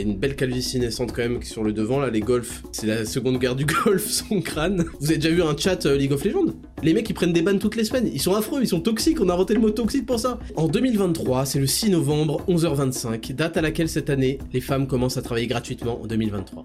une, belle calvitie naissante quand même sur le devant, là, les golfs. C'est la seconde guerre du golf, son crâne. Vous avez déjà vu un chat euh, League of Legends? Les mecs, ils prennent des bannes toutes les semaines. Ils sont affreux, ils sont toxiques, on a inventé le mot toxique pour ça. En 2023, c'est le 6 novembre, 11h25, date à laquelle cette année, les femmes commencent à travailler gratuitement en 2023.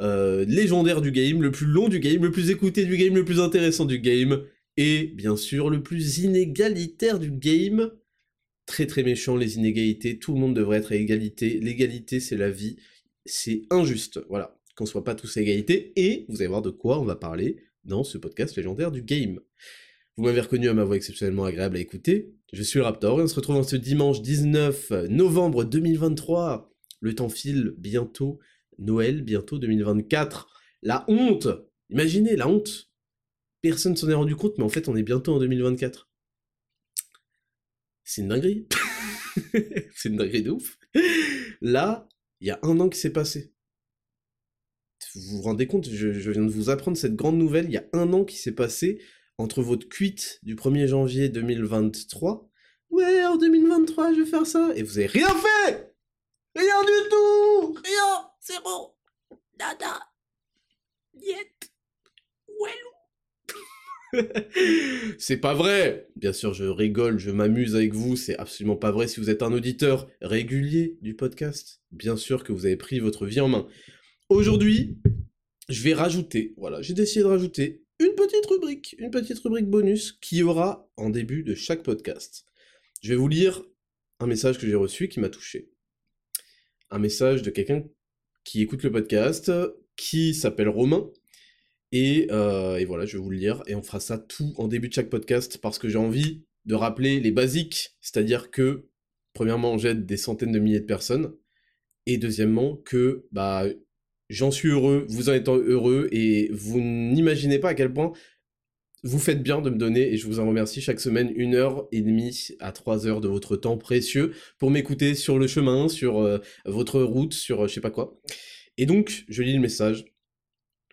euh, légendaire du game, le plus long du game, le plus écouté du game, le plus intéressant du game, et bien sûr le plus inégalitaire du game. Très très méchant les inégalités, tout le monde devrait être à égalité, l'égalité c'est la vie, c'est injuste, voilà, qu'on soit pas tous à égalité, et vous allez voir de quoi on va parler dans ce podcast légendaire du game. Vous m'avez reconnu à ma voix exceptionnellement agréable à écouter, je suis le Raptor, et on se retrouve en ce dimanche 19 novembre 2023, le temps file bientôt, Noël, bientôt 2024. La honte Imaginez, la honte Personne s'en est rendu compte, mais en fait, on est bientôt en 2024. C'est une dinguerie. c'est une dinguerie de ouf. Là, il y a un an qui s'est passé. Vous vous rendez compte, je, viens de vous apprendre cette grande nouvelle. Il y a un an qui s'est passé entre votre cuite du 1er janvier 2023. Ouais, en 2023, je vais faire ça. Et vous avez rien fait Rien du tout Rien Nada. Niet. c'est pas vrai Bien sûr, je rigole, je m'amuse avec vous, c'est absolument pas vrai si vous êtes un auditeur régulier du podcast. Bien sûr que vous avez pris votre vie en main. Aujourd'hui, je vais rajouter, voilà, j'ai décidé de rajouter une petite rubrique, une petite rubrique bonus qui aura en début de chaque podcast. Je vais vous lire un message que j'ai reçu qui m'a touché. Un message de quelqu'un qui écoute le podcast, qui s'appelle Romain. Euh, et, voilà, je vais vous le lire. Et on fera ça tout en début de chaque podcast parce que j'ai envie de rappeler les basiques. C'est-à-dire que, premièrement, j'aide des centaines de milliers de personnes. Et deuxièmement, que bah, j'en suis heureux, vous en êtes heureux. Et vous n'imaginez pas à quel point vous faites bien de me donner, et je vous en remercie, chaque semaine, une heure et demie à trois heures de votre temps précieux pour m'écouter sur le chemin, sur euh, votre route, sur euh, je sais pas quoi. Et donc, je lis le message.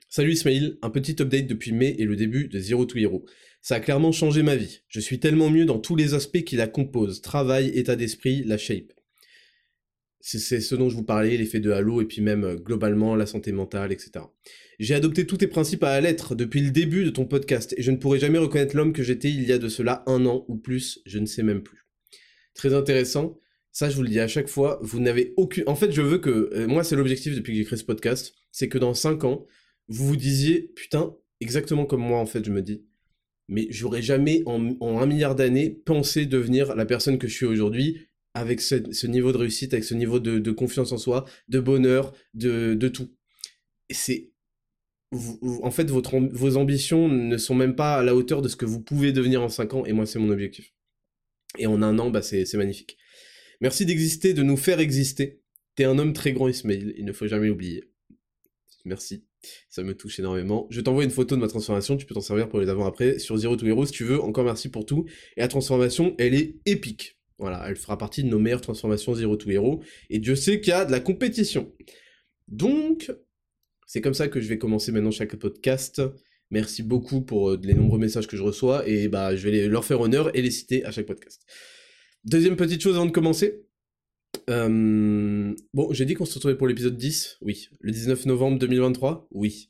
Salut Ismail, un petit update depuis mai et le début de Zero to Hero. Ça a clairement changé ma vie. Je suis tellement mieux dans tous les aspects qui la composent, travail, état d'esprit, la shape. C'est ce dont je vous parlais, l'effet de halo, et puis même euh, globalement la santé mentale, etc. J'ai adopté tous tes principes à la lettre depuis le début de ton podcast, et je ne pourrai jamais reconnaître l'homme que j'étais il y a de cela un an ou plus, je ne sais même plus. Très intéressant, ça je vous le dis à chaque fois, vous n'avez aucune... En fait je veux que... Euh, moi c'est l'objectif depuis que j'ai créé ce podcast, c'est que dans 5 ans, vous vous disiez, putain, exactement comme moi en fait je me dis, mais j'aurais jamais en, un milliard d'années pensé devenir la personne que je suis aujourd'hui, avec ce, niveau de réussite, avec ce niveau de, confiance en soi, de bonheur, de, tout. C'est en fait, vos ambitions ne sont même pas à la hauteur de ce que vous pouvez devenir en 5 ans, et moi, c'est mon objectif. Et en un an, bah, c'est magnifique. Merci d'exister, de nous faire exister. T'es un homme très grand, Ismail, il ne faut jamais l'oublier. Merci, ça me touche énormément. Je t'envoie une photo de ma transformation, tu peux t'en servir pour les avant-après sur Zero to Hero si tu veux. Encore merci pour tout. Et la transformation, elle est épique. Voilà, elle fera partie de nos meilleures transformations Zero to Hero. Et Dieu sait qu'il y a de la compétition. Donc, c'est comme ça que je vais commencer maintenant chaque podcast. Merci beaucoup pour euh, les nombreux messages que je reçois. Et bah, je vais leur faire honneur et les citer à chaque podcast. Deuxième petite chose avant de commencer. Euh, bon, j'ai dit qu'on se retrouvait pour l'épisode 10. Oui. Le 19 novembre 2023. Oui.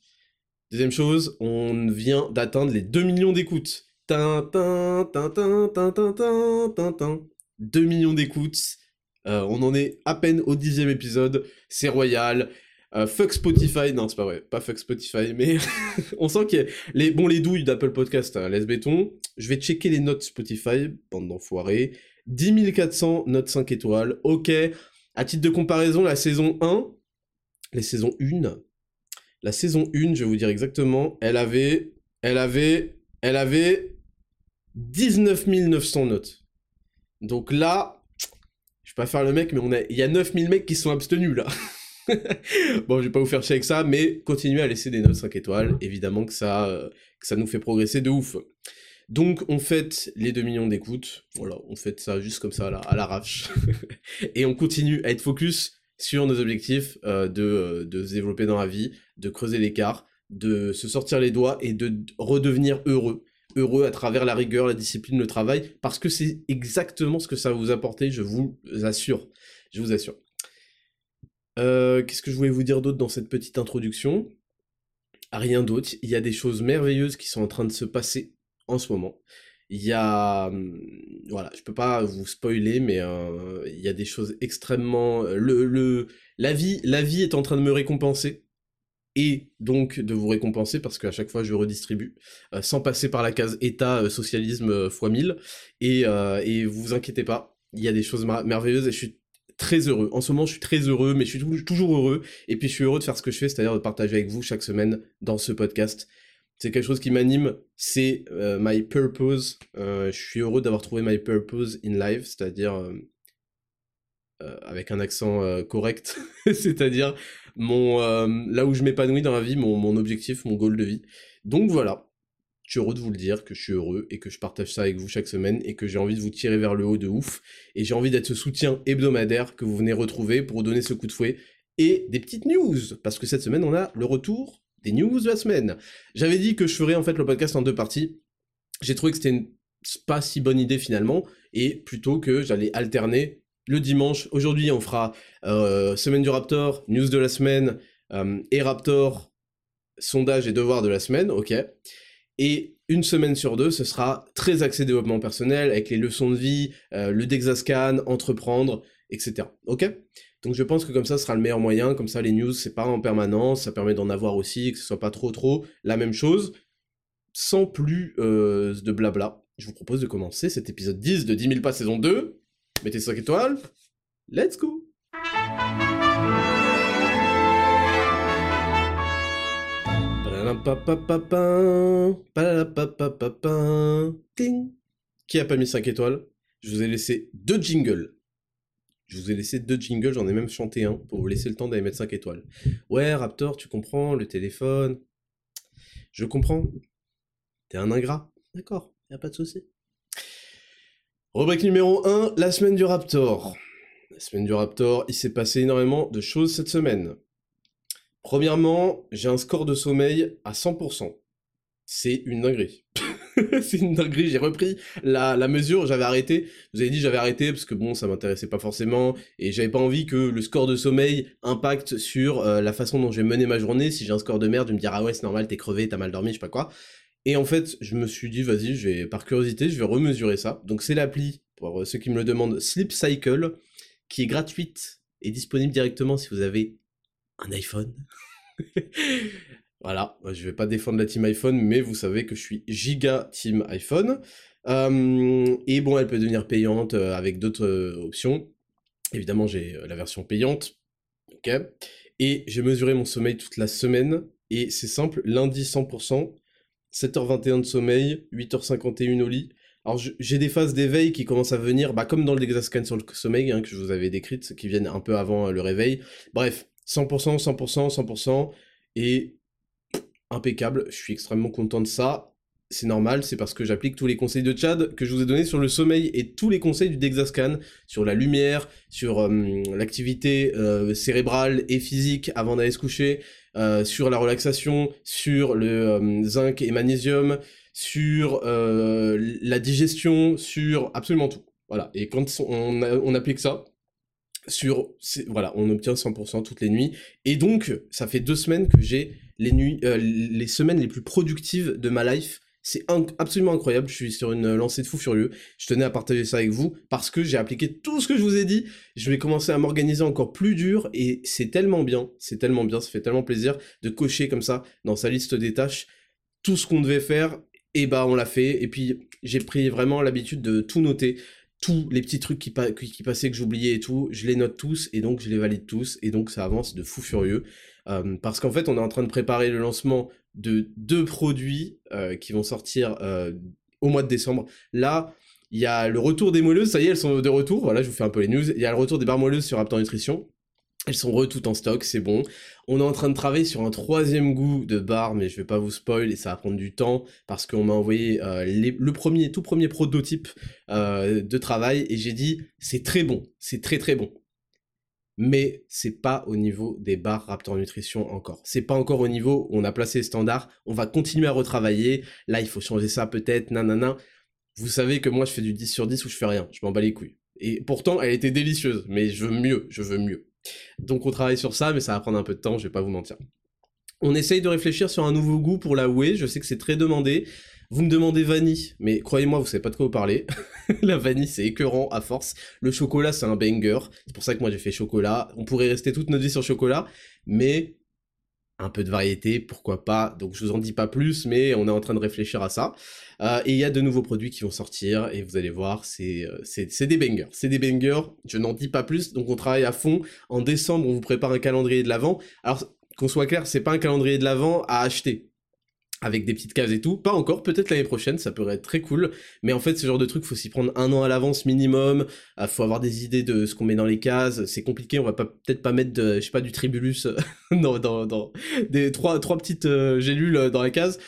Deuxième chose, on vient d'atteindre les 2 millions d'écoutes. Tintin, tintin, tintin, 2 millions d'écoutes. Euh, on en est à peine au dixième épisode. C'est royal. Euh, fuck Spotify, non c'est pas vrai, pas fuck Spotify, mais on sent a les, bon, les douilles d'Apple Podcast, hein, laisse béton. Je vais checker les notes Spotify, bande d'enfoirés. 10 400 notes 5 étoiles, ok. À titre de comparaison, la saison 1, les saisons 1, la saison 1, je vais vous dire exactement, elle avait, elle avait, elle avait 19 900 notes. Donc là, je vais pas faire le mec, mais on a, il y a 9000 mecs qui sont abstenus là. bon, je vais pas vous faire chier avec ça, mais continuez à laisser des notes 5 étoiles. Évidemment que ça, euh, que ça nous fait progresser de ouf. Donc, on fête les 2 millions d'écoutes. Voilà, on fête ça juste comme ça, à l'arrache. et on continue à être focus sur nos objectifs euh, euh, de se développer dans la vie, de creuser l'écart, de se sortir les doigts et de redevenir heureux heureux à travers la rigueur, la discipline, le travail, parce que c'est exactement ce que ça va vous apporter, je vous assure. Je vous assure. Euh, qu'est-ce que je voulais vous dire d'autre dans cette petite introduction? Rien d'autre. Il y a des choses merveilleuses qui sont en train de se passer en ce moment. Il y a, hum, voilà, je peux pas vous spoiler, mais euh, il y a des choses extrêmement, le, le, la vie, la vie est en train de me récompenser et donc de vous récompenser parce qu'à chaque fois je redistribue euh, sans passer par la case État socialisme x 1000 et, et vous inquiétez pas, il y a des choses merveilleuses et je suis très heureux. En ce moment, je suis très heureux, mais je suis toujours heureux. Et puis, je suis heureux de faire ce que je fais, c'est-à-dire de partager avec vous chaque semaine dans ce podcast. C'est quelque chose qui m'anime, c'est euh, my purpose. Euh, je suis heureux d'avoir trouvé my purpose in life, c'est-à-dire euh, avec un accent correct, c'est-à-dire mon là où je m'épanouis dans la vie, mon, objectif, mon goal de vie. Donc voilà, je suis heureux de vous le dire, que je suis heureux et que je partage ça avec vous chaque semaine et que j'ai envie de vous tirer vers le haut de ouf. Et j'ai envie d'être ce soutien hebdomadaire que vous venez retrouver pour donner ce coup de fouet et des petites news. Parce que cette semaine, on a le retour des news de la semaine. J'avais dit que je ferais en fait le podcast en deux parties. J'ai trouvé que c'était pas si bonne idée finalement et plutôt que j'allais alterner le dimanche. Aujourd'hui, on fera euh, semaine du Raptor, news de la semaine euh, et Raptor, sondage et devoir de la semaine, ok. Et une semaine sur deux, ce sera très axé développement personnel, avec les leçons de vie, euh, le Dexascan, entreprendre, etc. Ok Donc je pense que comme ça, ce sera le meilleur moyen, comme ça les news, c'est pas en permanence, ça permet d'en avoir aussi, que ce soit pas trop trop la même chose, sans plus de blabla. Je vous propose de commencer cet épisode 10 de 10 000 pas saison 2. Mettez 5 étoiles, let's go Qui a pas mis 5 étoiles? Je vous ai laissé deux jingles. Je vous ai laissé deux jingles, j'en ai même chanté un pour vous laisser le temps d'aller mettre 5 étoiles. Ouais, Raptor, tu comprends, le téléphone. Je comprends. T'es un ingrat. D'accord, y a pas de souci. Rubrique numéro 1, la semaine du Raptor. La semaine du Raptor, il s'est passé énormément de choses cette semaine. Premièrement, j'ai un score de sommeil à 100%. C'est une dinguerie. c'est une dinguerie, j'ai repris la, mesure, j'avais arrêté, vous avez dit j'avais arrêté parce que bon, ça m'intéressait pas forcément, et j'avais pas envie que le score de sommeil impacte sur euh, la façon dont je vais mener ma journée, si j'ai un score de merde, de me dire ah ouais c'est normal, t'es crevé, t'as mal dormi, je sais pas quoi. Et en fait, je me suis dit, vas-y, par curiosité, je vais remesurer ça. Donc c'est l'appli, pour ceux qui me le demandent, Sleep Cycle, qui est gratuite et disponible directement si vous avez un iPhone. voilà, je vais pas défendre la team iPhone, mais vous savez que je suis giga team iPhone. Euh, et bon, elle peut devenir payante euh, avec d'autres euh, options. Évidemment, j'ai la version payante. Et j'ai mesuré mon sommeil toute la semaine. Et c'est simple, lundi 100%, 7h21 de sommeil, 8h51 au lit. Alors j'ai des phases d'éveil qui commencent à venir, bah, comme dans le Dexascan sur le sommeil hein, que je vous avais décrite, qui viennent un peu avant le réveil. Bref, 100%, 100%, 100%, et impeccable, je suis extrêmement content de ça. C'est normal, c'est parce que j'applique tous les conseils de Chad que je vous ai donnés sur le sommeil et tous les conseils du Dexascan, sur la lumière, sur euh, l'activité euh, cérébrale et physique avant d'aller se coucher, euh, sur la relaxation, sur le zinc et magnésium, sur la digestion, sur absolument tout. Voilà, et quand on, on applique ça, sur voilà on obtient 100% toutes les nuits et donc ça fait deux semaines que j'ai les nuits euh, les semaines les plus productives de ma life c'est absolument incroyable je suis sur une lancée de fou furieux. Je tenais à partager ça avec vous parce que j'ai appliqué tout ce que je vous ai dit. Je vais commencer à m'organiser encore plus dur et c'est tellement bien c'est tellement bien ça fait tellement plaisir de cocher comme ça dans sa liste des tâches. Tout ce qu'on devait faire et bah on l'a fait et puis j'ai pris vraiment l'habitude de tout noter. Tous les petits trucs qui, qui, passaient que j'oubliais et tout, je les note tous et donc je les valide tous et donc ça avance de fou furieux. Euh, parce qu'en fait, on est en train de préparer le lancement de deux produits euh, qui vont sortir euh, au mois de décembre. Là, Il y a le retour des moelleuses, ça y est, elles sont de retour. Voilà, je vous fais un peu les news. Il y a le retour des barres moelleuses sur Raptor Nutrition. Elles sont re toutes en stock, c'est bon. On est en train de travailler sur un troisième goût de bar, mais je vais pas vous spoil et ça va prendre du temps parce qu'on m'a envoyé le premier, tout premier prototype de travail et j'ai dit c'est très bon, c'est très très bon. Mais c'est pas au niveau des bars Raptor Nutrition encore. C'est pas encore au niveau où on a placé les standards. On va continuer à retravailler. Là, il faut changer ça peut-être, nanana. Vous savez que moi, je fais du 10 sur 10 ou je fais rien. Je m'en bats les couilles. Et pourtant, elle était délicieuse. Mais je veux mieux, je veux mieux. Donc on travaille sur ça, mais ça va prendre un peu de temps, je vais pas vous mentir. On essaye de réfléchir sur un nouveau goût pour la whey, je sais que c'est très demandé. Vous me demandez vanille, mais croyez-moi, vous savez pas de quoi vous parlez. la vanille, c'est écœurant à force. Le chocolat, c'est un banger. C'est pour ça que moi j'ai fait chocolat. On pourrait rester toute notre vie sur chocolat, mais un peu de variété, pourquoi pas. Donc je vous en dis pas plus, mais on est en train de réfléchir à ça. Euh, et il y a de nouveaux produits qui vont sortir, et vous allez voir, c'est euh, des bangers. C'est des bangers, je n'en dis pas plus, donc on travaille à fond. En décembre, on vous prépare un calendrier de l'avant. Alors, qu'on soit clair, c'est pas un calendrier de l'avant à acheter avec des petites cases et tout. Pas encore, peut-être l'année prochaine, ça pourrait être très cool. Mais en fait, ce genre de truc, faut s'y prendre un an à l'avance minimum. Euh, faut avoir des idées de ce qu'on met dans les cases. C'est compliqué, on va peut-être pas mettre, de, je sais pas, du tribulus dans, dans, dans, des trois, trois petites euh, gélules dans les cases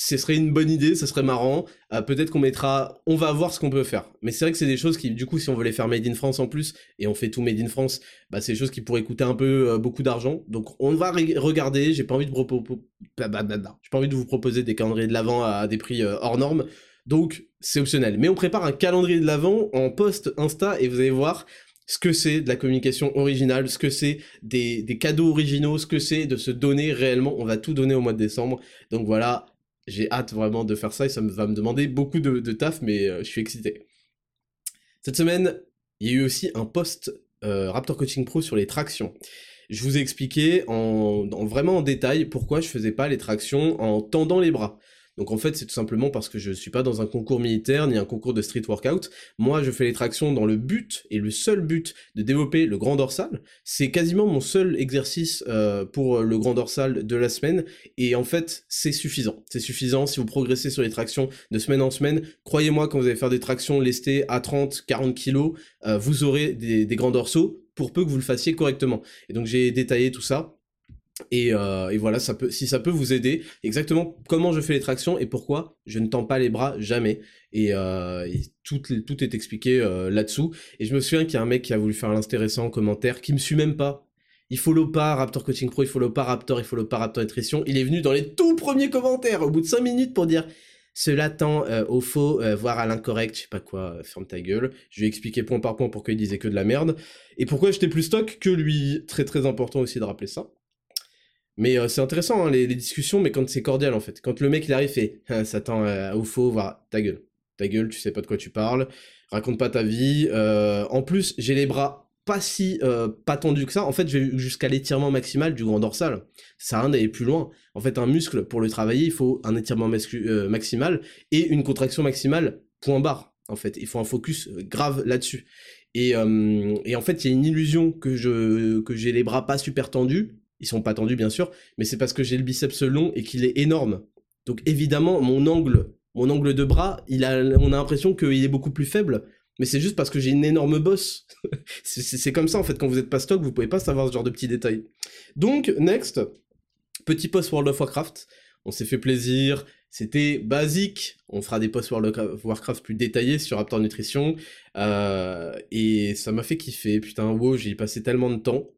ce serait une bonne idée, ça serait marrant. Euh, peut-être qu'on mettra, on va voir ce qu'on peut faire. Mais c'est vrai que c'est des choses qui, du coup, si on veut les faire made in France en plus, et on fait tout made in France, bah c'est des choses qui pourraient coûter un peu euh, beaucoup d'argent. Donc on va regarder. J'ai pas envie de j'ai pas envie de vous proposer des calendriers de l'avant à des prix euh, hors normes. Donc c'est optionnel. Mais on prépare un calendrier de l'avant en post Insta et vous allez voir ce que c'est de la communication originale, ce que c'est des cadeaux originaux, ce que c'est de se donner réellement. On va tout donner au mois de décembre. Donc voilà, j'ai hâte vraiment de faire ça et ça va me demander beaucoup de, taf, mais euh, je suis excité. Cette semaine, il y a eu aussi un post euh, Raptor Coaching Pro sur les tractions. Je vous ai expliqué en, vraiment en détail pourquoi je faisais pas les tractions en tendant les bras. Donc en fait, c'est tout simplement parce que je ne suis pas dans un concours militaire ni un concours de street workout. Moi, je fais les tractions dans le but et le seul but de développer le grand dorsal. C'est quasiment mon seul exercice euh, pour le grand dorsal de la semaine. Et en fait, c'est suffisant. C'est suffisant si vous progressez sur les tractions de semaine en semaine. Croyez-moi, quand vous allez faire des tractions lestées à 30, 40 kg, vous aurez des grands dorsaux pour peu que vous le fassiez correctement. Et donc j'ai détaillé tout ça. Euh, et, voilà, ça peut, si ça peut vous aider, exactement comment je fais les tractions et pourquoi je ne tends pas les bras jamais. Et, euh, tout, tout, est expliqué euh, là-dessous. Et je me souviens qu'il y a un mec qui a voulu faire l'intéressant en commentaire, qui me suit même pas. Il follow pas Raptor Coaching Pro, il follow pas Raptor, il follow pas Raptor Nutrition. Il est venu dans les tout premiers commentaires au bout de 5 minutes pour dire cela tend au faux, voire à l'incorrect, je sais pas quoi, ferme ta gueule. Je lui ai expliqué point par point pourquoi il disait que de la merde. Et pourquoi j'étais plus stock que lui. Très très important aussi de rappeler ça. Mais euh, c'est intéressant, hein, les, discussions, mais quand c'est cordial, en fait. Quand le mec, il arrive et ah, ça tend euh, au faux, voir ta gueule. Ta gueule, tu sais pas de quoi tu parles, raconte pas ta vie. Euh, en plus, j'ai les bras pas si pas tendus que ça. En fait, je vais jusqu'à l'étirement maximal du grand dorsal. Ça à rien d'aller plus loin. En fait, un muscle, pour le travailler, il faut un étirement maximal et une contraction maximale, point barre. En fait, il faut un focus grave là-dessus. Et, en fait, il y a une illusion que je que j'ai les bras pas super tendus, ils sont pas tendus bien sûr, mais c'est parce que j'ai le biceps long et qu'il est énorme. Donc évidemment, mon angle, mon angle de bras, on a l'impression qu'il est beaucoup plus faible, mais c'est juste parce que j'ai une énorme bosse. c'est comme ça en fait, quand vous êtes pas stock, vous pouvez pas savoir ce genre de petits détails. Donc, next, petit post World of Warcraft. On s'est fait plaisir, c'était basique. On fera des posts World of Warcraft plus détaillés sur Raptor Nutrition. Euh, et ça m'a fait kiffer. Putain, wow, j'y ai passé tellement de temps.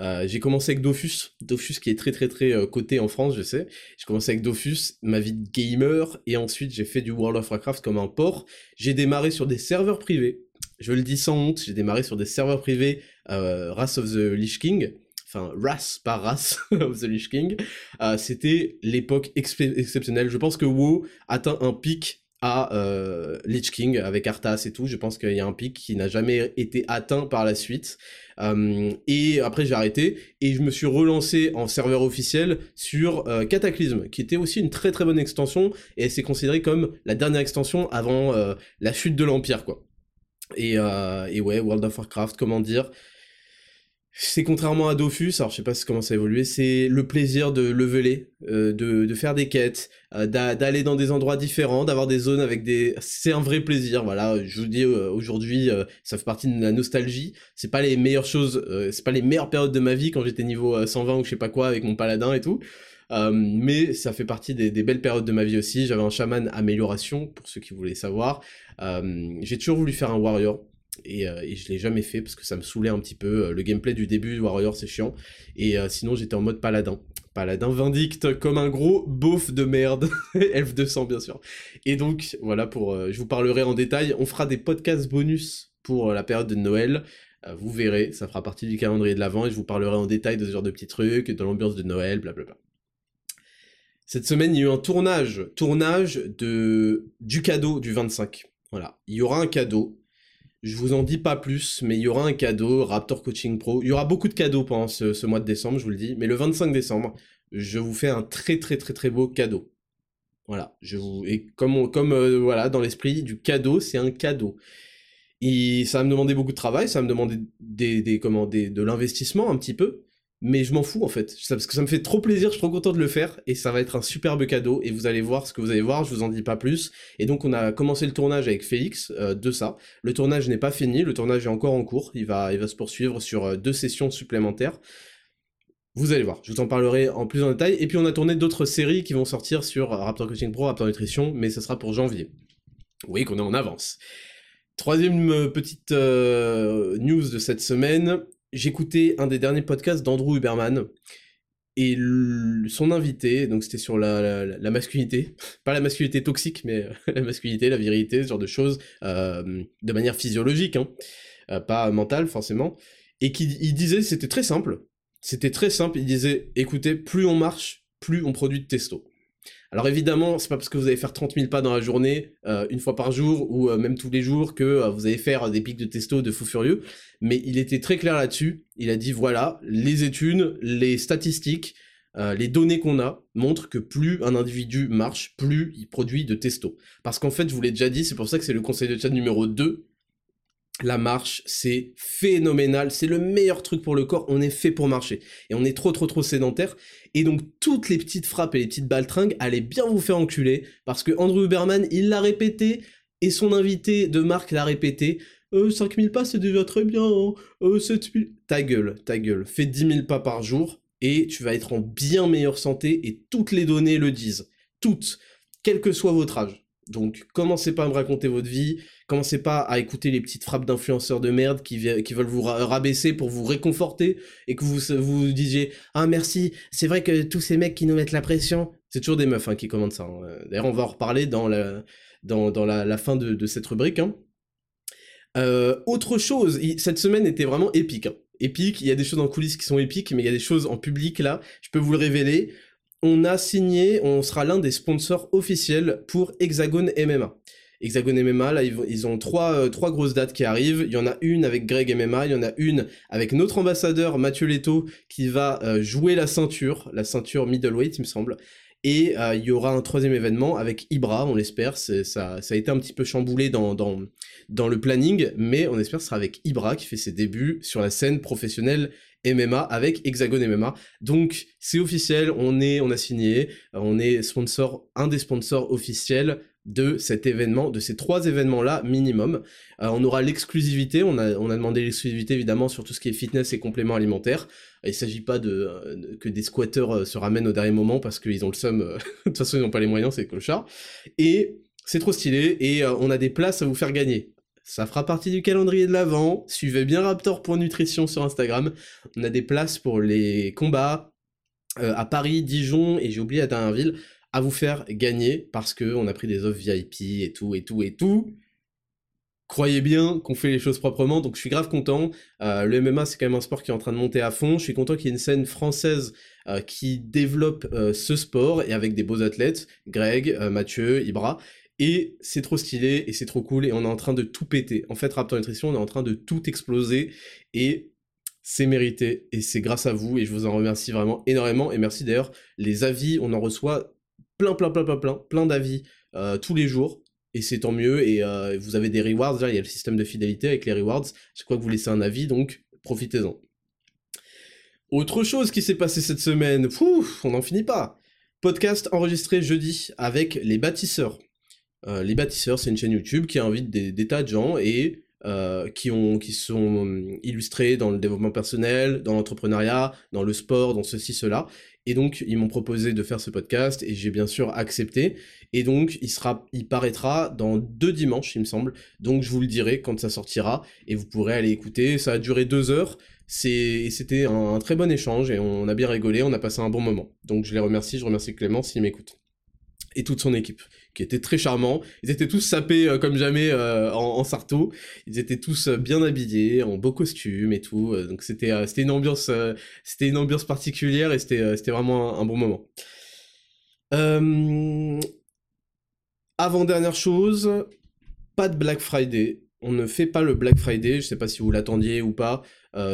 Euh, j'ai commencé avec Dofus, Dofus qui est très très très euh, coté en France, je sais. J'ai commencé avec Dofus, ma vie de gamer, et ensuite j'ai fait du World of Warcraft comme un port. J'ai démarré sur des serveurs privés. Je le dis sans honte, j'ai démarré sur des serveurs privés euh, Wrath of the Lich King. Enfin, Wrath, pas Wrath of the Lich King. Euh, c'était l'époque exceptionnelle. Je pense que WoW atteint un pic à Lich King avec Arthas et tout. Je pense qu'il y a un pic qui n'a jamais été atteint par la suite. Euh, et après j'ai arrêté et je me suis relancé en serveur officiel sur euh, Cataclysme, qui était aussi une très très bonne extension et c'est considéré comme la dernière extension avant euh, la chute de l'Empire quoi. Et, et ouais, World of Warcraft, comment dire c'est contrairement à Dofus, alors je sais pas comment ça a évolué, c'est le plaisir de leveler, euh, de, de, faire des quêtes, euh, d'aller dans des endroits différents, d'avoir des zones avec des... C'est un vrai plaisir, voilà, je vous dis euh, aujourd'hui, ça fait partie de la nostalgie, c'est pas les meilleures choses, c'est pas les meilleures périodes de ma vie quand j'étais niveau 120 ou je sais pas quoi avec mon paladin et tout, mais ça fait partie des, des, belles périodes de ma vie aussi, j'avais un chaman amélioration, pour ceux qui voulaient savoir, j'ai toujours voulu faire un warrior, et, euh, et, je l'ai jamais fait parce que ça me saoulait un petit peu. Euh, le gameplay du début de Warrior c'est chiant. Et euh, sinon j'étais en mode paladin. Paladin vindicte comme un gros beauf de merde. Elf 200 bien sûr. Et donc voilà pour... je vous parlerai en détail. On fera des podcasts bonus pour la période de Noël. vous verrez, ça fera partie du calendrier de l'Avent et je vous parlerai en détail de ce genre de petits trucs, de l'ambiance de Noël, blablabla. Cette semaine, il y a eu un tournage, tournage de du cadeau du 25. Voilà, il y aura un cadeau je vous en dis pas plus, mais il y aura un cadeau, Raptor Coaching Pro. Il y aura beaucoup de cadeaux pendant ce, mois de décembre, je vous le dis. Mais le 25 décembre, je vous fais un très très très très beau cadeau. Voilà, je vous et comme comme euh, voilà dans l'esprit du cadeau, c'est un cadeau. Et ça va me demander beaucoup de travail, ça va me demander des, des, de l'investissement un petit peu, mais je m'en fous en fait, parce que ça me fait trop plaisir, je suis trop content de le faire, et ça va être un superbe cadeau, et vous allez voir ce que vous allez voir, je vous en dis pas plus. Et donc on a commencé le tournage avec Félix euh, de ça. Le tournage n'est pas fini, le tournage est encore en cours, il va, il va se poursuivre sur euh, deux sessions supplémentaires. Vous allez voir, je vous en parlerai en plus en détail. Et puis on a tourné d'autres séries qui vont sortir sur Raptor Coaching Pro, Raptor Nutrition, mais ça sera pour janvier. Oui, qu'on est en avance. Troisième euh, petite news de cette semaine, j'écoutais un des derniers podcasts d'Andrew Huberman et son invité, donc c'était sur la, masculinité, pas la masculinité toxique, mais la masculinité, la virilité, ce genre de choses, euh, de manière physiologique, hein, euh, pas mentale forcément, et qui il disait, c'était très simple, c'était très simple, il disait, écoutez, plus on marche, plus on produit de testo. Alors évidemment, c'est pas parce que vous allez faire 30 000 pas dans la journée, euh, une fois par jour, ou euh, même tous les jours, que euh, vous allez faire des pics de testo de fou furieux, mais il était très clair là-dessus, il a dit voilà, les études, les statistiques, les données qu'on a montrent que plus un individu marche, plus il produit de testo. Parce qu'en fait, je vous l'ai déjà dit, c'est pour ça que c'est le conseil de chat numéro 2, la marche, c'est phénoménal, c'est le meilleur truc pour le corps, on est fait pour marcher. Et on est trop trop trop sédentaire. Et donc toutes les petites frappes et les petites baltringues allaient bien vous faire enculer, parce que Andrew Huberman, il l'a répété, et son invité de marque l'a répété. Euh, 5000 pas, c'est déjà très bien, hein. euh, 7000... Ta gueule, ta gueule, fais 10 000 pas par jour, et tu vas être en bien meilleure santé, et toutes les données le disent. Toutes, quel que soit votre âge. Donc commencez pas à me raconter votre vie, commencez pas à écouter les petites frappes d'influenceurs de merde qui, qui veulent vous rabaisser pour vous réconforter et que vous vous disiez ah merci, c'est vrai que tous ces mecs qui nous mettent la pression, c'est toujours des meufs hein, qui commandent ça. Hein. D'ailleurs on va en reparler dans la dans, dans la, fin de, cette rubrique. Hein. Euh, autre chose, cette semaine était vraiment épique. Épique, il y a des choses en coulisses qui sont épiques, mais il y a des choses en public là, je peux vous le révéler on a signé, on sera l'un des sponsors officiels pour Hexagon MMA. Hexagon MMA, là, ils ont trois, euh, trois grosses dates qui arrivent. Il y en a une avec Greg MMA, il y en a une avec notre ambassadeur Mathieu Leto qui va euh, jouer la ceinture, la ceinture middleweight, il me semble. Et euh, il y aura un troisième événement avec Ibra, on l'espère. Ça, ça a été un petit peu chamboulé dans, dans, dans le planning, mais on espère que ce sera avec Ibra qui fait ses débuts sur la scène professionnelle MMA avec Hexagon MMA. Donc c'est officiel, on est, on a signé, on est sponsor, un des sponsors officiels de cet événement, de ces trois événements-là minimum. Euh, on aura l'exclusivité, on a, demandé l'exclusivité évidemment sur tout ce qui est fitness et compléments alimentaires. Il s'agit pas de, que des squatteurs euh, se ramènent au dernier moment parce qu'ils ont le seum, euh, de toute façon ils n'ont pas les moyens, c'est clochard. Et c'est trop stylé et on a des places à vous faire gagner. Ça fera partie du calendrier de l'avant. Suivez bien Raptor.nutrition sur Instagram. On a des places pour les combats euh, à Paris, Dijon et j'ai oublié à ville à vous faire gagner parce que on a pris des offres VIP et tout et tout et tout. Croyez bien qu'on fait les choses proprement, donc je suis grave content. Euh, le MMA, c'est quand même un sport qui est en train de monter à fond. Je suis content qu'il y ait une scène française euh, qui développe ce sport et avec des beaux athlètes, Greg, Mathieu, Ibra. Et c'est trop stylé, et c'est trop cool, et on est en train de tout péter. En fait, Raptor Nutrition, on est en train de tout exploser, et c'est mérité, et c'est grâce à vous, et je vous en remercie vraiment énormément, et merci d'ailleurs, les avis, on en reçoit plein, plein, plein, plein, plein, plein d'avis euh, tous les jours, et c'est tant mieux, et euh, vous avez des rewards, il y a le système de fidélité avec les rewards, je crois que vous laissez un avis, donc profitez-en. Autre chose qui s'est passé cette semaine, Pouf, on n'en finit pas. Podcast enregistré jeudi avec les bâtisseurs. Euh, les bâtisseurs, c'est une chaîne YouTube qui invite des, tas de gens et euh, qui, ont, qui sont hum, illustrés dans le développement personnel, dans l'entrepreneuriat, dans le sport, dans ceci, cela. Et donc, ils m'ont proposé de faire ce podcast et j'ai bien sûr accepté. Et donc, il, sera, il paraîtra dans deux dimanches, il me semble. Donc, je vous le dirai quand ça sortira et vous pourrez aller écouter. Ça a duré deux heures. C'était un, très bon échange et on a bien rigolé, on a passé un bon moment. Donc je les remercie, je remercie Clément s'il m'écoute. Et toute son équipe, qui était très charmant. Ils étaient tous sapés euh, comme jamais euh, en, sarto. Ils étaient tous euh, bien habillés, en beaux costumes et tout. donc c'était c'était une ambiance une ambiance particulière et c'était c'était vraiment un, bon moment. Avant dernière chose, pas de Black Friday. On ne fait pas le Black Friday. Je sais pas si vous l'attendiez ou pas.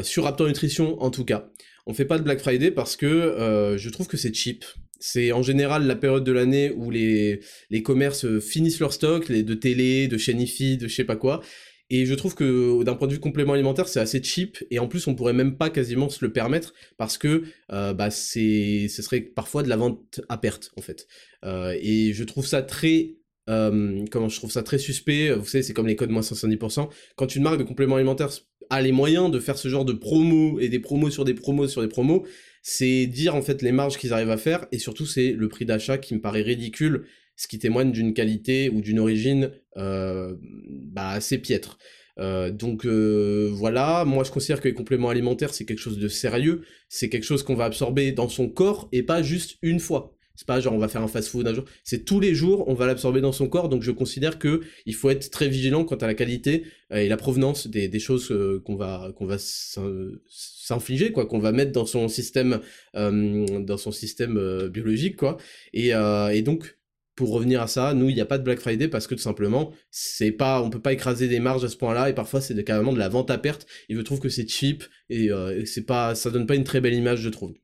Sur Raptor Nutrition en tout cas. On fait pas de Black Friday parce que euh, je trouve que c'est cheap. C'est en général la période de l'année où les, les commerces finissent leur stock, les de télé, de chaîne IFI, de je sais pas quoi. Et je trouve que d'un point de vue complément alimentaire, c'est assez cheap et en plus on pourrait même pas quasiment se le permettre parce que euh, bah c'est ce serait parfois de la vente à perte en fait. et je trouve ça très comment je trouve ça très suspect. Vous savez, c'est comme les codes moins 70%. Quand une marque de complément alimentaire a les moyens de faire ce genre de promos et des promos sur des promos sur des promos, c'est dire en fait les marges qu'ils arrivent à faire et surtout c'est le prix d'achat qui me paraît ridicule, ce qui témoigne d'une qualité ou d'une origine euh, bah, assez piètre. Euh, donc euh, voilà, moi je considère que les compléments alimentaires c'est quelque chose de sérieux, c'est quelque chose qu'on va absorber dans son corps et pas juste une fois. C'est pas genre on va faire un fast-food un jour. C'est tous les jours, on va l'absorber dans son corps. Donc je considère que il faut être très vigilant quant à la qualité euh, et la provenance des, choses euh, qu'on va qu'on va s'infliger, quoi, qu'on va mettre dans son système euh, dans son système biologique, quoi. Et, et donc pour revenir à ça, nous, il n'y a pas de Black Friday parce que tout simplement, c'est pas, on peut pas écraser des marges à ce point-là et parfois c'est carrément de la vente à perte. Et je trouve que c'est cheap et, et c'est pas, ça donne pas une très belle image, je trouve.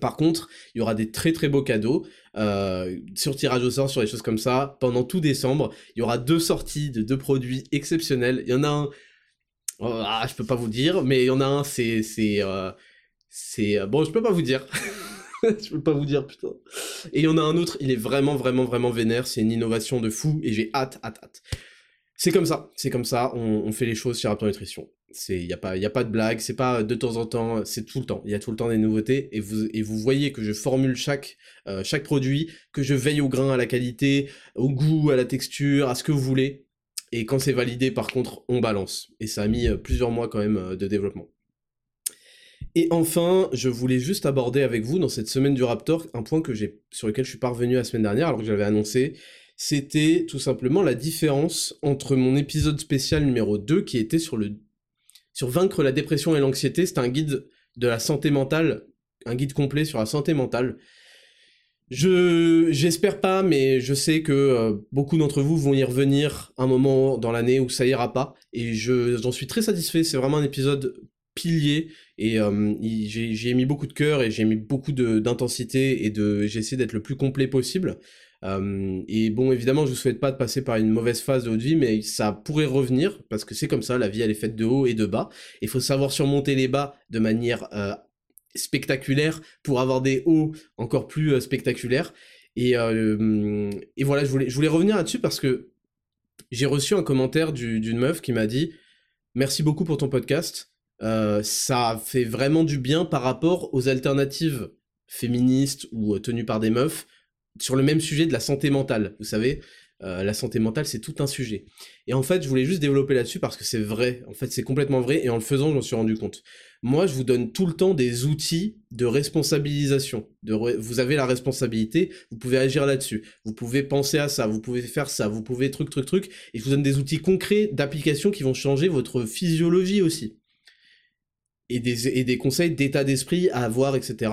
Par contre, il y aura des très très beaux cadeaux euh, sur tirage au sort, sur des choses comme ça. Pendant tout décembre, il y aura deux sorties de deux produits exceptionnels. Il y en a un, oh, ah, je peux pas vous dire, mais il y en a un, c'est c'est euh, c'est bon, je peux pas vous dire. je peux pas vous dire putain. Et il y en a un autre, il est vraiment vraiment vraiment vénère. C'est une innovation de fou et j'ai hâte hâte hâte. C'est comme ça, c'est comme ça. On, fait les choses sur Raptor Nutrition. Il n'y a, pas, y a pas de blague, c'est pas de temps en temps, c'est tout le temps. Il y a tout le temps des nouveautés et vous, et vous voyez que je formule chaque, euh, chaque produit, que je veille au grain, à la qualité, au goût, à la texture, à ce que vous voulez. Et quand c'est validé, par contre, on balance. Et ça a mis euh, plusieurs mois quand même euh, de développement. Et enfin, je voulais juste aborder avec vous dans cette semaine du Raptor un point que sur lequel je suis parvenu la semaine dernière alors que j'avais annoncé, c'était tout simplement la différence entre mon épisode spécial numéro 2 qui était sur le sur vaincre la dépression et l'anxiété, c'est un guide de la santé mentale, un guide complet sur la santé mentale. Je j'espère pas, mais je sais que euh, beaucoup d'entre vous vont y revenir un moment dans l'année où ça ira pas, et je j'en suis très satisfait. C'est vraiment un épisode pilier et euh, j'ai mis beaucoup de cœur et j'ai mis beaucoup d'intensité et de j'ai essayé d'être le plus complet possible. Euh, et bon, évidemment, je vous souhaite pas de passer par une mauvaise phase de votre vie, mais ça pourrait revenir, parce que c'est comme ça, la vie, elle est faite de haut et de bas. Il faut savoir surmonter les bas de manière euh, spectaculaire pour avoir des hauts encore plus euh, spectaculaires. Et, voilà, je voulais revenir là-dessus parce que j'ai reçu un commentaire d'une meuf qui m'a dit Merci beaucoup pour ton podcast. ça fait vraiment du bien par rapport aux alternatives féministes ou tenues par des meufs sur le même sujet de la santé mentale. Vous savez, euh, la santé mentale, c'est tout un sujet. Et en fait, je voulais juste développer là-dessus parce que c'est vrai. En fait, c'est complètement vrai. Et en le faisant, j'en suis rendu compte. Moi, je vous donne tout le temps des outils de responsabilisation. Vous avez la responsabilité, vous pouvez agir là-dessus. Vous pouvez penser à ça, vous pouvez faire ça, vous pouvez truc, truc, truc. Et je vous donne des outils concrets d'application qui vont changer votre physiologie aussi. Et des, et des conseils d'état d'esprit à avoir, etc.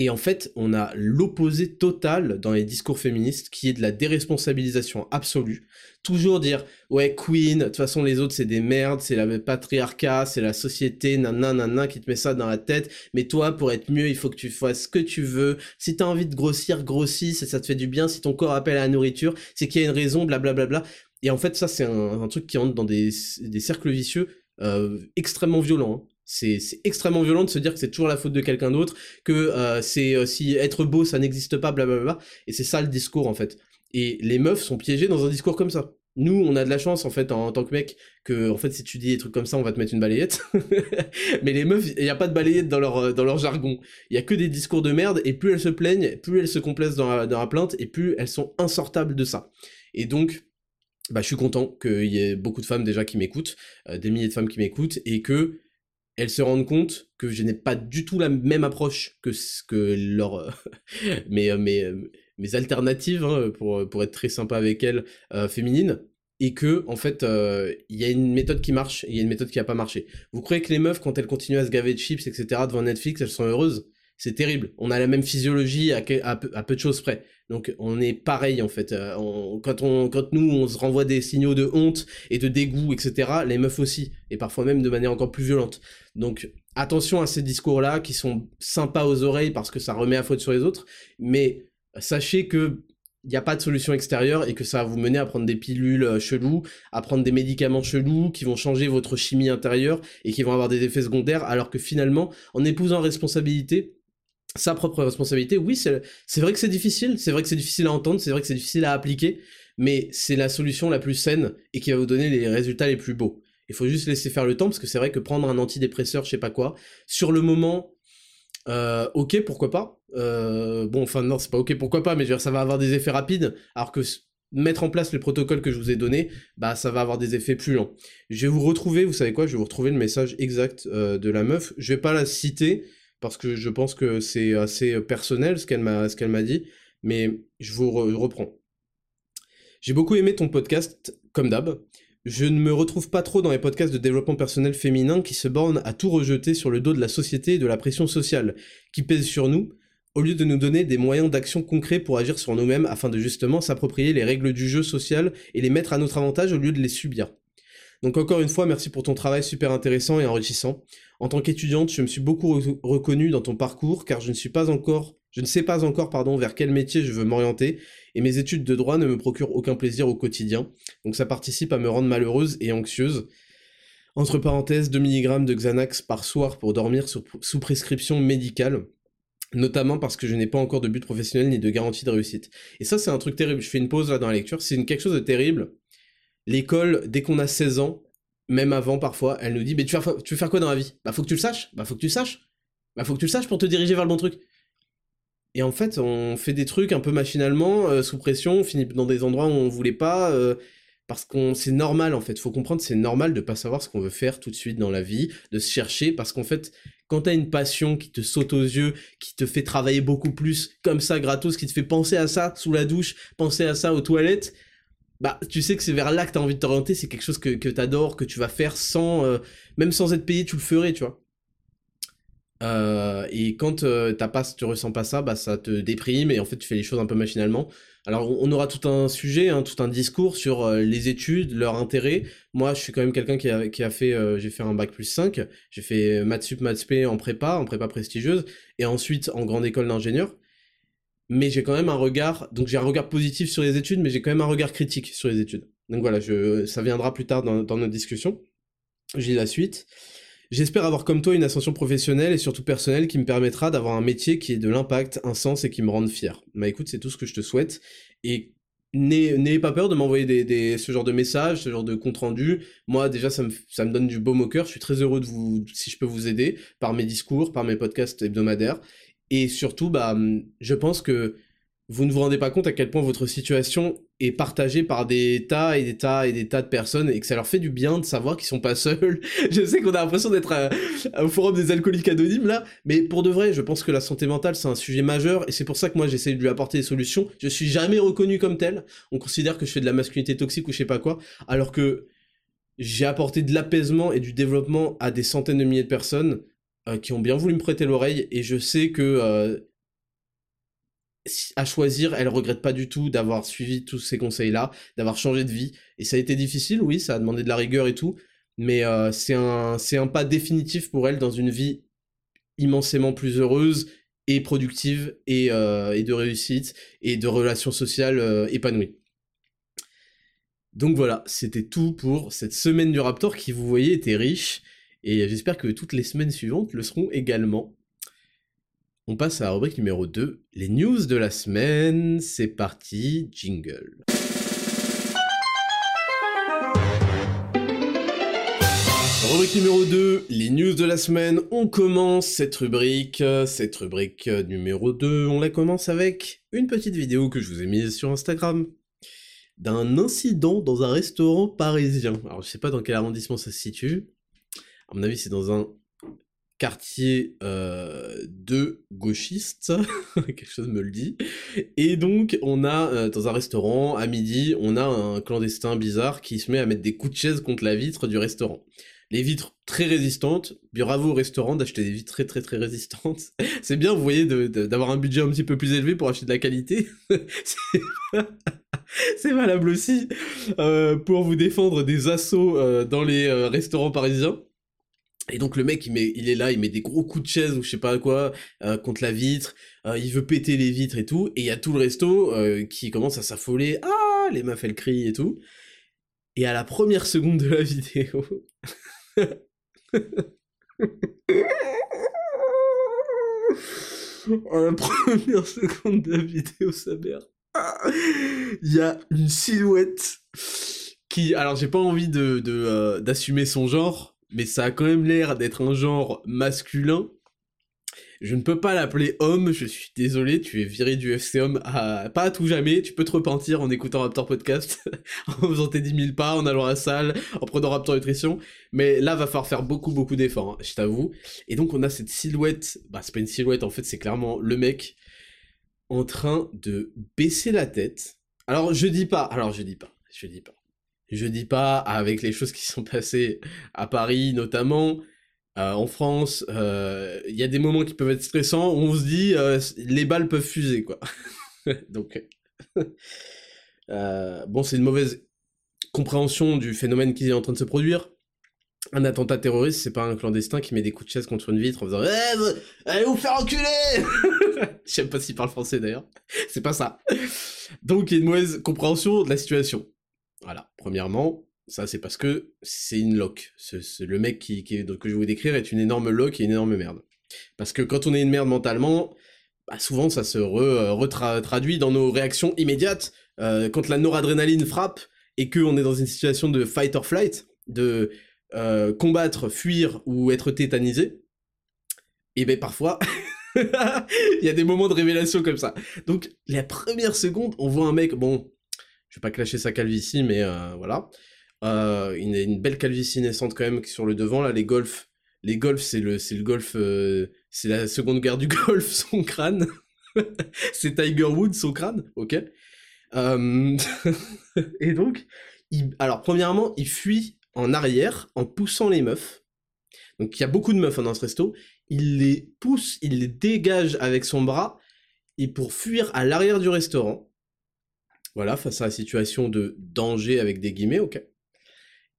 Et en fait, on a l'opposé total dans les discours féministes, qui est de la déresponsabilisation absolue. Toujours dire, ouais, Queen, de toute façon les autres c'est des merdes, c'est la patriarcat, c'est la société, nanana, qui te met ça dans la tête. Mais toi, pour être mieux, il faut que tu fasses ce que tu veux. Si t'as envie de grossir, grossis, ça, ça te fait du bien. Si ton corps appelle à la nourriture, c'est qu'il y a une raison, blablabla. Et en fait, ça, c'est un, truc qui entre dans des, cercles vicieux euh, extrêmement violents. Hein C'est extrêmement violent de se dire que c'est toujours la faute de quelqu'un d'autre, que euh, c'est euh, si être beau ça n'existe pas, blablabla. Et c'est ça le discours en fait. Et les meufs sont piégées dans un discours comme ça. Nous, on a de la chance en fait en, tant que mec que en fait si tu dis des trucs comme ça, on va te mettre une balayette. Mais les meufs, il n'y a pas de balayette dans leur dans leur jargon. Il y a que des discours de merde et plus elles se plaignent, plus elles se complaisent dans la, dans la plainte et plus elles sont insortables de ça. Et donc bah, je suis content qu'il y ait beaucoup de femmes déjà qui m'écoutent, euh, des milliers de femmes qui m'écoutent, et que elles se rendent compte que je n'ai pas du tout la même approche que ce que leur mes, mes, mes alternatives hein, pour, pour être très sympa avec elles euh, féminines et que en fait il y a une méthode qui marche et il y a une méthode qui a pas marché. Vous croyez que les meufs quand elles continuent à se gaver de chips etc devant Netflix elles sont heureuses? C'est terrible. On a la même physiologie à, à, peu, de choses près. Donc on est pareil en fait. Euh, quand on quand nous on se renvoie des signaux de honte et de dégoût etc. Les meufs aussi et parfois même de manière encore plus violente. Donc attention à ces discours là qui sont sympas aux oreilles parce que ça remet à faute sur les autres, mais sachez que il n'y a pas de solution extérieure et que ça va vous mener à prendre des pilules euh, chelous, à prendre des médicaments chelous qui vont changer votre chimie intérieure et qui vont avoir des effets secondaires, alors que finalement, en épousant responsabilité, sa propre responsabilité, oui, c'est vrai que c'est difficile, c'est vrai que c'est difficile à entendre, c'est vrai que c'est difficile à appliquer, mais c'est la solution la plus saine et qui va vous donner les résultats les plus beaux. Il faut juste laisser faire le temps, parce que c'est vrai que prendre un antidépresseur, je sais pas quoi, sur le moment, euh, ok, pourquoi pas. Euh, bon, enfin non, c'est pas ok, pourquoi pas, mais je veux dire, ça va avoir des effets rapides, alors que mettre en place le protocole que je vous ai donné, bah ça va avoir des effets plus lents. Je vais vous retrouver, vous savez quoi, je vais vous retrouver le message exact euh, de la meuf. Je vais pas la citer parce que je pense que c'est assez personnel ce qu'elle m'a ce qu'elle m'a dit, mais je vous reprends. J'ai beaucoup aimé ton podcast, comme d'hab. Je ne me retrouve pas trop dans les podcasts de développement personnel féminin qui se bornent à tout rejeter sur le dos de la société et de la pression sociale qui pèse sur nous, au lieu de nous donner des moyens d'action concrets pour agir sur nous-mêmes afin de justement s'approprier les règles du jeu social et les mettre à notre avantage au lieu de les subir. Donc encore une fois, merci pour ton travail super intéressant et enrichissant. En tant qu'étudiante, je me suis beaucoup reconnue dans ton parcours car je ne suis pas encore je ne sais pas encore pardon, vers quel métier je veux m'orienter, et mes études de droit ne me procurent aucun plaisir au quotidien, donc ça participe à me rendre malheureuse et anxieuse. Entre parenthèses, 2 mg de Xanax par soir pour dormir sous prescription médicale, notamment parce que je n'ai pas encore de but professionnel ni de garantie de réussite. Et ça, c'est un truc terrible. Je fais une pause là dans la lecture. C'est quelque chose de terrible. L'école, dès qu'on a 16 ans, même avant parfois, elle nous dit, mais tu tu veux faire quoi dans la vie? Bah faut que tu le saches. Bah faut que tu le saches. Bah faut que tu le saches pour te diriger vers le bon truc. Et en fait, on fait des trucs un peu machinalement, euh, sous pression, on finit dans des endroits où on voulait pas, euh, parce qu'on c'est normal en fait. Faut comprendre, c'est normal de pas savoir ce qu'on veut faire tout de suite dans la vie, de se chercher, parce qu'en fait, quand t'as une passion qui te saute aux yeux, qui te fait travailler beaucoup plus, comme ça, gratos, qui te fait penser à ça sous la douche, penser à ça aux toilettes, bah tu sais que c'est vers là que t'as envie de t'orienter, c'est quelque chose que, que t'adores, que tu vas faire sans, euh, même sans être payé, tu le ferais, tu vois. Euh, et quand euh, t'as pas, tu ressens pas ça, bah ça te déprime et en fait tu fais les choses un peu machinalement. Alors on aura tout un sujet, hein, tout un discours sur euh, les études, leur intérêt. Moi je suis quand même quelqu'un qui a, qui a fait, j'ai fait un bac plus 5, j'ai fait maths sup, maths en prépa, en prépa prestigieuse, et ensuite en grande école d'ingénieur. Mais j'ai quand même un regard, donc j'ai un regard positif sur les études, mais j'ai quand même un regard critique sur les études. Donc voilà, je, ça viendra plus tard dans, notre discussion. J'ai la suite. J'espère avoir comme toi une ascension professionnelle et surtout personnelle qui me permettra d'avoir un métier qui ait de l'impact, un sens et qui me rende fier. Bah écoute, c'est tout ce que je te souhaite. Et n'ayez pas peur de m'envoyer des, ce genre de messages, ce genre de compte rendu. Moi, déjà, ça me, ça me donne du baume au cœur. Je suis très heureux de vous, si je peux vous aider par mes discours, par mes podcasts hebdomadaires. Et surtout, bah, je pense que vous ne vous rendez pas compte à quel point votre situation est partagée par des tas et des tas et des tas de personnes et que ça leur fait du bien de savoir qu'ils sont pas seuls. je sais qu'on a l'impression d'être euh, au forum des alcooliques anonymes là, mais pour de vrai, je pense que la santé mentale c'est un sujet majeur et c'est pour ça que moi j'essaie de lui apporter des solutions. Je suis jamais reconnu comme tel. On considère que je fais de la masculinité toxique ou je sais pas quoi, alors que j'ai apporté de l'apaisement et du développement à des centaines de milliers de personnes qui ont bien voulu me prêter l'oreille et je sais que euh, à choisir, elle regrette pas du tout d'avoir suivi tous ces conseils-là, d'avoir changé de vie. Et ça a été difficile, oui, ça a demandé de la rigueur et tout, mais euh, c'est un, c'est un pas définitif pour elle dans une vie immensément plus heureuse et productive et, euh, et de réussite et de relations sociales euh, épanouies. Donc voilà, c'était tout pour cette semaine du Raptor qui, vous voyez, était riche. Et j'espère que toutes les semaines suivantes le seront également. On passe à la rubrique numéro 2, les news de la semaine. C'est parti, jingle. Rubrique numéro 2, les news de la semaine. On commence cette rubrique. Cette rubrique numéro 2, on la commence avec une petite vidéo que je vous ai mise sur Instagram d'un incident dans un restaurant parisien. Alors je sais pas dans quel arrondissement ça se situe. À mon avis, c'est dans un quartier euh, de gauchistes, quelque chose me le dit. Et donc, on a, euh, dans un restaurant, à midi, on a un clandestin bizarre qui se met à mettre des coups de chaise contre la vitre du restaurant les vitres très résistantes. Bravo au restaurant d'acheter des vitres très très très résistantes. C'est bien, vous voyez, d'avoir un budget un petit peu plus élevé pour acheter de la qualité. C'est valable aussi euh, pour vous défendre des assauts dans les restaurants parisiens. Et donc le mec, il, met, il est là, il met des gros coups de chaise ou je sais pas quoi contre la vitre. il veut péter les vitres et tout. Et il y a tout le resto qui commence à s'affoler. Ah, les meufs elles crient et tout. Et à la première seconde de la vidéo, en la première seconde de la vidéo, sa mère, il y a une silhouette qui, alors j'ai pas envie de euh, d'assumer son genre, mais ça a quand même l'air d'être un genre masculin je ne peux pas l'appeler homme, je suis désolé, tu es viré du FC homme à... pas à tout jamais, tu peux te repentir en écoutant Raptor Podcast, en faisant tes 10 000 pas, en allant à la salle, en prenant Raptor Nutrition, mais là va falloir faire beaucoup beaucoup d'efforts, hein, je t'avoue. Et donc on a cette silhouette, bah c'est pas une silhouette en fait, c'est clairement le mec en train de baisser la tête. Alors je dis pas, alors je dis pas, je dis pas. Je dis pas avec les choses qui sont passées à Paris notamment, euh, en France, il euh, y a des moments qui peuvent être stressants où on se dit euh, les balles peuvent fuser quoi. Donc bon, c'est une mauvaise compréhension du phénomène qui est en train de se produire. Un attentat terroriste, c'est pas un clandestin qui met des coups de chaise contre une vitre en faisant eh, allez vous faire enculer. Je sais pas s'il parle français d'ailleurs. C'est pas ça. Donc il y a une mauvaise compréhension de la situation. Voilà. Premièrement, ça, c'est parce que c'est une loque. le mec que je vais vous décrire est une énorme loque et une énorme merde. Parce que quand on est une merde mentalement, bah souvent ça se retraduit dans nos réactions immédiates. Euh, quand la noradrénaline frappe et qu'on est dans une situation de fight or flight, de euh, combattre, fuir ou être tétanisé, et ben parfois il y a des moments de révélation comme ça. Donc la première seconde, on voit un mec, bon, je vais pas clasher sa calvitie, mais euh, voilà. Euh, une, belle calvitie naissante quand même sur le devant là les golfs. Les golfs c'est le golf euh, c'est la seconde guerre du golf son crâne. C'est Tiger Woods son crâne ok. Et donc alors premièrement il fuit en arrière en poussant les meufs. Donc il y a beaucoup de meufs hein, dans ce resto. Il les pousse il les dégage avec son bras. Et pour fuir à l'arrière du restaurant voilà face à la situation de danger avec des guillemets ok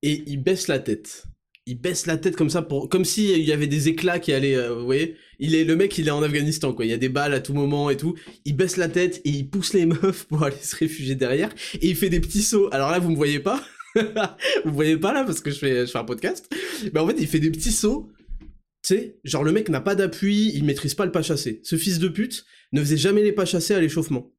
et il baisse la tête. Il baisse la tête comme ça pour, comme s'il y avait des éclats qui allaient, euh, vous voyez. Il est, le mec, il est en Afghanistan, quoi. Il y a des balles à tout moment et tout. Il baisse la tête et il pousse les meufs pour aller se réfugier derrière. Et il fait des petits sauts. Alors là, vous me voyez pas? vous me voyez pas là parce que je fais, je fais un podcast. Mais en fait, il fait des petits sauts. Tu sais, genre le mec n'a pas d'appui, il maîtrise pas le pas chassé. Ce fils de pute ne faisait jamais les pas chassés à l'échauffement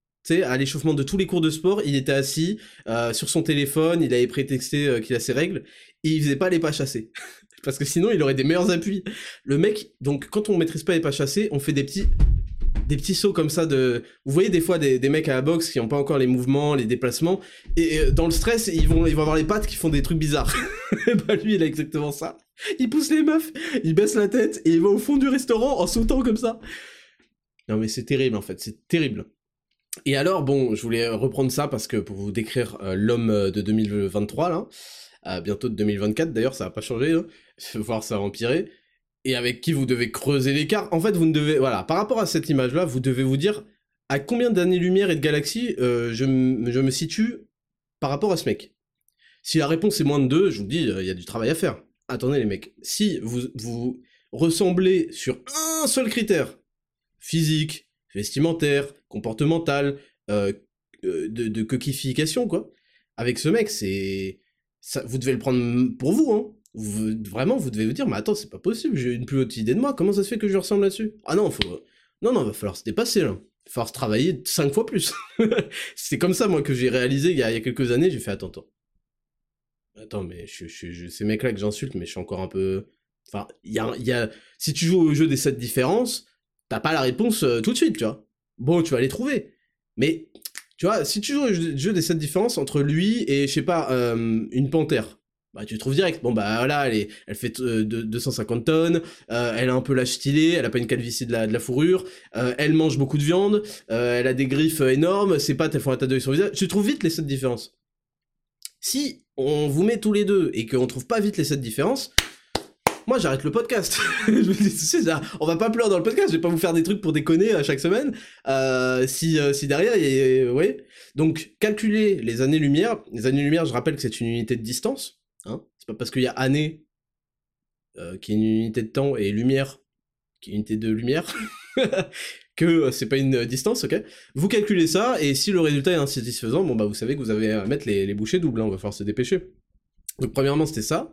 à l'échauffement de tous les cours de sport, il était assis euh, sur son téléphone, il avait prétexté euh, qu'il a ses règles, et il faisait pas les pas chassés. Parce que sinon, il aurait des meilleurs appuis. Le mec, donc, quand on maîtrise pas les pas chassés, on fait des petits des petits sauts comme ça de vous voyez des fois des, mecs à la boxe qui ont pas encore les mouvements les déplacements et euh, dans le stress ils vont ils vont avoir les pattes qui font des trucs bizarres. Bah lui il a exactement ça. Il pousse les meufs il baisse la tête et il va au fond du restaurant en sautant comme ça. Non mais c'est terrible en fait. C'est terrible et alors, bon, je voulais reprendre ça parce que pour vous décrire euh, l'homme euh, de 2023, là, euh, bientôt de 2024 d'ailleurs, ça va pas changer, hein, voir ça va empirer, et avec qui vous devez creuser l'écart. En fait, vous ne devez, voilà, par rapport à cette image-là, vous devez vous dire à combien d'années-lumière et de galaxies je, je, me situe par rapport à ce mec? Si la réponse est moins de 2, je vous dis, il y a du travail à faire. Attendez les mecs, si vous ressemblez sur un seul critère, physique, vestimentaire, comportemental, euh, euh, de, de coquification, quoi. Avec ce mec, c'est... Vous devez le prendre pour vous, hein. vraiment, vous devez vous dire, mais attends, c'est pas possible, j'ai une plus haute idée de moi, comment ça se fait que je ressemble là-dessus? Ah non, faut... Non, non, va falloir se dépasser, là. Va falloir se travailler cinq fois plus. c'est comme ça, moi, que j'ai réalisé il y, a, quelques années, j'ai fait, attends, attends. Attends, mais je, je, je ces mecs-là que j'insulte, mais je suis encore un peu... Enfin, il y a, y a... Si tu joues au jeu des 7 différences, t'as pas la réponse euh, tout de suite, tu vois. Bon, tu vas les trouver. Mais, tu vois, si tu joues au jeu des 7 différences entre lui et, je sais pas, euh, une panthère, bah tu trouves direct. Bon bah voilà, elle, est, elle fait euh, 250 tonnes, euh, elle a un peu l'âge stylé, elle a pas une calvitie de la, de la fourrure, elle mange beaucoup de viande, elle a des griffes énormes, ses pattes elles font un tas d'œil sur le visage. Tu trouves vite les 7 différences. Si on vous met tous les deux et qu'on trouve pas vite les 7 différences, moi j'arrête le podcast. on va pas pleurer dans le podcast, je vais pas vous faire des trucs pour déconner à chaque semaine. Euh, si, euh, si derrière, a, ouais. Donc calculer les années-lumière. Les années-lumière, je rappelle que c'est une unité de distance. Hein c'est pas parce qu'il y a année euh, qui est une unité de temps et lumière qui est une unité de lumière que c'est pas une distance, ok Vous calculez ça et si le résultat est insatisfaisant, bon bah vous savez que vous avez à mettre les, les bouchées doubles, hein, on va falloir se dépêcher. Donc premièrement c'était ça.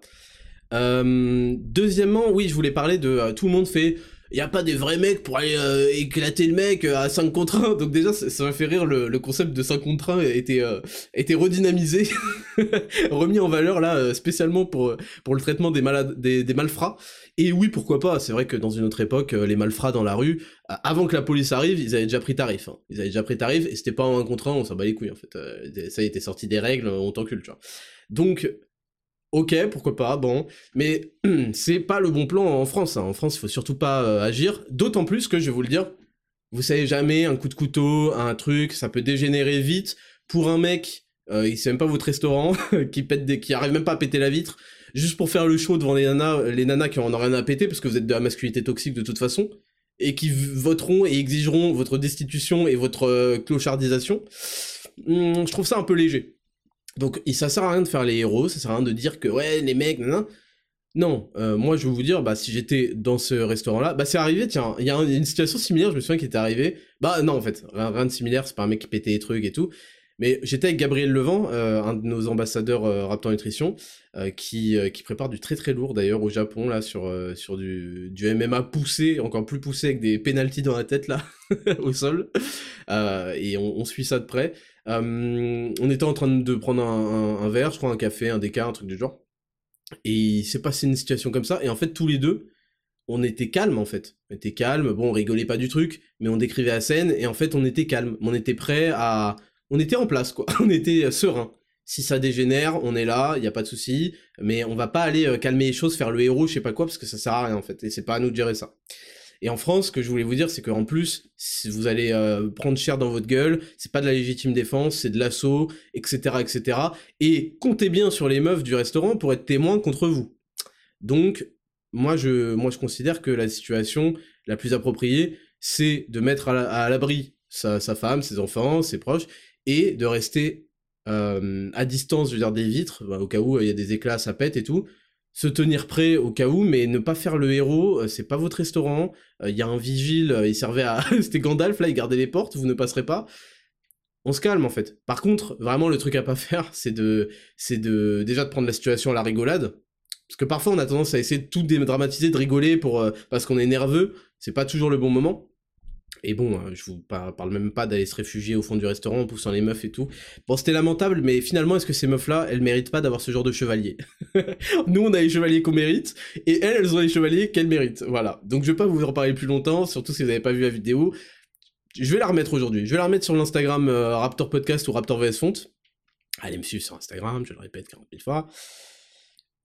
Euh, deuxièmement, oui, je voulais parler de euh, tout le monde fait. Il n'y a pas des vrais mecs pour aller euh, éclater le mec euh, à 5 contre 1. Donc déjà, ça, m'a fait rire, le, le, concept de 5 contre 1 était, euh, était redynamisé, remis en valeur là, spécialement pour, pour le traitement des, malades, des, des malfrats. Et oui, pourquoi pas, c'est vrai que dans une autre époque, les malfrats dans la rue, avant que la police arrive, ils avaient déjà pris tarif. Hein. Ils avaient déjà pris tarif, et c'était pas en 1 contre 1, on s'en bat les couilles en fait. ça a été sorti des règles, on t'encule, tu vois. Donc, Ok, pourquoi pas, bon. Mais c'est pas le bon plan en France. Hein. En France, il faut surtout pas euh, agir. D'autant plus que, je vais vous le dire, vous savez jamais, un coup de couteau, un truc, ça peut dégénérer vite. Pour un mec, euh, il sait même pas votre restaurant, qui pète des... qui arrive même pas à péter la vitre, juste pour faire le show devant les nanas, les nanas qui en ont rien à péter, parce que vous êtes de la masculinité toxique de toute façon, et qui voteront et exigeront votre destitution et votre euh, clochardisation. Hum, je trouve ça un peu léger. Donc ça sert à rien de faire les héros, ça sert à rien de dire que ouais les mecs, nan, non, euh, moi je vais vous dire, bah si j'étais dans ce restaurant-là, bah c'est arrivé, tiens, il y a une situation similaire, je me souviens qui était arrivée, bah non en fait, rien, de similaire, c'est pas un mec qui pétait des trucs et tout, mais j'étais avec Gabriel Levent, euh, un de nos ambassadeurs euh, Raptor Nutrition, qui, qui prépare du très très lourd d'ailleurs au Japon, là, sur, sur du, du MMA poussé, encore plus poussé avec des pénalties dans la tête, là, au sol, et on, suit ça de près. On était en train de prendre un, verre, je crois un café, un déca, un truc du genre, et il s'est passé une situation comme ça, et en fait tous les deux, on était calme en fait. On était calme, bon on rigolait pas du truc, mais on décrivait la scène, et en fait on était calme, on était prêt à on était en place, quoi. On était euh, serein. Si ça dégénère, on est là, il y a pas de souci, mais on va pas aller euh, calmer les choses, faire le héros, je sais pas quoi, parce que ça sert à rien en fait, et c'est pas à nous de gérer ça. Et en France, ce que je voulais vous dire, c'est qu'en plus, vous allez euh, prendre cher dans votre gueule, c'est pas de la légitime défense, c'est de l'assaut, etc., etc. Et comptez bien sur les meufs du restaurant pour être témoins contre vous. Donc, moi je, moi je considère que la situation la plus appropriée, c'est de mettre à l'abri sa, femme, ses enfants, ses proches, et de rester euh, à distance, je veux dire, des vitres, bah, au cas où il y a des éclats, ça pète et tout, se tenir prêt au cas où, mais ne pas faire le héros, euh, c'est pas votre restaurant, il euh, y a un vigile, il servait à... C'était Gandalf, là, il gardait les portes, vous ne passerez pas. On se calme, en fait. Par contre, vraiment, le truc à pas faire, c'est de... c'est déjà de prendre la situation à la rigolade, parce que parfois, on a tendance à essayer de tout dédramatiser, de rigoler parce qu'on est nerveux, c'est pas toujours le bon moment. Et bon, euh, je vous parle même pas d'aller se réfugier au fond du restaurant en poussant les meufs et tout. Bon, c'était lamentable, mais finalement, est-ce que ces meufs-là, elles méritent pas d'avoir ce genre de chevalier? Nous, on a les chevaliers qu'on mérite, et elles, elles ont les chevaliers qu'elles méritent. Voilà. Donc, je vais pas vous en parler plus longtemps, surtout si vous n'avez pas vu la vidéo. Je vais la remettre aujourd'hui. Je vais la remettre sur l'Instagram euh, Raptor Podcast ou Raptor VS Font. Allez me suivre sur Instagram, je le répète 40 000 fois.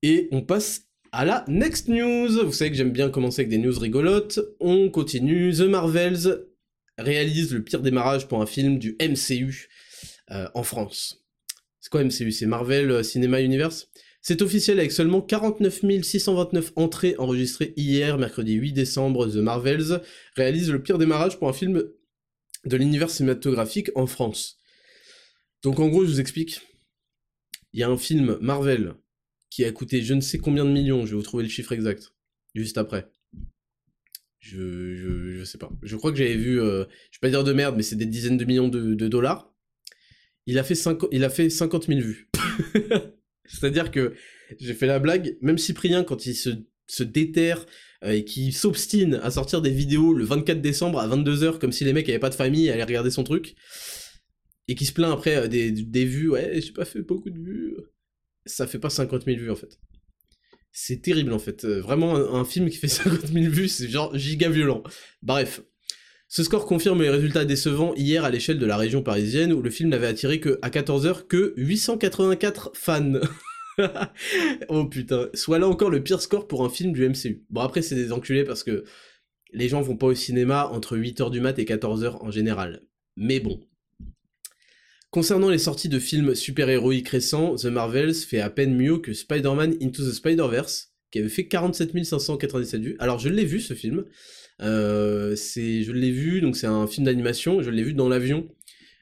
Et on passe à la next news. Vous savez que j'aime bien commencer avec des news rigolotes. On continue. The Marvels réalise le pire démarrage pour un film du MCU euh, en France. C'est quoi MCU C'est Marvel Cinema Universe? C'est officiel avec seulement 49 629 entrées enregistrées hier, mercredi 8 décembre. The Marvels réalise le pire démarrage pour un film de l'univers cinématographique en France. Donc en gros, je vous explique. Il y a un film Marvel qui a coûté je ne sais combien de millions, je vais vous trouver le chiffre exact, juste après. Je, je, sais pas. Je crois que j'avais vu, euh, je vais pas dire de merde, mais c'est des dizaines de millions de, dollars. Il a, fait 5, il a fait 50 000 vues. C'est-à-dire que j'ai fait la blague, même Cyprien, quand il se, déterre euh, et qui s'obstine à sortir des vidéos le 24 décembre à 22h, comme si les mecs avaient pas de famille aller regarder son truc, et qui se plaint après euh, des, des vues, ouais, j'ai pas fait beaucoup de vues, ça fait pas 50 000 vues en fait. C'est terrible en fait. Euh, vraiment, un, film qui fait 50 000 vues, c'est genre giga violent. Bref. Ce score confirme les résultats décevants hier à l'échelle de la région parisienne où le film n'avait attiré que à 14h que 884 fans. oh putain, soit là encore le pire score pour un film du MCU. Bon après c'est des enculés parce que les gens vont pas au cinéma entre 8h du mat et 14h en général. Mais bon, Concernant les sorties de films super-héroïques récents, The Marvels fait à peine mieux que Spider-Man Into the Spider-Verse, qui avait fait 47 597 vues. Alors je l'ai vu ce film, euh, je l'ai vu, donc c'est un film d'animation, je l'ai vu dans l'avion,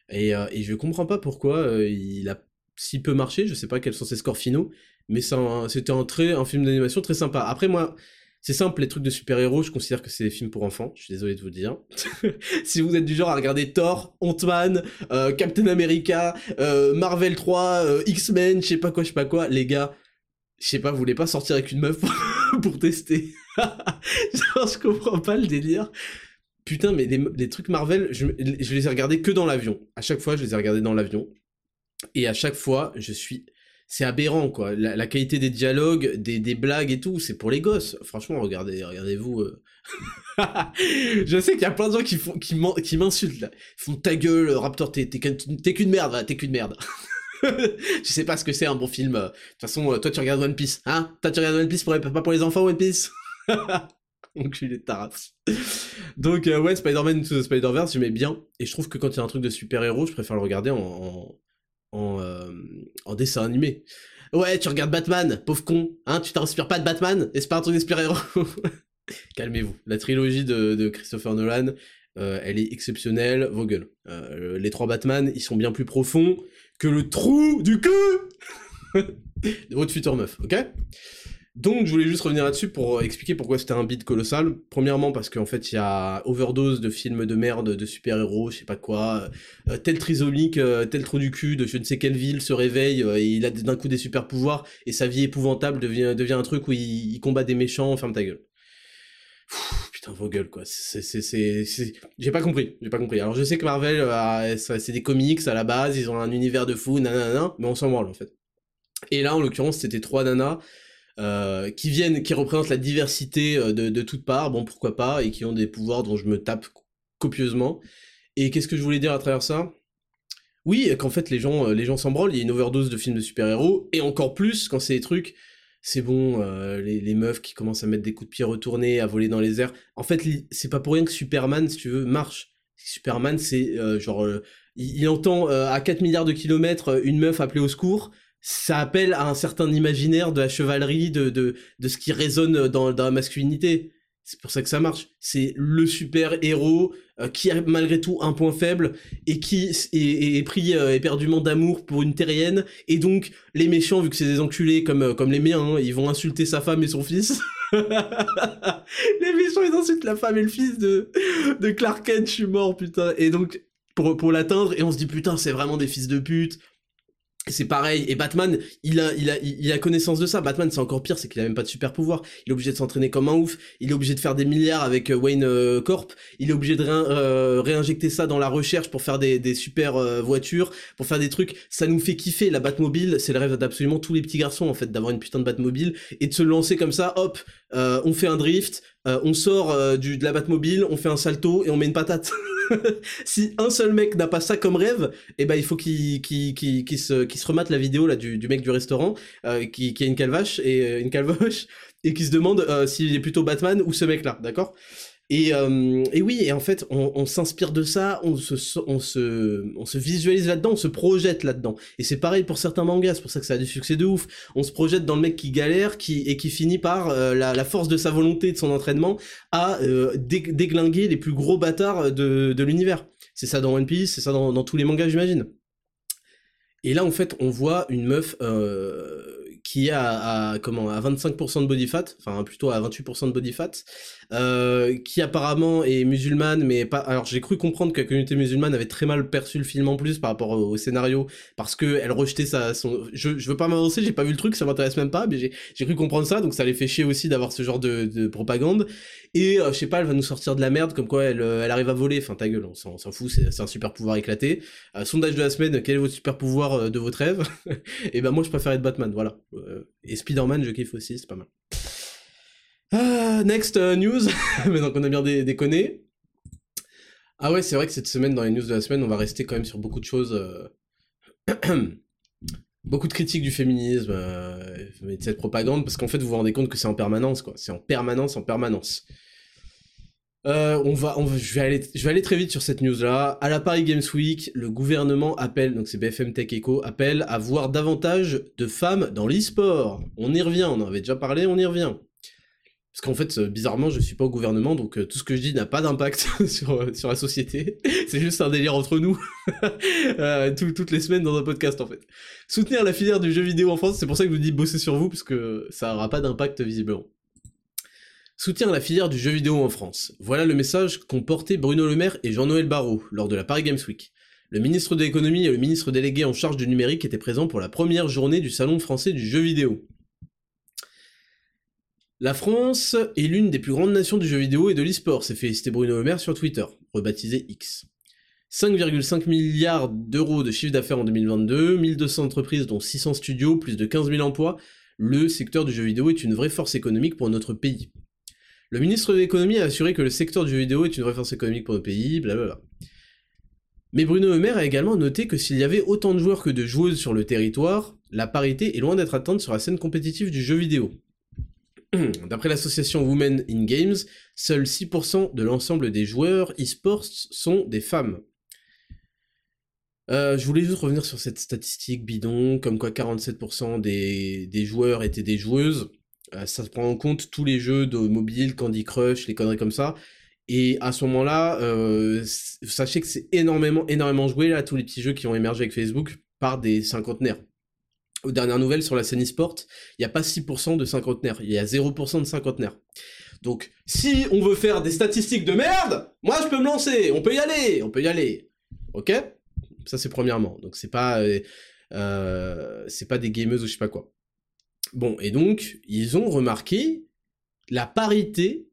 et, euh, et je comprends pas pourquoi euh, il a si peu marché, je sais pas quels sont ses scores finaux, mais c'était un, un film d'animation très sympa. Après moi, c'est simple, les trucs de super-héros, je considère que c'est des films pour enfants, je suis désolé de vous le dire. si vous êtes du genre à regarder Thor, Ant-Man, euh, Captain America, euh, Marvel 3, euh, X-Men, je sais pas quoi, je sais pas quoi, les gars, je sais pas, vous voulez pas sortir avec une meuf pour, tester? Genre, je comprends pas le délire. Putain, mais les, trucs Marvel, je, je les ai regardés que dans l'avion. À chaque fois, je les ai regardés dans l'avion. Et à chaque fois, je suis c'est aberrant quoi. La, qualité des dialogues, des, blagues et tout, c'est pour les gosses. Franchement, regardez, regardez-vous. Euh. je sais qu'il y a plein de gens qui font, qui m'insultent là. Ils font ta gueule, Raptor, t'es qu'une merde, t'es qu'une merde. je sais pas ce que c'est un bon film. De toute façon, euh, toi tu regardes One Piece, hein? Toi tu regardes One Piece pour pas pour les enfants One Piece? Je suis taras. Donc euh, ouais, Spider-Man into the Spider-Verse, j'aimais bien. Et je trouve que quand il y a un truc de super-héros, je préfère le regarder en euh, en, dessin animé. Ouais, tu regardes Batman, pauvre con, hein, tu t'inspires pas de Batman, et c'est pas un Calmez-vous. La trilogie de, Christopher Nolan, euh, elle est exceptionnelle, vos gueules. Euh, les trois Batman, ils sont bien plus profonds que le trou du cul de votre future meuf, ok? Donc je voulais juste revenir là-dessus pour expliquer pourquoi c'était un beat colossal. Premièrement parce qu'en fait il y a overdose de films de merde, de super-héros, je sais pas quoi, euh, tel trisolique, euh, tel trou du cul de je ne sais quelle ville se réveille euh, et il a d'un coup des super-pouvoirs et sa vie épouvantable devient, devient un truc où il, combat des méchants, ferme ta gueule. putain vos gueules quoi. J'ai pas compris, j'ai pas compris. Alors je sais que Marvel, c'est des comics à la base, ils ont un univers de fou, nanana, mais on s'en branle en fait. Et là en l'occurrence c'était trois nanas euh, qui viennent, qui représentent la diversité euh, de, de toutes parts, bon pourquoi pas, et qui ont des pouvoirs dont je me tape copieusement. Et qu'est-ce que je voulais dire à travers ça? Oui, qu'en fait les gens, euh, les gens s'en branlent, il y a une overdose de films de super-héros, et encore plus quand c'est des trucs, c'est bon, les, meufs qui commencent à mettre des coups de pied retournés, à voler dans les airs. En fait, c'est pas pour rien que Superman, si tu veux, marche. Superman, c'est genre, il, entend à 4 milliards de kilomètres une meuf appeler au secours, ça appelle à un certain imaginaire de la chevalerie, de, de, de ce qui résonne dans, la masculinité. C'est pour ça que ça marche. C'est le super héros euh, qui a malgré tout un point faible et qui est, pris euh, éperdument d'amour pour une terrienne. Et donc les méchants, vu que c'est des enculés comme, euh, comme les miens, hein, ils vont insulter sa femme et son fils. les méchants, ils insultent la femme et le fils de, de Clark Kent, je suis mort, putain. Et donc pour, pour l'atteindre, et on se dit putain, c'est vraiment des fils de pute c'est pareil, et Batman, il a, il a, il a connaissance de ça. Batman, c'est encore pire, c'est qu'il a même pas de super pouvoir. Il est obligé de s'entraîner comme un ouf. Il est obligé de faire des milliards avec euh, Wayne euh, Corp. Il est obligé de euh, réinjecter ça dans la recherche pour faire des, des super voitures, pour faire des trucs. Ça nous fait kiffer. La Batmobile, c'est le rêve d'absolument tous les petits garçons en fait, d'avoir une putain de Batmobile et de se lancer comme ça. Hop, on fait un drift, on sort du, de la Batmobile, on fait un salto et on met une patate. si un seul mec n'a pas ça comme rêve, eh ben il faut qu'il se, se remate la vidéo là du, mec du restaurant euh, qui, qui a une calvache et euh, une calvoche et qui se demande euh, s'il est plutôt Batman ou ce mec là, d'accord? Et, et, oui, et en fait, on, s'inspire de ça, on se, on se, on se visualise là-dedans, on se projette là-dedans. Et c'est pareil pour certains mangas, c'est pour ça que ça a du succès de ouf. On se projette dans le mec qui galère qui, et qui finit par la, la, force de sa volonté, de son entraînement, à déglinguer les plus gros bâtards de, de l'univers. C'est ça dans One Piece, c'est ça dans, dans tous les mangas, j'imagine. Et là, en fait, on voit une meuf euh, qui a à, comment à 25% de body fat, enfin plutôt à 28% de body fat, euh, qui apparemment est musulmane, mais pas. Alors j'ai cru comprendre que la communauté musulmane avait très mal perçu le film en plus par rapport au, scénario, parce que elle rejetait sa. Son... Je, je veux pas m'avancer, j'ai pas vu le truc, ça m'intéresse même pas, mais j'ai cru comprendre ça, donc ça les fait chier aussi d'avoir ce genre de, de propagande. Et euh, je sais pas, elle va nous sortir de la merde, comme quoi elle, euh, arrive à voler. Enfin ta gueule, on s'en fout, c'est un super pouvoir éclaté. sondage de la semaine, quel est votre super pouvoir de votre rêve Et ben moi je préfère être Batman, voilà. et Spider-Man, je kiffe aussi, c'est pas mal. Ah, next euh, news, maintenant qu'on a bien déconné. Ah ouais, c'est vrai que cette semaine, dans les news de la semaine, on va rester quand même sur beaucoup de choses. Euh, beaucoup de critiques du féminisme euh, et de cette propagande, parce qu'en fait, vous vous rendez compte que c'est en permanence, quoi. C'est en permanence, en permanence. on va, on je, vais aller, je vais aller très vite sur cette news-là. À la Paris Games Week, le gouvernement appelle, donc c'est BFM Tech Echo, appelle à voir davantage de femmes dans l'e-sport. On y revient, on en avait déjà parlé, on y revient. Parce qu'en fait, euh, bizarrement, je suis pas au gouvernement, donc euh, tout ce que je dis n'a pas d'impact sur, euh, sur la société. C'est juste un délire entre nous, toutes les semaines dans un podcast en fait. Soutenir la filière du jeu vidéo en France, c'est pour ça que je vous dis bosser sur vous, parce que ça aura pas d'impact visiblement. Soutenir la filière du jeu vidéo en France. Voilà le message qu'ont porté Bruno Le Maire et Jean-Noël Barrot lors de la Paris Games Week. Le ministre de l'économie et le ministre délégué en charge du numérique étaient présents pour la première journée du Salon français du jeu vidéo. La France est l'une des plus grandes nations du jeu vidéo et de l'e-sport, s'est félicité Bruno Le sur Twitter, rebaptisé X. 5,5 milliards d'euros de chiffre d'affaires en 2022, 1200 entreprises dont 600 studios, plus de 15 000 emplois, le secteur du jeu vidéo est une vraie force économique pour notre pays. Le ministre de l'économie a assuré que le secteur du jeu vidéo est une vraie force économique pour notre pays, blablabla. Mais Bruno Le a également noté que s'il y avait autant de joueurs que de joueuses sur le territoire, la parité est loin d'être atteinte sur la scène compétitive du jeu vidéo. D'après l'association Women in Games, seuls 6% de l'ensemble des joueurs e-sports sont des femmes. Euh, je voulais juste revenir sur cette statistique bidon, comme quoi 47% des, joueurs étaient des joueuses. Euh, ça prend en compte tous les jeux de mobile, Candy Crush, les conneries comme ça. Et à ce moment-là, euh, sachez que c'est énormément, énormément joué, là, tous les petits jeux qui ont émergé avec Facebook, par des cinquantenaires aux dernières nouvelles sur la scène e-sport, il n'y a pas 6% de cinquantenaires, il y a 0% de cinquantenaires. Donc, si on veut faire des statistiques de merde, moi je peux me lancer, on peut y aller, on peut y aller. Ok? Ça c'est premièrement. Donc c'est pas, euh, euh, c'est pas des gameuses ou je sais pas quoi. Bon, et donc ils ont remarqué la parité,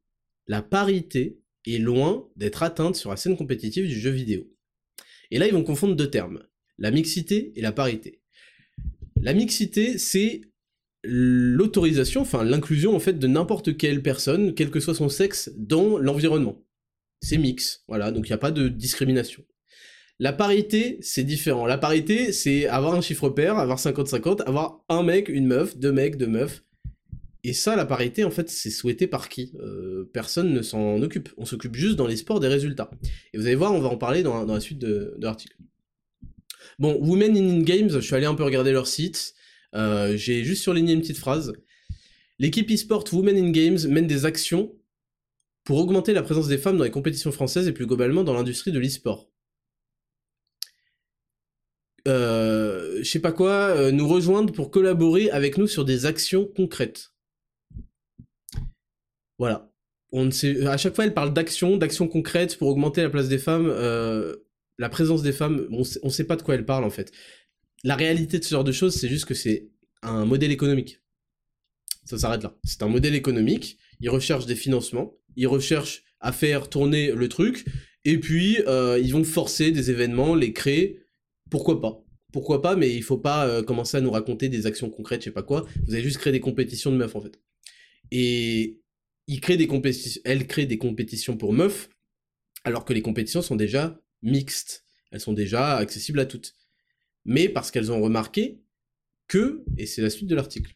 la parité est loin d'être atteinte sur la scène compétitive du jeu vidéo. Et là ils vont confondre deux termes, la mixité et la parité. La mixité, c'est l'autorisation, enfin l'inclusion en fait de n'importe quelle personne, quel que soit son sexe, dans l'environnement. C'est mix, voilà, donc il n'y a pas de discrimination. La parité, c'est différent. La parité, c'est avoir un chiffre pair, avoir 50-50, avoir un mec, une meuf, deux mecs, deux meufs. Et ça, la parité, en fait, c'est souhaité par qui? Euh, Personne ne s'en occupe. On s'occupe juste dans les sports des résultats. Et vous allez voir, on va en parler dans, la suite de l'article. Bon, Women in Games, je suis allé un peu regarder leur site. Euh, j'ai juste surligné une petite phrase. L'équipe e-sport Women in Games mène des actions pour augmenter la présence des femmes dans les compétitions françaises et plus globalement dans l'industrie de l'e-sport. Euh, je sais pas quoi, euh, nous rejoindre pour collaborer avec nous sur des actions concrètes. Voilà. On sait, à chaque fois, elle parle d'actions, d'actions concrètes pour augmenter la place des femmes. La présence des femmes, on sait, sait pas de quoi elles parlent en fait. La réalité de ce genre de choses, c'est juste que c'est un modèle économique. Ça s'arrête là. C'est un modèle économique. Ils recherchent des financements, ils recherchent à faire tourner le truc, et puis euh, ils vont forcer des événements, les créer. Pourquoi pas? Pourquoi pas Mais il faut pas euh, commencer à nous raconter des actions concrètes, je sais pas quoi. Vous avez juste créé des compétitions de meufs en fait. Et ils créent des compétitions, elles créent des compétitions pour meufs, alors que les compétitions sont déjà mixtes. Elles sont déjà accessibles à toutes. Mais parce qu'elles ont remarqué que, et c'est la suite de l'article.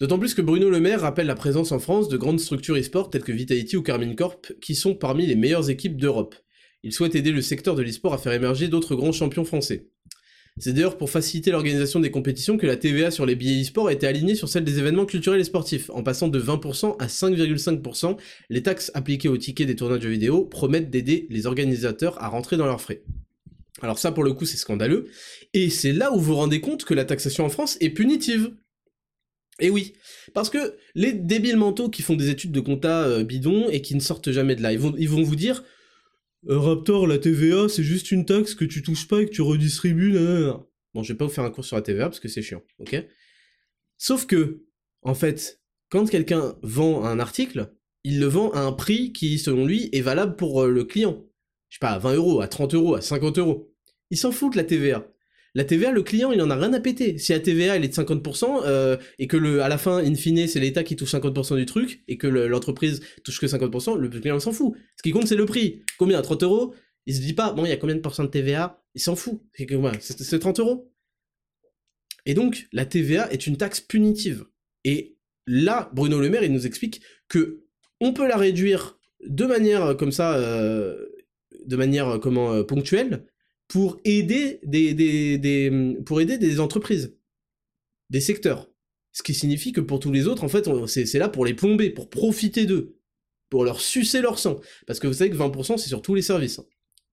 D'autant plus que Bruno Le Maire rappelle la présence en France de grandes structures e-sport telles que Vitality ou Carmine Corp, qui sont parmi les meilleures équipes d'Europe. Il souhaite aider le secteur de l'e-sport à faire émerger d'autres grands champions français. C'est d'ailleurs pour faciliter l'organisation des compétitions que la TVA sur les billets e-sport été alignée sur celle des événements culturels et sportifs, en passant de 20% à 5,5%. Les taxes appliquées aux tickets des tournois de jeux vidéo promettent d'aider les organisateurs à rentrer dans leurs frais. Alors ça, pour le coup, c'est scandaleux. Et c'est là où vous rendez compte que la taxation en France est punitive. Et oui, parce que les débiles mentaux qui font des études de compta euh, bidon et qui ne sortent jamais de là, ils vont vous dire euh, Raptor, la TVA, c'est juste une taxe que tu touches pas et que tu redistribues. Bon, je vais pas vous faire un cours sur la TVA parce que c'est chiant, ok? Sauf que, en fait, quand quelqu'un vend un article, il le vend à un prix qui, selon lui, est valable pour euh, le client. Je sais pas, à 20 euros, à 30 euros, à 50 euros. Il s'en fout de la TVA. La TVA, le client, il en a rien à péter. Si la TVA, elle est de 50%, euh, et que à la fin, in fine, c'est l'État qui touche 50% du truc, et que l'entreprise touche que 50%, le client s'en fout. Ce qui compte, c'est le prix. Combien? 30 euros? Il se dit pas, bon, il y a combien de pourcents de TVA Il s'en fout. C'est 30 euros. Et donc, la TVA est une taxe punitive. Et là, Bruno Le Maire, il nous explique que on peut la réduire de manière euh, comme ça, euh, de manière comment ponctuelle, pour aider des, des, pour aider des entreprises, des secteurs. Ce qui signifie que pour tous les autres, en fait, c'est là pour les plomber, pour profiter d'eux, pour leur sucer leur sang. Parce que vous savez que 20%, c'est sur tous les services. Hein.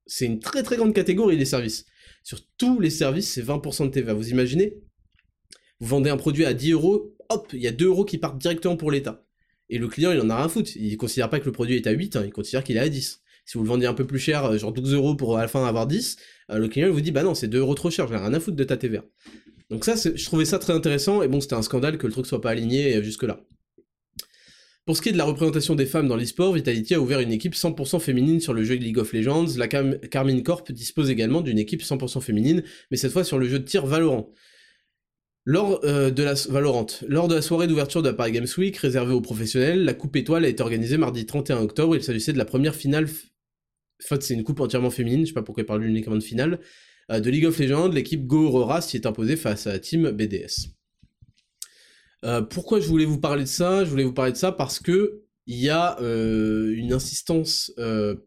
C'est une très très grande catégorie, les services. Sur tous les services, c'est 20% de TVA. Vous imaginez? Vous vendez un produit à 10 euros, hop, il y a 2 euros qui partent directement pour l'État. Et le client, il en a rien à foutre. Il considère pas que le produit est à 8, hein, il considère qu'il est à 10. Si vous le vendez un peu plus cher, euh, genre 12 euros pour à la fin avoir 10, euh, le client vous dit bah non, c'est 2 euros trop cher, j'ai rien à foutre de ta TVA. Donc ça, je trouvais ça très intéressant, et bon, c'était un scandale que le truc soit pas aligné euh, jusque-là. Pour ce qui est de la représentation des femmes dans l'e-sport, Vitality a ouvert une équipe 100% féminine sur le jeu League of Legends. La Carmine Corp dispose également d'une équipe 100% féminine, mais cette fois sur le jeu de tir Valorant. Lors de la Valorant, lors de la soirée d'ouverture de la Paris Games Week réservée aux professionnels, la Coupe Étoile a été organisée mardi 31 octobre. Il s'agissait de la première finale en c'est une coupe entièrement féminine, je sais pas pourquoi il parle uniquement de finale. Euh, de League of Legends, l'équipe Go Aurora s'y est imposée face à team BDS. Euh, pourquoi je voulais vous parler de ça? Je voulais vous parler de ça parce que il y a euh, une insistance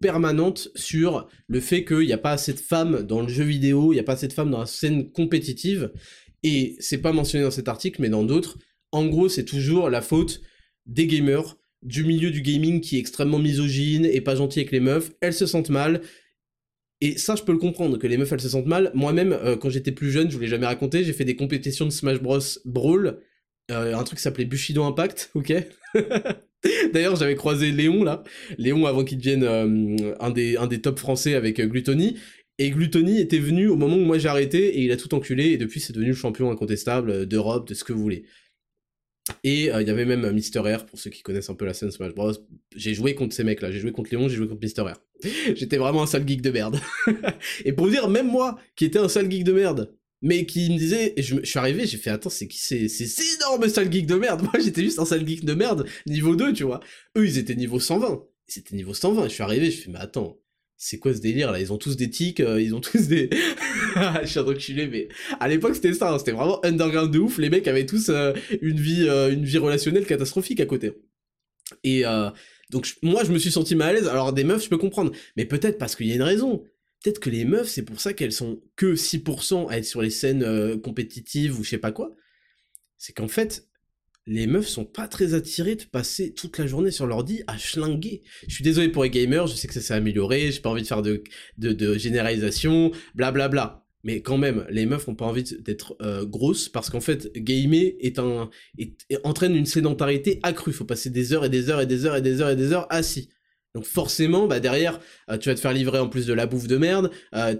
permanente sur le fait qu'il n'y a pas assez de femmes dans le jeu vidéo, il n'y a pas assez de femmes dans la scène compétitive, et c'est pas mentionné dans cet article, mais dans d'autres. En gros, c'est toujours la faute des gamers du milieu du gaming qui est extrêmement misogyne et pas gentil avec les meufs, elles se sentent mal. Et ça, je peux le comprendre, que les meufs, elles se sentent mal. Moi-même, euh, quand j'étais plus jeune, je vous l'ai jamais raconté, j'ai fait des compétitions de Smash Bros. Brawl, euh, un truc qui s'appelait Bushido Impact, ok? D'ailleurs, j'avais croisé Léon, là. Léon, avant qu'il devienne euh, un, des, un des top français avec Gluttony. Et Gluttony était venu au moment où moi j'ai arrêté, et il a tout enculé, et depuis, c'est devenu le champion incontestable d'Europe, de ce que vous voulez. Et euh, il y avait même Mister R, pour ceux qui connaissent un peu la scène Smash Bros. J'ai joué contre ces mecs-là, j'ai joué contre Léon, j'ai joué contre Mister R. J'étais vraiment un sale geek de merde. et pour dire, même moi, qui étais un sale geek de merde, mais qui me disait, je, suis arrivé, j'ai fait, attends, c'est qui c'est ces énormes sale geek de merde Moi, j'étais juste un sale geek de merde, niveau 2, tu vois. Eux, ils étaient niveau 120. C'était niveau 120. Je suis arrivé, je fais, mais attends, c'est quoi ce délire là? Ils ont tous des tics, euh, ils ont tous des. je suis enculé, mais à l'époque c'était ça, hein, c'était vraiment underground de ouf. Les mecs avaient tous euh, une vie, euh, une vie relationnelle catastrophique à côté. Et donc moi je me suis senti mal à l'aise. Alors des meufs je peux comprendre, mais peut-être parce qu'il y a une raison. Peut-être que les meufs c'est pour ça qu'elles sont que 6% à être sur les scènes compétitives ou je sais pas quoi. C'est qu'en fait les meufs sont pas très attirées de passer toute la journée sur l'ordi à schlinguer. Je suis désolé pour les gamers, je sais que ça s'est amélioré, j'ai pas envie de faire de, généralisation, blablabla. Bla bla. Mais quand même, les meufs ont pas envie d'être euh, grosses parce qu'en fait, gamer entraîne une sédentarité accrue. Faut passer des heures et des heures et des heures et des heures et des heures assis. Donc forcément, bah derrière, euh, tu vas te faire livrer en plus de la bouffe de merde. Euh,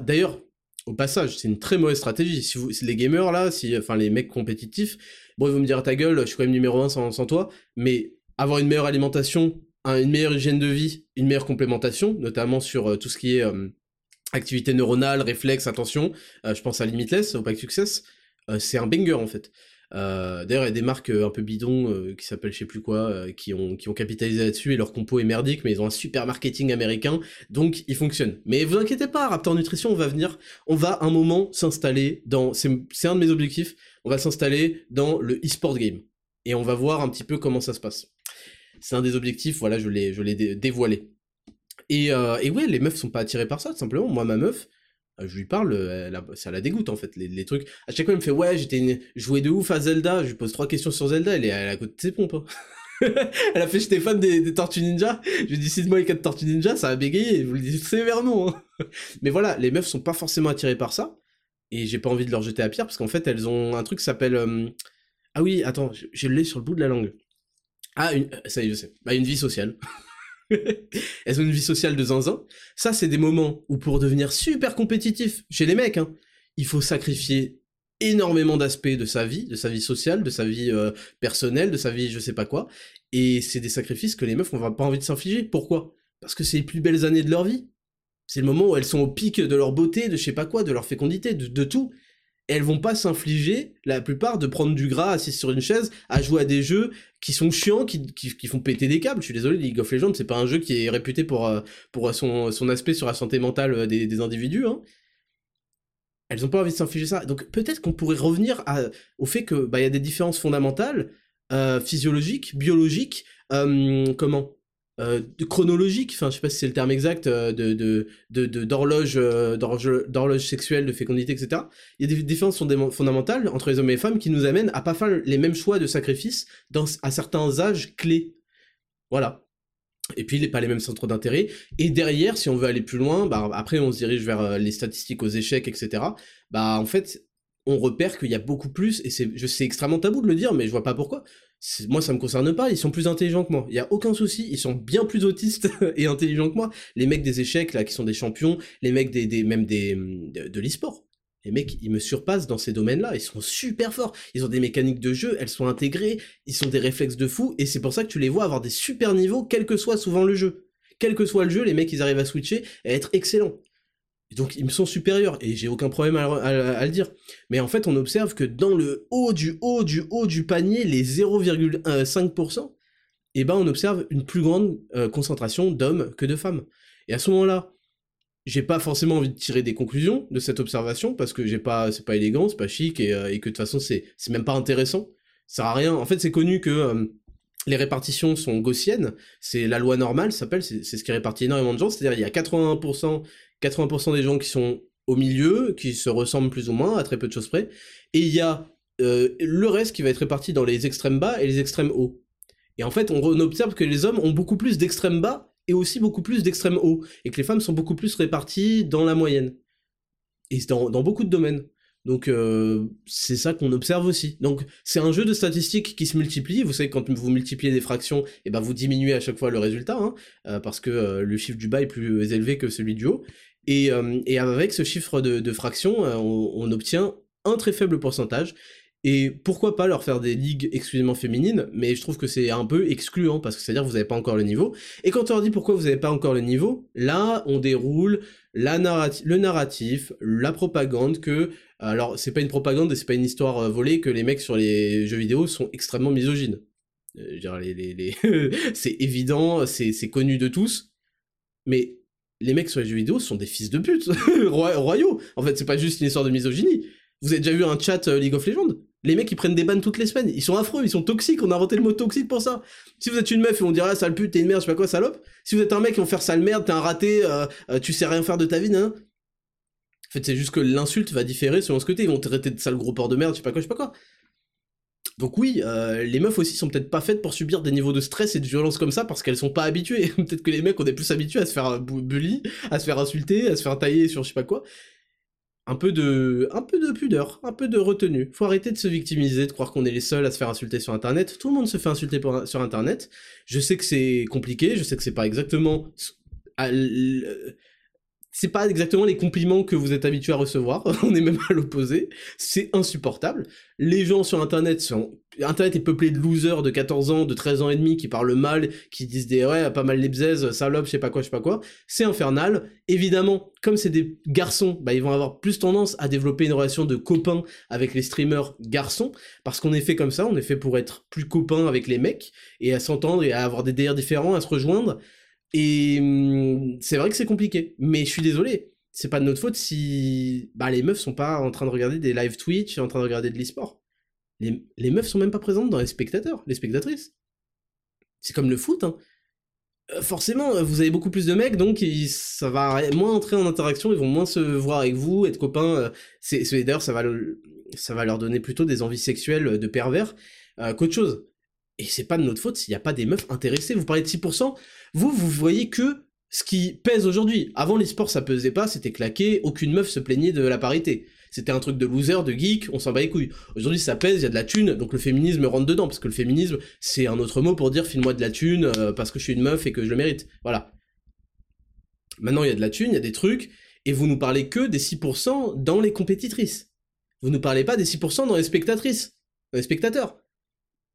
d'ailleurs, au passage, c'est une très mauvaise stratégie. Les gamers là, enfin les mecs compétitifs, bon, ils vont me dire ta gueule, je suis quand même numéro 1 sans, toi, mais avoir une meilleure alimentation, une meilleure hygiène de vie, une meilleure complémentation, notamment sur euh, tout ce qui est euh, activité neuronale, réflexe, attention, euh, je pense à Limitless, au Pack Success, c'est un banger en fait. Euh, d'ailleurs, il y a des marques euh, un peu bidons euh, qui s'appellent je sais plus quoi, qui, ont, capitalisé là-dessus et leur compo est merdique, mais ils ont un super marketing américain, donc ils fonctionnent. Mais vous inquiétez pas, Raptor Nutrition, on va venir, on va un moment s'installer dans, c'est un de mes objectifs, on va s'installer dans le e-sport game. Et on va voir un petit peu comment ça se passe. C'est un des objectifs, voilà, je l'ai, dévoilé. Et, et ouais, les meufs sont pas attirées par ça, tout simplement. Moi, ma meuf, euh, je lui parle, euh, ça la dégoûte en fait, les, trucs. À chaque fois, elle me fait ouais, j'étais joué de ouf à Zelda. Je lui pose trois questions sur Zelda, elle est, à côté de ses pompes. Hein. elle a fait Stéphane des, des Tortues Ninja. Je lui dit cite-moi les quatre Tortues Ninja, ça a bégayé. Je vous le dis sévèrement. Hein. Mais voilà, les meufs sont pas forcément attirées par ça. Et j'ai pas envie de leur jeter à pierre parce qu'en fait, elles ont un truc qui s'appelle. Euh, Ah oui, attends, je, l'ai sur le bout de la langue. Ah, une, ça y est, je sais. Bah, une vie sociale. Elles ont une vie sociale de zinzin. Ça, c'est des moments où pour devenir super compétitif, chez les mecs, hein, il faut sacrifier énormément d'aspects de sa vie, de sa vie sociale, de sa vie euh, personnelle, de sa vie je sais pas quoi. Et c'est des sacrifices que les meufs n'ont pas envie de s'infliger. Pourquoi? Parce que c'est les plus belles années de leur vie. C'est le moment où elles sont au pic de leur beauté, de je sais pas quoi, de leur fécondité, de, tout. Elles vont pas s'infliger, la plupart, de prendre du gras assis sur une chaise, à jouer à des jeux qui sont chiants, qui, font péter des câbles. Je suis désolé, League of Legends, c'est pas un jeu qui est réputé pour, euh, pour son, aspect sur la santé mentale euh, des, individus. Hein elles ont pas envie de s'infliger ça. Donc peut-être qu'on pourrait revenir au fait que bah y a des différences fondamentales, euh, physiologiques, biologiques, euh, comment, euh, chronologiques. Enfin, je sais pas si c'est le terme exact de de d'horloge d'horloge sexuelle, de fécondité, etc. Il y a des différences fondamentales entre les hommes et les femmes qui nous amènent à pas faire les mêmes choix de sacrifice dans à certains âges clés. Voilà et puis pas les mêmes centres d'intérêt. Et derrière, si on veut aller plus loin, bah, après on se dirige vers euh, les statistiques aux échecs, etc. Bah en fait, on repère qu'il y a beaucoup plus, et c'est, extrêmement tabou de le dire, mais je vois pas pourquoi. Moi, ça me concerne pas, ils sont plus intelligents que moi. Il y a aucun souci, ils sont bien plus autistes et intelligents que moi. Les mecs des échecs, là, qui sont des champions, les mecs des, des même des, de, de l'e-sport les mecs, ils me surpassent dans ces domaines-là, ils sont super forts, ils ont des mécaniques de jeu, elles sont intégrées, ils ont des réflexes de fou, et c'est pour ça que tu les vois avoir des super niveaux, quel que soit souvent le jeu. Quel que soit le jeu, les mecs, ils arrivent à switcher et à être excellents. Donc ils me sont supérieurs, et j'ai aucun problème à, le dire. Mais en fait, on observe que dans le haut du haut du haut du panier, les 0,5%, eh ben on observe une plus grande euh, concentration d'hommes que de femmes. Et à ce moment-là, j'ai pas forcément envie de tirer des conclusions de cette observation parce que j'ai pas c'est pas élégant, c'est pas chic et, euh, et, que de toute façon c'est c'est même pas intéressant. Ça sert à rien. En fait, c'est connu que euh, les répartitions sont gaussiennes, c'est la loi normale, s'appelle, c'est ce qui répartit énormément de gens, c'est-à-dire il y a 80% 80% des gens qui sont au milieu, qui se ressemblent plus ou moins à très peu de choses près, et il y a euh, le reste qui va être réparti dans les extrêmes bas et les extrêmes hauts. Et en fait, on, observe que les hommes ont beaucoup plus d'extrêmes bas et aussi beaucoup plus d'extrême haut, et que les femmes sont beaucoup plus réparties dans la moyenne. Et dans, dans beaucoup de domaines. Donc euh, c'est ça qu'on observe aussi. Donc c'est un jeu de statistiques qui se multiplie. Vous savez quand vous multipliez des fractions, et eh ben vous diminuez à chaque fois le résultat, hein, euh, parce que le chiffre du bas est plus élevé que celui du haut. Et, et avec ce chiffre de, de fractions, on, obtient un très faible pourcentage. Et pourquoi pas leur faire des ligues exclusivement féminines, mais je trouve que c'est un peu excluant, parce que c'est-à-dire que vous n'avez pas encore le niveau. Et quand on leur dit pourquoi vous n'avez pas encore le niveau, là, on déroule le narratif, la propagande que... Alors, c'est pas une propagande et c'est pas une histoire euh, volée que les mecs sur les jeux vidéo sont extrêmement misogynes. Euh, c'est évident, c'est connu de tous, mais les mecs sur les jeux vidéo sont des fils de pute, royaux. En fait, c'est pas juste une histoire de misogynie. Vous avez déjà vu un chat euh, League of Legends? Les mecs, ils prennent des bannes toutes les semaines. Ils sont affreux, ils sont toxiques. On a inventé le mot toxique pour ça. Si vous êtes une meuf, ils vont dire, ah, sale pute, t'es une merde, je sais pas quoi, salope. Si vous êtes un mec, ils vont faire sale merde, t'es un raté, euh, euh, tu sais rien faire de ta vie, hein. En fait, c'est juste que l'insulte va différer selon ce que t'es. Ils vont te traiter de sale gros porc de merde, je sais pas quoi, je sais pas quoi. Donc oui, euh, les meufs aussi sont peut-être pas faites pour subir des niveaux de stress et de violence comme ça parce qu'elles sont pas habituées. peut-être que les mecs on est plus habitués à se faire bully, à se faire insulter, à se faire tailler sur je sais pas quoi un peu de, un peu de pudeur, un peu de retenue. Faut arrêter de se victimiser, de croire qu'on est les seuls à se faire insulter sur Internet. Tout le monde se fait insulter sur Internet. Je sais que c'est compliqué, je sais que c'est pas exactement c'est pas exactement les compliments que vous êtes habitué à recevoir, on est même à l'opposé, c'est insupportable. Les gens sur internet sont internet est peuplé de losers de 14 ans, de 13 ans et demi qui parlent mal, qui disent des ouais, pas mal les bzaises, salope, je sais pas quoi, je sais pas quoi. C'est infernal. Évidemment, comme c'est des garçons, bah ils vont avoir plus tendance à développer une relation de copains avec les streamers garçons parce qu'on est fait comme ça, on est fait pour être plus copains avec les mecs et à s'entendre et à avoir des délires différents, à se rejoindre. Et hum, c'est vrai que c'est compliqué, mais je suis désolé. C'est pas de notre faute si bah, les meufs sont pas en train de regarder des live Twitch, en train de regarder de l'e-sport. Les, les, meufs sont même pas présentes dans les spectateurs, les spectatrices. C'est comme le foot, hein. Euh, forcément, vous avez beaucoup plus de mecs, donc ça va moins entrer en interaction, ils vont moins se voir avec vous, être copains. Euh, d'ailleurs, ça va, ça va leur donner plutôt des envies sexuelles de pervers euh, qu'autre chose. Et c'est pas de notre faute s'il n'y a pas des meufs intéressées. Vous parlez de 6%, vous, vous voyez que ce qui pèse aujourd'hui. Avant, les sports, ça pesait pas, c'était claqué, aucune meuf se plaignait de la parité. c'était un truc de loser, de geek, on s'en bat les couilles. Aujourd'hui, ça pèse, il y a de la thune, donc le féminisme rentre dedans, parce que le féminisme, c'est un autre mot pour dire file-moi de la thune euh, parce que je suis une meuf et que je le mérite. Voilà. Maintenant, il y a de la thune, il y a des trucs, et vous nous parlez que des 6% dans les compétitrices. Vous nous parlez pas des 6% dans les spectatrices, dans les spectateurs.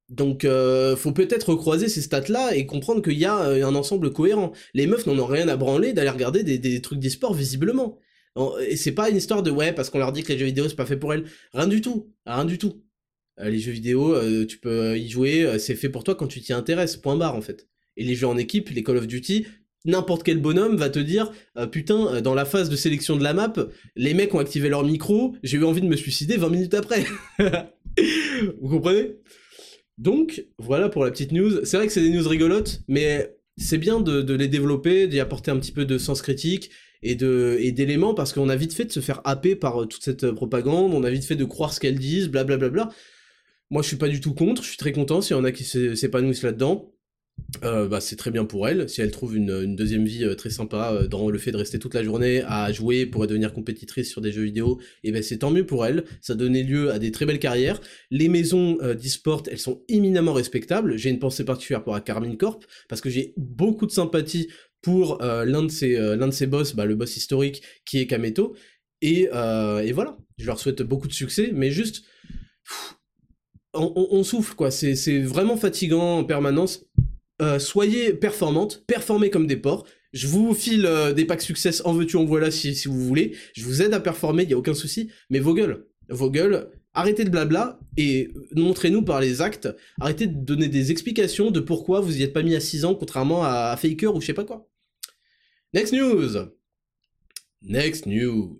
Donc, euh, faut peut-être recroiser ces stats-là et comprendre qu'il y a euh, un ensemble cohérent. Les meufs n'en ont rien à branler d'aller regarder des, trucs d'e-sport visiblement. Et c'est pas une histoire de ouais parce qu'on leur dit que les jeux vidéo c'est pas fait pour elles. Rien du tout, rien du tout. Euh, les jeux vidéo, tu peux y jouer, c'est fait pour toi quand tu t'y intéresses. Point barre en fait. Et les jeux en équipe, les Call of Duty, n'importe quel bonhomme va te dire putain dans la phase de sélection de la map les mecs ont activé leur micro j'ai eu envie de me suicider 20 minutes après vous comprenez? Donc voilà pour la petite news c'est vrai que c'est des news rigolotes mais c'est bien de, les développer d'y apporter un petit peu de sens critique et d'éléments parce qu'on a vite fait de se faire happer par euh, toute cette euh, propagande, on a vite fait de croire ce qu'elles disent, blablabla. Bla bla bla. Moi, je suis pas du tout contre, je suis très content s'il y en a qui s'épanouissent là-dedans. Euh, bah, c'est très bien pour elle. Si elle trouve une, deuxième vie euh, très sympa euh, dans le fait de rester toute la journée à jouer pour devenir compétitrice sur des jeux vidéo, et eh ben c'est tant mieux pour elle. Ça donnait lieu à des très belles carrières. Les maisons d'e-sport, elles sont éminemment respectables. J'ai une pensée particulière pour Carmine Corp parce que j'ai beaucoup de sympathie pour l'un de ses l'un de boss, bah, le boss historique qui est Kameto. Et, et voilà, je leur souhaite beaucoup de succès, mais juste on, on, on souffle quoi. C'est vraiment fatigant en permanence euh, soyez performantes, performez comme des porcs. Je vous file euh, des packs success en veux-tu, en voilà si, vous voulez. Je vous aide à performer, il y a aucun souci. Mais vos gueules, vos gueules, arrêtez de blabla et montrez-nous par les actes. Arrêtez de donner des explications de pourquoi vous y êtes pas mis à 6 ans, contrairement à Faker ou je sais pas quoi. Next news. Next news.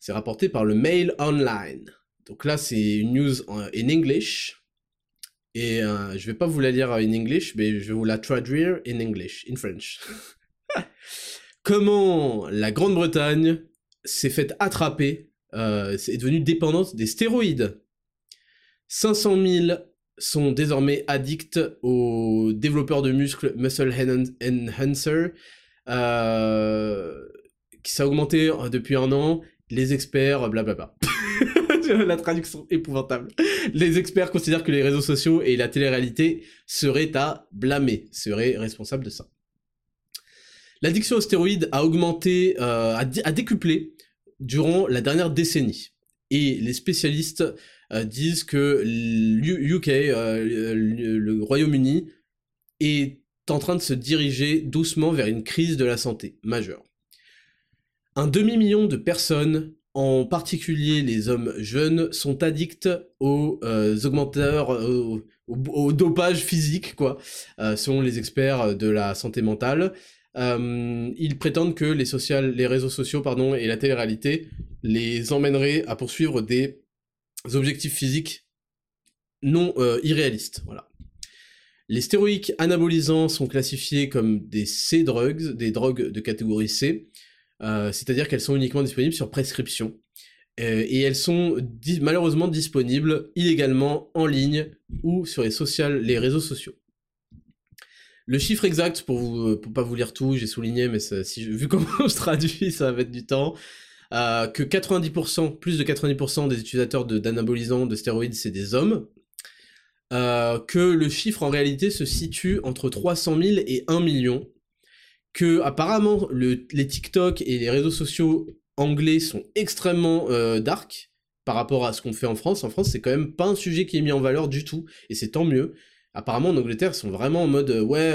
C'est rapporté par le Mail Online. Donc là, c'est une news en English. Et euh, je vais pas vous la lire en English, mais je vais vous la traduire in English, in French. Comment la Grande-Bretagne s'est faite attraper, euh, est devenue dépendante des stéroïdes? 500 000 sont désormais addicts aux développeurs de muscles Muscle Enhancer, euh, qui s'est augmenté depuis un an, les experts, blablabla. la traduction épouvantable. Les experts considèrent que les réseaux sociaux et la télé-réalité seraient à blâmer, seraient responsables de ça. L'addiction aux stéroïdes a augmenté, euh, a, décuplé durant la dernière décennie. Et les spécialistes euh, disent que l'UK, euh, le Royaume-Uni, est en train de se diriger doucement vers une crise de la santé majeure. Un demi-million de personnes en particulier les hommes jeunes, sont addicts aux euh, augmenteurs, au, dopage physique, quoi, euh, selon les experts de la santé mentale. Euh, ils prétendent que les réseaux sociaux pardon, et la télé-réalité les emmèneraient à poursuivre des objectifs physiques non irréalistes. Voilà. Les stéroïques anabolisants sont classifiés comme des C-drugs, des drogues de catégorie C, euh, c'est-à-dire qu'elles sont uniquement disponibles sur prescription. Euh, et elles sont malheureusement disponibles illégalement en ligne ou sur les, réseaux sociaux. Le chiffre exact, pour vous, pour pas vous lire tout, j'ai souligné, mais vu comment je traduis, ça va mettre du temps, euh, que 90%, plus de 90% des utilisateurs d'anabolisants, de, stéroïdes, c'est des hommes, que le chiffre en réalité se situe entre 300 000 et 1 million, que apparemment le, les TikTok et les réseaux sociaux anglais sont extrêmement euh, dark par rapport à ce qu'on fait en France. En France, c'est quand même pas un sujet qui est mis en valeur du tout, et c'est tant mieux. Apparemment, en Angleterre, ils sont vraiment en mode, euh, ouais,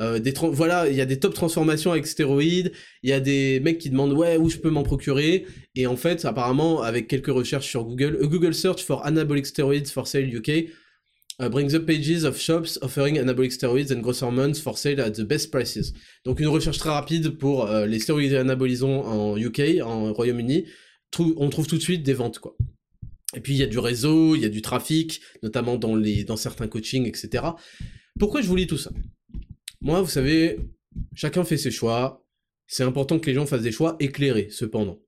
euh, des voilà, il y a des top transformations avec stéroïdes, il y a des mecs qui demandent, ouais, où je peux m'en procurer, et en fait, apparemment, avec quelques recherches sur Google, Google Search for Anabolic Steroids for Sale UK, uh, brings up pages of shops offering anabolic steroids and growth hormones for sale at the best prices. Donc une recherche très rapide pour euh, les stéroïdes anabolisants en UK, en Royaume-Uni. on trouve tout de suite des ventes, quoi. Et puis il y a du réseau, il y a du trafic, notamment dans, les, dans certains coachings, etc. Pourquoi je vous lis tout ça? Moi, vous savez, chacun fait ses choix. C'est important que les gens fassent des choix éclairés, cependant.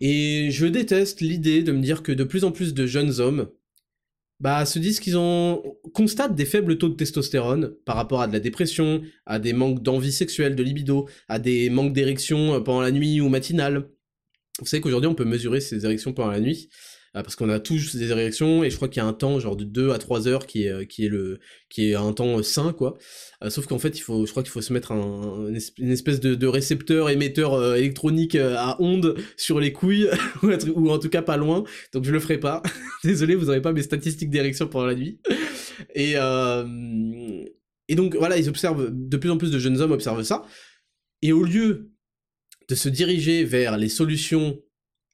Et je déteste l'idée de me dire que de plus en plus de jeunes hommes bah, se disent qu'ils ont constatent des faibles taux de testostérone par rapport à de la dépression, à des manques d'envie sexuelle, de libido, à des manques d'érection euh, pendant la nuit ou matinale, Vous savez qu'aujourd'hui, on peut mesurer ses érections pendant la nuit. Euh, parce qu'on a tous des érections et je crois qu'il y a un temps genre de 2 à 3 heures qui est, qui est, le, qui est un temps sain quoi. Euh, sauf qu'en fait il faut, je crois qu'il faut se mettre un, une espèce de, récepteur émetteur euh, électronique à ondes sur les couilles ou en tout cas pas loin. Donc je le ferai pas. Désolé vous n'aurez pas mes statistiques d'érection pendant la nuit. Et et donc voilà ils observent de plus en plus de jeunes hommes observent ça. Et au lieu de se diriger vers les solutions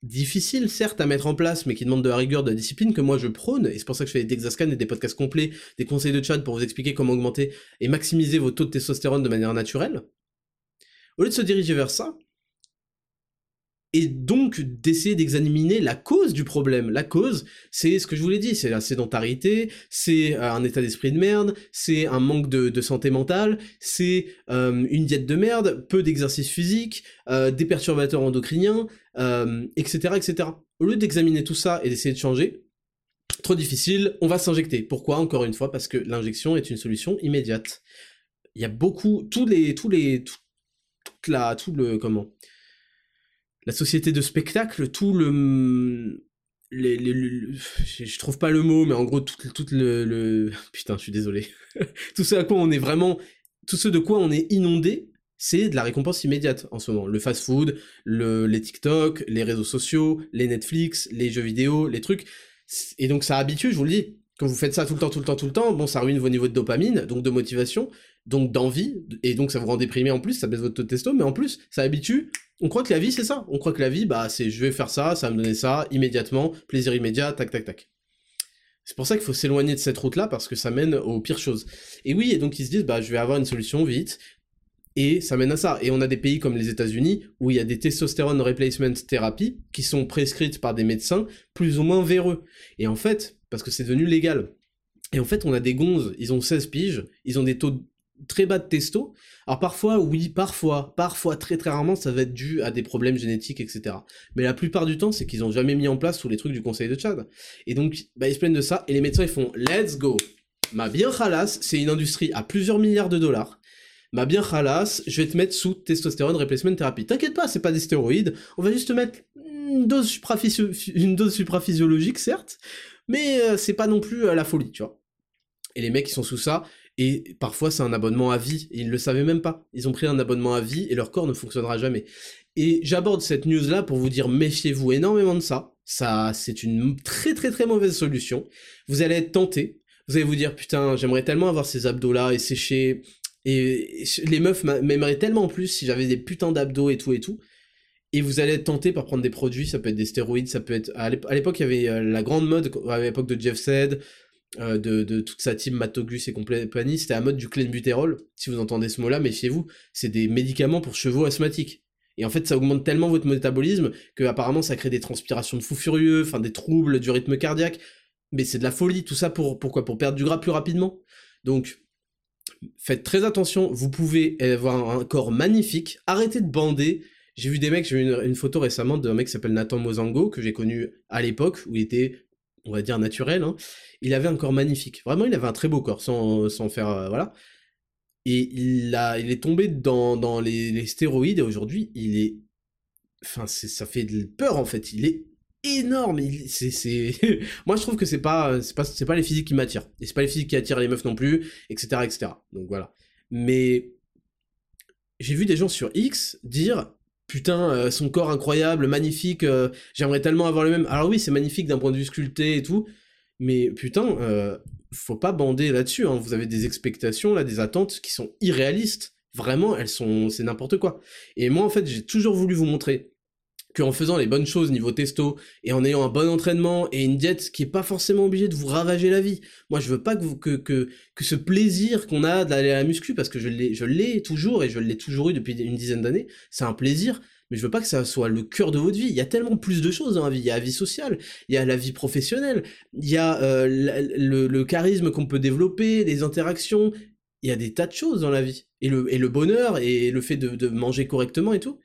difficiles, certes, à mettre en place, mais qui demandent de la rigueur, de la discipline, que moi je prône, et c'est pour ça que je fais des Dexascan et des podcasts complets, des conseils de chat pour vous expliquer comment augmenter et maximiser vos taux de testostérone de manière naturelle. Au lieu de se diriger vers ça, et donc d'essayer d'examiner la cause du problème. La cause, c'est ce que je vous l'ai dit, c'est la sédentarité, c'est euh, un état d'esprit de merde, c'est un manque de, santé mentale, c'est euh, une diète de merde, peu d'exercice physique, euh, des perturbateurs endocriniens, etc., etc. Au lieu d'examiner tout ça et d'essayer de changer, trop difficile, on va s'injecter. Pourquoi? Encore une fois, parce que l'injection est une solution immédiate. Il y a beaucoup, tous les, tous les, toute la, tout le, comment? La société de spectacle, tout le, les, je trouve pas le mot, mais en gros tout, tout le, putain, je suis désolé, tout ce à quoi on est vraiment, tout ce de quoi on est inondé, c'est de la récompense immédiate en ce moment. Le fast-food, le, les TikTok, les réseaux sociaux, les Netflix, les jeux vidéo, les trucs. Et donc ça habitue, je vous le dis. Quand vous faites ça tout le temps, tout le temps, tout le temps, bon, ça ruine vos niveaux de dopamine, donc de motivation, donc d'envie, et donc ça vous rend déprimé en plus, ça baisse votre taux de testo, mais en plus, ça habitue on croit que la vie c'est ça. On croit que la vie, bah c'est je vais faire ça, ça va me donner ça, immédiatement, plaisir immédiat, tac tac tac. C'est pour ça qu'il faut s'éloigner de cette route-là parce que ça mène aux pires choses. Et oui, et donc ils se disent, bah je vais avoir une solution vite, et ça mène à ça. Et on a des pays comme les États-Unis où il y a des testostérone replacement thérapies qui sont prescrites par des médecins plus ou moins véreux. Et en fait, parce que c'est devenu légal. Et en fait, on a des gonzes, ils ont 16 piges, ils ont des taux très bas de testo. Alors parfois, oui, parfois, parfois, très très rarement, ça va être dû à des problèmes génétiques, etc. Mais la plupart du temps, c'est qu'ils ont jamais mis en place tous les trucs du conseil de Tchad. Et donc, bah, ils se plaignent de ça, et les médecins, ils font « let's go ». Ma bien khalas, c'est une industrie à plusieurs milliards de dollars. Ma bien khalas, je vais te mettre sous testostérone replacement thérapie. T'inquiète pas, c'est pas des stéroïdes, on va juste te mettre une dose, une dose supraphysiologique, certes, mais euh, c'est pas non plus à la folie, tu vois. Et les mecs, ils sont sous ça, et parfois, c'est un abonnement à vie, et ils ne le savaient même pas. Ils ont pris un abonnement à vie, et leur corps ne fonctionnera jamais. Et j'aborde cette news-là pour vous dire, méfiez-vous énormément de ça. Ça, c'est une très très très mauvaise solution. Vous allez être tenté. Vous allez vous dire, putain, j'aimerais tellement avoir ces abdos-là et sécher. Et les meufs m'aimeraient tellement plus si j'avais des putains d'abdos et tout et tout. Et vous allez être tenté par prendre des produits, ça peut être des stéroïdes, ça peut être... À l'époque, il y avait euh, la grande mode, à l'époque de Jeff Said, euh, de, toute sa team Matogus et compagnie, c'était à mode du clenbuterol. Si vous entendez ce mot-là, méfiez-vous, c'est des médicaments pour chevaux asthmatiques. Et en fait, ça augmente tellement votre métabolisme que apparemment ça crée des transpirations de fous furieux, enfin des troubles du rythme cardiaque. Mais c'est de la folie, tout ça pour pourquoi? Pour perdre du gras plus rapidement. Donc, faites très attention. Vous pouvez avoir un corps magnifique. Arrêtez de bander. J'ai vu des mecs, j'ai vu une, photo récemment d'un mec qui s'appelle Nathan Mozango, que j'ai connu à l'époque, où il était on va dire naturel, hein, il avait un corps magnifique. Vraiment, il avait un très beau corps, sans, faire... Euh, voilà. Et il, a, il est tombé dans, les, stéroïdes, et aujourd'hui, il est... Enfin, ça fait peur, en fait. Il est énorme. Moi, je trouve que c'est pas, c'est pas, c'est pas les physiques qui m'attirent. Et c'est pas les physiques qui attirent les meufs non plus, etc., etc. Donc voilà. Mais j'ai vu des gens sur X dire putain, euh, son corps incroyable, magnifique, euh, j'aimerais tellement avoir le même. Alors oui, c'est magnifique d'un point de vue sculpté et tout, mais putain, euh, faut pas bander là-dessus. Hein. Vous avez des expectations, là, des attentes qui sont irréalistes. Vraiment, elles sont, c'est n'importe quoi. Et moi, en fait, j'ai toujours voulu vous montrer qu'en faisant les bonnes choses niveau testo et en ayant un bon entraînement et une diète qui est pas forcément obligée de vous ravager la vie. Moi, je veux pas que que, que, que ce plaisir qu'on a d'aller à la muscu, parce que je l'ai, je l'ai toujours et je l'ai toujours eu depuis une dizaine d'années, c'est un plaisir, mais je veux pas que ça soit le cœur de votre vie. Il y a tellement plus de choses dans la vie. Il y a la vie sociale, il y a la vie professionnelle, il y a euh, le, le, charisme qu'on peut développer, les interactions. Il y a des tas de choses dans la vie. Et le, et le bonheur et le fait de, de manger correctement et tout.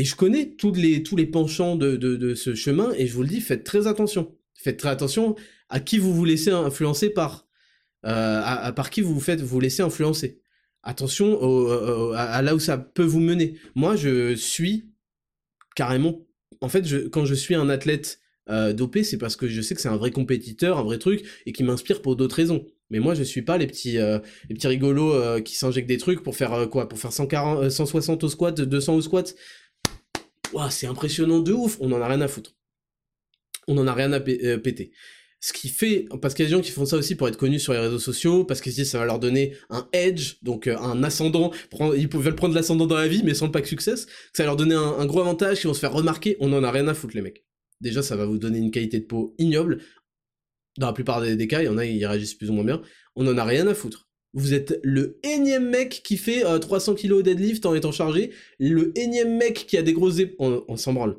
Et je connais tous les, tous les penchants de, ce chemin, et je vous le dis, faites très attention. Faites très attention à qui vous vous laissez influencer par. Euh, à, par qui vous vous faites vous laisser influencer. Attention à, là où ça peut vous mener. Moi, je suis carrément en fait, quand je suis un athlète euh, dopé, c'est parce que je sais que c'est un vrai compétiteur, un vrai truc, et qui m'inspire pour d'autres raisons. Mais moi, je suis pas les petits, euh, les petits rigolos qui s'injectent des trucs pour faire quoi? Pour faire 140, 160 au squat, 200 au squat? Waouh, c'est impressionnant de ouf, on en a rien à foutre. On en a rien à péter. Ce qui fait, parce qu'il y a des gens qui font ça aussi pour être connus sur les réseaux sociaux, parce qu'ils se disent ça va leur donner un edge, donc un ascendant, ils veulent prendre l'ascendant dans la vie, mais sans le pack success, ça va leur donner un, gros avantage, qu'ils vont se faire remarquer, on en a rien à foutre les mecs déjà ça va vous donner une qualité de peau ignoble. Dans la plupart des, cas, il y en a, ils réagissent plus ou moins bien. On en a rien à foutre. Vous êtes le énième mec qui fait 300 kg au deadlift en étant chargé, le énième mec qui a des grosses épaules, on, s'en branle.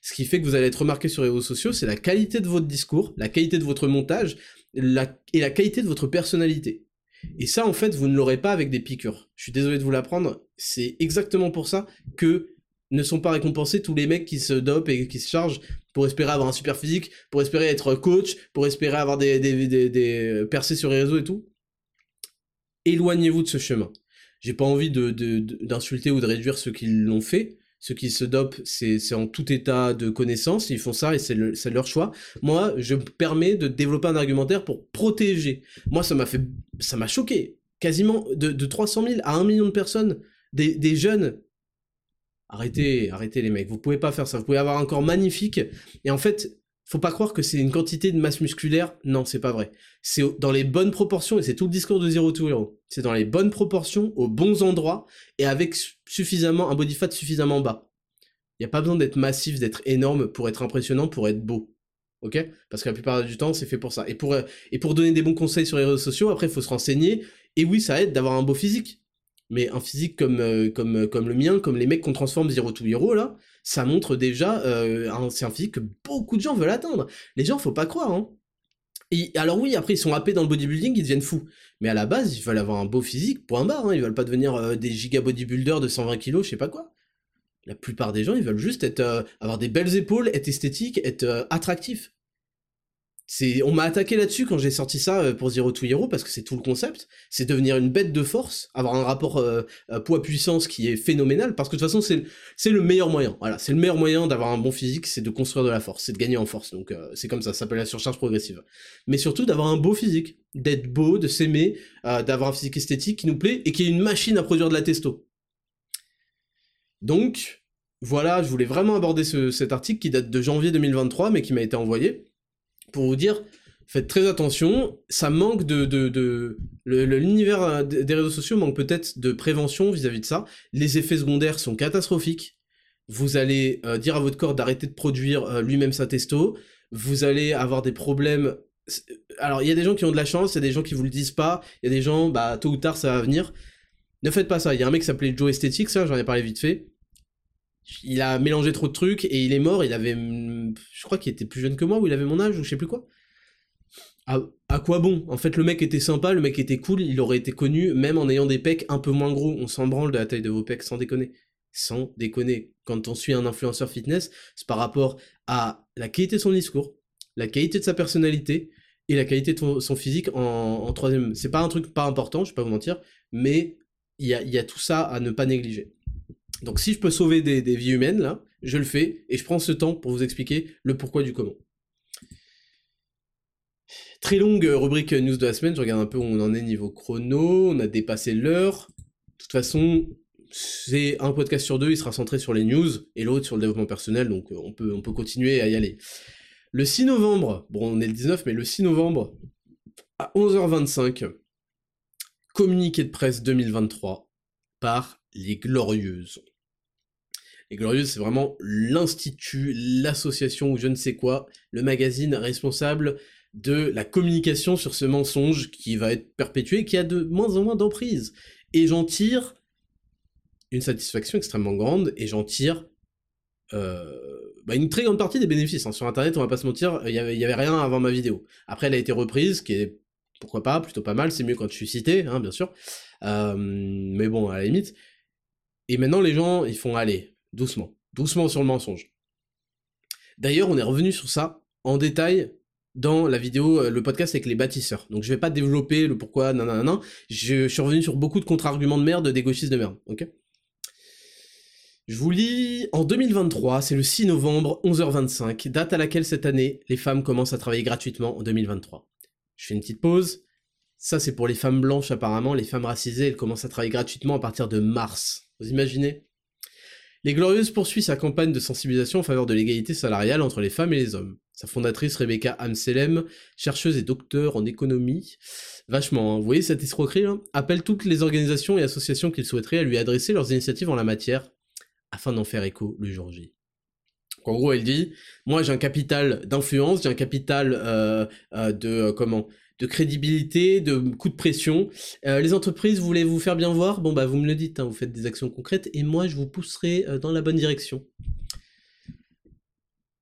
Ce qui fait que vous allez être remarqué sur les réseaux sociaux, c'est la qualité de votre discours, la qualité de votre montage, et la qualité de votre personnalité. Et ça, en fait, vous ne l'aurez pas avec des piqûres. Je suis désolé de vous l'apprendre, c'est exactement pour ça que ne sont pas récompensés tous les mecs qui se dopent et qui se chargent pour espérer avoir un super physique, pour espérer être coach, pour espérer avoir des, des, des, percées sur les réseaux et tout. Éloignez-vous de ce chemin. J'ai pas envie d'insulter ou de réduire ceux qui l'ont fait. Ceux qui se dopent, c'est en tout état de connaissance, ils font ça et c'est leur choix. Moi, je me permets de développer un argumentaire pour protéger. Moi, ça m'a fait, ça m'a choqué. Quasiment de, de 300 000 à 1 million de personnes, des, des jeunes Arrêtez, arrêtez les mecs, vous pouvez pas faire ça. Vous pouvez avoir un corps magnifique et en fait, faut pas croire que c'est une quantité de masse musculaire. Non, c'est pas vrai. C'est dans les bonnes proportions et c'est tout le discours de Zero to Hero. C'est dans les bonnes proportions, aux bons endroits et avec suffisamment un body fat suffisamment bas. Il y a pas besoin d'être massif, d'être énorme pour être impressionnant, pour être beau. Ok? Parce que la plupart du temps, c'est fait pour ça. Et pour, et pour donner des bons conseils sur les réseaux sociaux, après, il faut se renseigner. Et oui, ça aide d'avoir un beau physique mais un physique comme, euh, euh, comme le mien, comme les mecs qu'on transforme Zero to Hero, là, ça montre déjà, euh, c'est un physique que beaucoup de gens veulent atteindre. Les gens, faut pas croire, hein. Alors oui, après, ils sont happés dans le bodybuilding, ils deviennent fous. Mais à la base, ils veulent avoir un beau physique, point barre, hein. ils veulent pas devenir des giga bodybuilders de 120 kilos, je sais pas quoi. La plupart des gens, ils veulent juste être, avoir des belles épaules, être esthétique, être on m'a attaqué là-dessus quand j'ai sorti ça euh, pour Zero to Hero parce que c'est tout le concept, c'est devenir une bête de force, avoir un rapport euh, poids-puissance qui est phénoménal parce que de toute façon c'est c'est le meilleur moyen. Voilà, c'est le meilleur moyen d'avoir un bon physique, c'est de construire de la force, c'est de gagner en force. Donc euh, c'est comme ça, ça s'appelle la surcharge progressive. Mais surtout d'avoir un beau physique, d'être beau, de s'aimer, d'avoir un physique esthétique qui nous plaît et qui est une machine à produire de la testo. Donc voilà, je voulais vraiment aborder cet article qui date de janvier 2023 mais qui m'a été envoyé pour vous dire, faites très attention, ça manque de... de, de L'univers euh, des réseaux sociaux manque peut-être de prévention vis-à-vis de ça. Les effets secondaires sont catastrophiques. Vous allez euh, dire à votre corps d'arrêter de produire euh, lui-même sa testo. Vous allez avoir des problèmes... Alors, il y a des gens qui ont de la chance, il y a des gens qui vous le disent pas, il y a des gens, bah, tôt ou tard, ça va venir. Ne faites pas ça. Il y a un mec qui s'appelait Joe Esthétique, ça, j'en ai parlé vite fait il a mélangé trop de trucs et il est mort. Il avait, je crois qu'il était plus jeune que moi ou il avait mon âge ou je sais plus quoi. À, quoi bon? En fait, le mec était sympa, le mec était cool, il aurait été connu même en ayant des pecs un peu moins gros. On s'en branle de la taille de vos pecs, sans déconner. Sans déconner. Quand on suit un influenceur fitness, c'est par rapport à la qualité de son discours, la qualité de sa personnalité et la qualité de son physique en, troisième. C'est pas un truc pas important, je vais pas vous mentir, mais il y y a tout ça à ne pas négliger. Donc si je peux sauver des, vies humaines, là, je le fais, et je prends ce temps pour vous expliquer le pourquoi du comment. Très longue rubrique news de la semaine, je regarde un peu où on en est niveau chrono, on a dépassé l'heure. De toute façon, c'est un podcast sur deux, il sera centré sur les news, et l'autre sur le développement personnel, donc on peut, on peut continuer à y aller. Le 6 novembre, bon on est le 19, mais le 6 novembre, à 11h25, communiqué de presse 2023 par les Glorieuses. Glorieuses, c'est vraiment l'institut, l'association ou je ne sais quoi, le magazine responsable de la communication sur ce mensonge qui va être perpétué, qui a de moins en moins d'emprise. Et j'en tire une satisfaction extrêmement grande, et j'en tire euh, bah, une très grande partie des bénéfices. Hein. Sur Internet, on va pas se mentir, il y avait, rien avant ma vidéo. Après, elle a été reprise, qui est, pourquoi pas, plutôt pas mal, c'est mieux quand je suis cité, hein, bien sûr. Euh, mais bon, à la limite. Et maintenant, les gens, ils font aller, doucement, doucement sur le mensonge. D'ailleurs, on est revenu sur ça en détail dans la vidéo, euh, le podcast avec les bâtisseurs. Donc je vais pas développer le pourquoi, nanana, je, je suis revenu sur beaucoup de contre-arguments de merde des gauchistes de merde, ok? Je vous lis en 2023, c'est le 6 novembre, 11h25, date à laquelle cette année, les femmes commencent à travailler gratuitement en 2023. Je fais une petite pause. Ça, c'est pour les femmes blanches apparemment. Les femmes racisées, elles commencent à travailler gratuitement à partir de mars. Vous imaginez? Les Glorieuses poursuit sa campagne de sensibilisation en faveur de l'égalité salariale entre les femmes et les hommes. Sa fondatrice Rebecca Amselem, chercheuse et docteur en économie, vachement, hein. vous voyez cette escroquerie là Appelle toutes les organisations et associations qu'il souhaiterait à lui adresser leurs initiatives en la matière, afin d'en faire écho le jour J. En gros, elle dit, moi j'ai un capital d'influence, j'ai un capital euh, euh, de euh, comment? De crédibilité, de coup de pression. les entreprises, voulez vous faire bien voir? Bon bah vous me le dites, hein, vous faites des actions concrètes et moi je vous pousserai dans la bonne direction.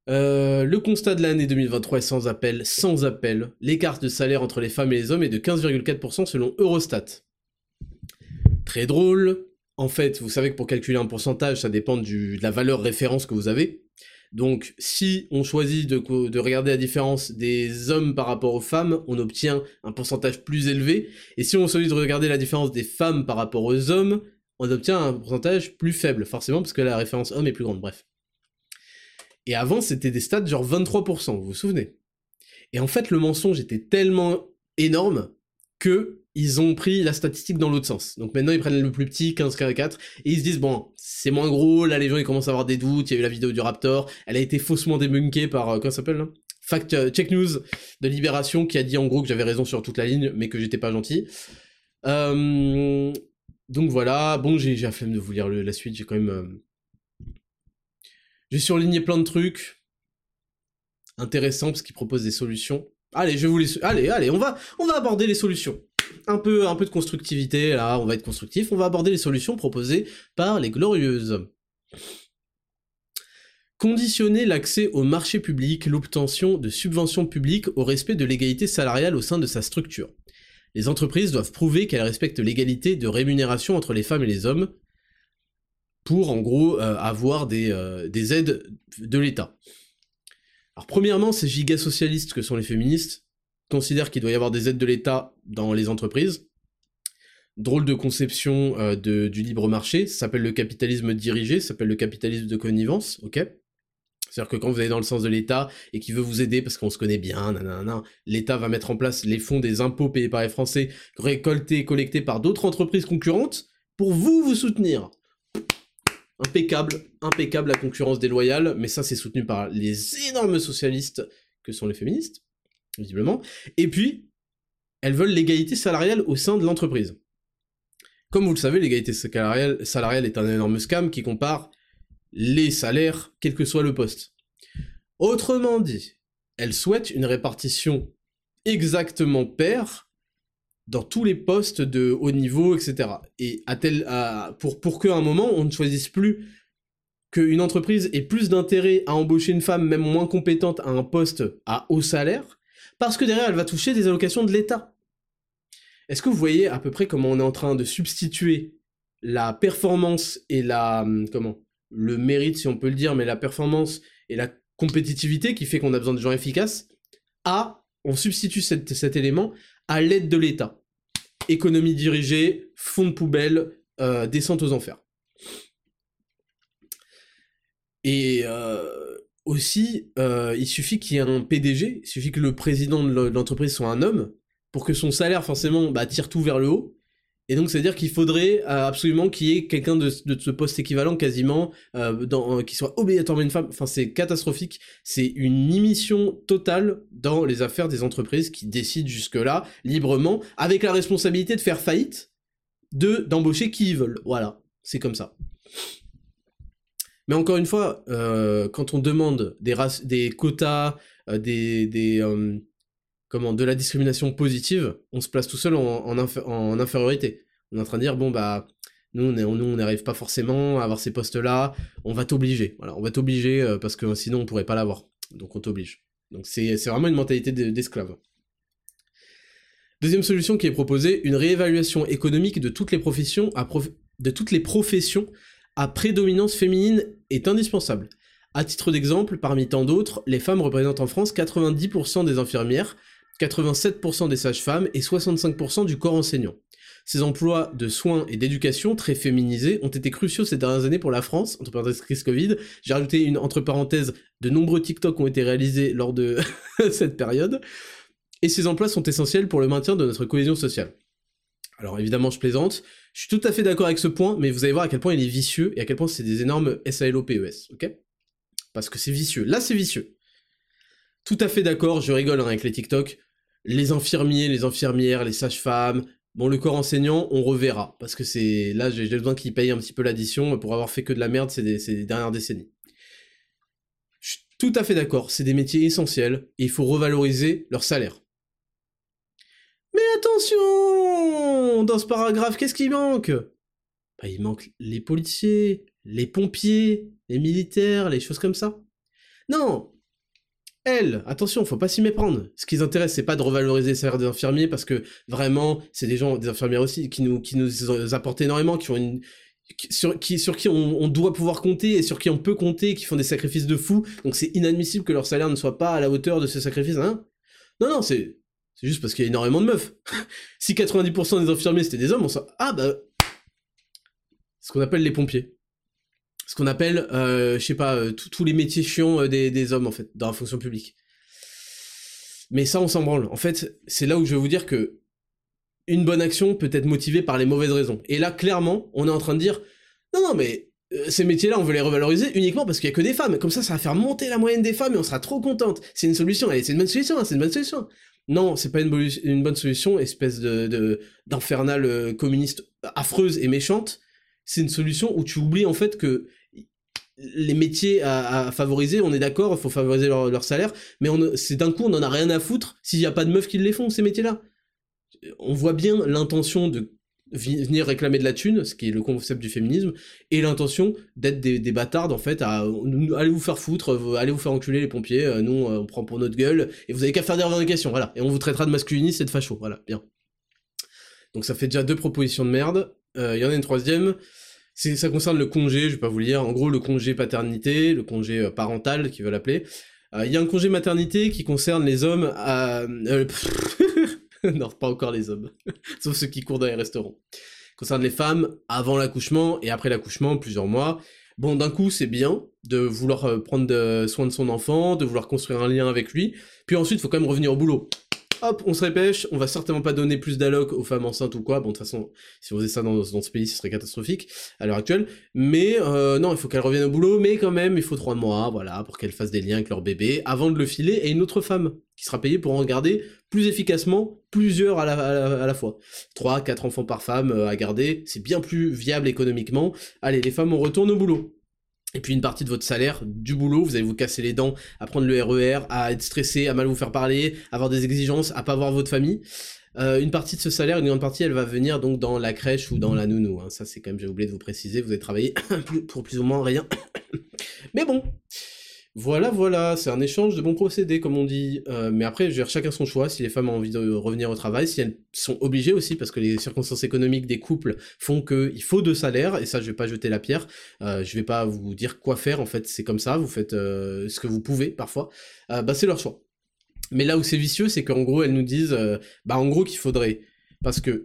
le constat de l'année 2023 est sans appel, sans appel. L'écart de salaire entre les femmes et les hommes est de 15,4% selon Eurostat. Très drôle. En fait, vous savez que pour calculer un pourcentage, ça dépend de la valeur référence que vous avez. Donc, si on choisit de, de, regarder la différence des hommes par rapport aux femmes, on obtient un pourcentage plus élevé. Et si on choisit de regarder la différence des femmes par rapport aux hommes, on obtient un pourcentage plus faible, forcément, parce que la référence homme est plus grande, bref. Et avant, c'était des stats genre 23%, vous vous souvenez? Et en fait, le mensonge était tellement énorme que ils ont pris la statistique dans l'autre sens. Donc maintenant, ils prennent le plus petit, 15 4, et ils se disent, bon, c'est moins gros, là les gens ils commencent à avoir des doutes, il y a eu la vidéo du Raptor, elle a été faussement débunkée par, euh, comment ça s'appelle là? Fact euh, Check News de Libération qui a dit en gros que j'avais raison sur toute la ligne, mais que j'étais pas gentil. Euh, donc voilà, bon, j'ai la flemme de vous lire la suite, j'ai quand même... J'ai surligné plein de trucs intéressants parce qu'ils proposent des solutions. Allez, je vous les... Allez, allez, on va, on va aborder les solutions un peu, de constructivité, là, on va être constructif, on va aborder les solutions proposées par les glorieuses. Conditionner l'accès au marché public, l'obtention de subventions publiques au respect de l'égalité salariale au sein de sa structure. Les entreprises doivent prouver qu'elles respectent l'égalité de rémunération entre les femmes et les hommes pour, en gros, euh, avoir des, euh, des aides de l'État. Alors premièrement, ces gigas socialistes que sont les féministes considère qu'il doit y avoir des aides de l'État dans les entreprises. Drôle de conception euh, de, du libre marché, ça s'appelle le capitalisme dirigé, ça s'appelle le capitalisme de connivence, ok? C'est-à-dire que quand vous allez dans le sens de l'État et qu'il veut vous aider parce qu'on se connaît bien, l'État va mettre en place les fonds des impôts payés par les Français, récoltés et collectés par d'autres entreprises concurrentes pour vous vous soutenir. Impeccable, impeccable la concurrence déloyale, mais ça c'est soutenu par les énormes socialistes que sont les féministes visiblement. Et puis, elles veulent l'égalité salariale au sein de l'entreprise. Comme vous le savez, l'égalité salariale, est un énorme scam qui compare les salaires, quel que soit le poste. Autrement dit, elles souhaitent une répartition exactement paire dans tous les postes de haut niveau, etc. Et à tel, pour, pour qu'à un moment, on ne choisisse plus qu'une entreprise ait plus d'intérêt à embaucher une femme, même moins compétente, à un poste à haut salaire, parce que derrière, elle va toucher des allocations de l'État. Est-ce que vous voyez à peu près comment on est en train de substituer la performance et la... Hum, comment Le mérite, si on peut le dire, mais la performance et la compétitivité qui fait qu'on a besoin de gens efficaces, à... On substitue cet, élément à l'aide de l'État. Économie dirigée, fonds de poubelle, euh, descente aux enfers. Et... Euh, aussi, euh, il suffit qu'il y ait un PDG, il suffit que le président de l'entreprise soit un homme, pour que son salaire, forcément, bah, tire tout vers le haut. Et donc, c'est-à-dire qu'il faudrait euh, absolument qu'il y ait quelqu'un de, ce poste équivalent, quasiment, euh, qui soit obligatoirement une femme. Enfin, c'est catastrophique. C'est une émission totale dans les affaires des entreprises qui décident jusque-là, librement, avec la responsabilité de faire faillite, de d'embaucher qui ils veulent. Voilà, c'est comme ça. Mais encore une fois, euh, quand on demande des, des quotas, euh, des, euh, comment, de la discrimination positive, on se place tout seul en, infériorité. On est en train de dire, bon, bah, nous, on n'arrive pas forcément à avoir ces postes-là, on va t'obliger. Voilà, on va t'obliger parce que sinon on pourrait pas l'avoir. Donc on t'oblige. Donc c'est vraiment une mentalité d'esclave. Deuxième solution qui est proposée, une réévaluation économique de toutes les professions de toutes les professions à prédominance féminine est indispensable. À titre d'exemple, parmi tant d'autres, les femmes représentent en France 90% des infirmières, 87% des sages-femmes et 65% du corps enseignant. Ces emplois de soins et d'éducation, très féminisés, ont été cruciaux ces dernières années pour la France, entre parenthèses crise Covid. J'ai rajouté une entre parenthèses, de nombreux TikTok ont été réalisés lors de cette période. Et ces emplois sont essentiels pour le maintien de notre cohésion sociale. Alors évidemment, je plaisante. Je suis tout à fait d'accord avec ce point, mais vous allez voir à quel point il est vicieux et à quel point c'est des énormes SALOPES, ok? Parce que c'est vicieux. Là, c'est vicieux. Tout à fait d'accord, je rigole hein, avec les TikTok. Les infirmiers, les infirmières, les sages-femmes, bon, le corps enseignant, on reverra. Parce que c'est là, j'ai besoin qu'ils payent un petit peu l'addition pour avoir fait que de la merde ces, ces dernières décennies. Je suis tout à fait d'accord, c'est des métiers essentiels et il faut revaloriser leur salaire. Mais attention Dans ce paragraphe, qu'est-ce qui manque? Bah, Il manque les policiers, les pompiers, les militaires, les choses comme ça. Non Elles, attention, faut pas s'y méprendre. Ce qui les intéresse, c'est pas de revaloriser le salaire des infirmiers, parce que vraiment, c'est des gens, des infirmières aussi, qui nous, qui nous apportent énormément, qui ont une, sur qui, sur qui on, doit pouvoir compter et sur qui on peut compter, qui font des sacrifices de fou. Donc c'est inadmissible que leur salaire ne soit pas à la hauteur de ce sacrifice, hein? Non, non, c'est c'est juste parce qu'il y a énormément de meufs. si 90% des infirmiers c'était des hommes, on sent ah bah ce qu'on appelle les pompiers. Ce qu'on appelle, euh, je sais pas, euh, tous les métiers chiants euh, des, hommes en fait dans la fonction publique. Mais ça, on s'en branle. En fait, c'est là où je vais vous dire que une bonne action peut être motivée par les mauvaises raisons. Et là, clairement, on est en train de dire non, non, mais ces métiers-là, on veut les revaloriser uniquement parce qu'il y a que des femmes. Comme ça, ça va faire monter la moyenne des femmes et on sera trop contente. C'est une solution. Allez, c'est une bonne solution. Hein, c'est une bonne solution. Non, c'est pas une, bonne solution, espèce de d'infernale euh, communiste affreuse et méchante. C'est une solution où tu oublies en fait que les métiers à, favoriser, on est d'accord, il faut favoriser leur, salaire, mais c'est d'un coup on en a rien à foutre s'il n'y a pas de meufs qui les font ces métiers-là. On voit bien l'intention de venir réclamer de la thune, ce qui est le concept du féminisme, et l'intention d'être des, des, bâtardes en fait, à allez vous faire foutre, euh, allez vous faire enculer les pompiers, euh, nous on prend pour notre gueule, et vous avez qu'à faire des revendications, voilà, et on vous traitera de masculiniste et de facho, voilà, bien. Donc ça fait déjà deux propositions de merde, euh, il y en a une troisième, ça concerne le congé, je vais pas vous le dire, en gros le congé paternité, le congé parental qui veut l'appeler, il y a un congé maternité qui concerne les hommes à... non, pas encore les hommes. Sauf ceux qui courent dans les restaurants. Concerne les femmes avant l'accouchement et après l'accouchement, plusieurs mois. Bon, d'un coup, c'est bien de vouloir euh, prendre soin de son enfant, de vouloir construire un lien avec lui. Puis ensuite, il faut quand même revenir au boulot hop, on se répèche, on va certainement pas donner plus d'alloc aux femmes enceintes ou quoi, bon de toute façon, si on faisait ça dans, ce pays, ce serait catastrophique à l'heure actuelle, mais euh, non, il faut qu'elles reviennent au boulot, mais quand même, il faut trois mois, voilà, pour qu'elles fassent des liens avec leur bébé, avant de le filer, et une autre femme, qui sera payée pour en garder plus efficacement plusieurs à la, à la, fois. Trois, quatre enfants par femme euh, à garder, c'est bien plus viable économiquement. Allez, les femmes, on retourne au boulot et puis une partie de votre salaire, du boulot, vous allez vous casser les dents, à prendre le RER, e à être stressé, à mal vous faire parler, à avoir des exigences, à pas voir votre famille. Euh, une partie de ce salaire, une grande partie, elle va venir donc dans la crèche ou dans la nounou. Hein. Ça, c'est quand même, j'ai oublié de vous préciser, vous avez travaillé pour plus ou moins rien. Mais bon, voilà, voilà, c'est un échange de bons procédés, comme on dit. Euh, mais après, je veux dire, chacun son choix. Si les femmes ont envie de revenir au travail, si elles sont obligées aussi, parce que les circonstances économiques des couples font qu'il faut deux salaires, et ça, je vais pas jeter la pierre. Euh, je vais pas vous dire quoi faire, en fait, c'est comme ça. Vous faites euh, ce que vous pouvez, parfois. Bah, c'est leur choix. Mais là où c'est vicieux, c'est qu'en gros, elles nous disent, bah, en gros, qu'il faudrait, parce que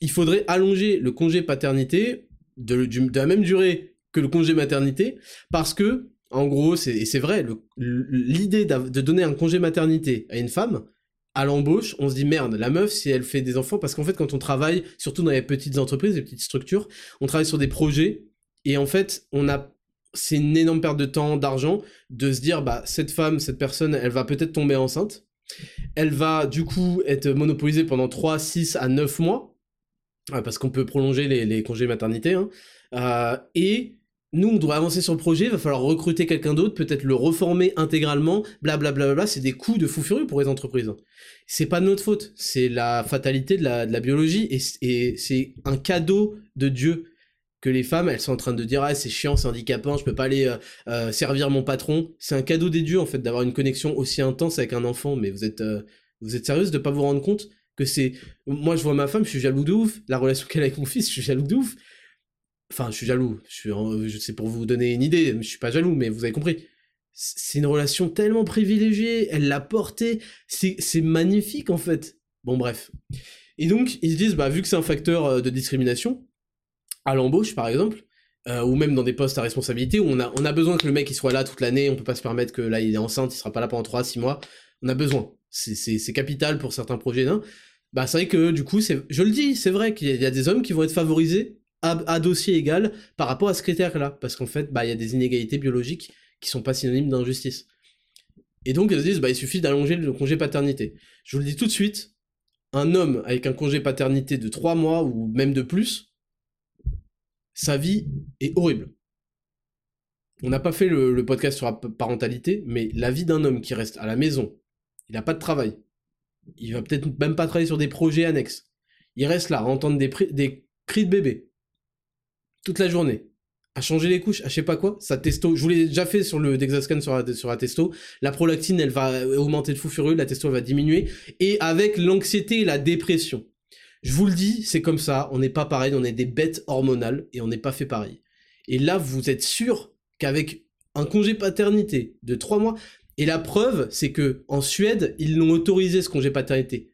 il faudrait allonger le congé paternité de la même durée que le congé maternité, parce que en gros, c'est vrai, l'idée de donner un congé maternité à une femme, à l'embauche, on se dit merde, la meuf, si elle fait des enfants, parce qu'en fait, quand on travaille, surtout dans les petites entreprises, les petites structures, on travaille sur des projets, et en fait, on a, c'est une énorme perte de temps, d'argent, de se dire, bah, cette femme, cette personne, elle va peut-être tomber enceinte, elle va, du coup, être monopolisée pendant 3, 6 à 9 mois, parce qu'on peut prolonger les, congés maternité, hein, euh, et nous, on doit avancer sur le projet, il va falloir recruter quelqu'un d'autre, peut-être le reformer intégralement, blablabla, bla, c'est des coups de fou furieux pour les entreprises. C'est pas de notre faute, c'est la fatalité de la, de la biologie, et, c'est un cadeau de Dieu que les femmes, elles sont en train de dire, ah, c'est chiant, c'est handicapant, je peux pas aller euh, euh, servir mon patron. C'est un cadeau des dieux, en fait, d'avoir une connexion aussi intense avec un enfant, mais vous êtes, euh, vous êtes sérieuse de pas vous rendre compte que c'est... Moi, je vois ma femme, je suis jaloux de ouf, la relation qu'elle a avec mon fils, je suis jaloux de ouf, Enfin, je suis jaloux. Je suis, sais pour vous donner une idée, je suis pas jaloux, mais vous avez compris. C'est une relation tellement privilégiée. Elle l'a portée. C'est magnifique en fait. Bon bref. Et donc, ils se disent, bah, vu que c'est un facteur euh, de discrimination, à l'embauche, par exemple, euh, ou même dans des postes à responsabilité, où on a, on a besoin que le mec il soit là toute l'année, on peut pas se permettre que là il est enceinte, il sera pas là pendant 3-6 mois, on a besoin. C'est capital pour certains projets d'un. Bah, c'est vrai que du coup, je le dis, c'est vrai qu'il y, a des hommes qui vont être favorisés à, dossier égal par rapport à ce critère-là, parce qu'en fait, bah, il y a des inégalités biologiques qui sont pas synonymes d'injustice. Et donc, elles se disent, bah, il suffit d'allonger le congé paternité. Je vous le dis tout de suite, un homme avec un congé paternité de 3 mois ou même de plus, sa vie est horrible. On n'a pas fait le, podcast sur la parentalité, mais la vie d'un homme qui reste à la maison, il n'a pas de travail, il va peut-être même pas travailler sur des projets annexes, il reste là à entendre des cris de bébé la journée, à changer les couches, à je sais pas quoi, sa testo, je vous l'ai déjà fait sur le Dexascan sur la, testo, la prolactine elle va augmenter de fou furieux, la testo va diminuer, et avec l'anxiété et la dépression. Je vous le dis, c'est comme ça, on n'est pas pareil, on est des bêtes hormonales, et on n'est pas fait pareil. Et là, vous êtes sûr qu'avec un congé paternité de 3 mois, et la preuve, c'est que en Suède, ils l'ont autorisé ce congé paternité.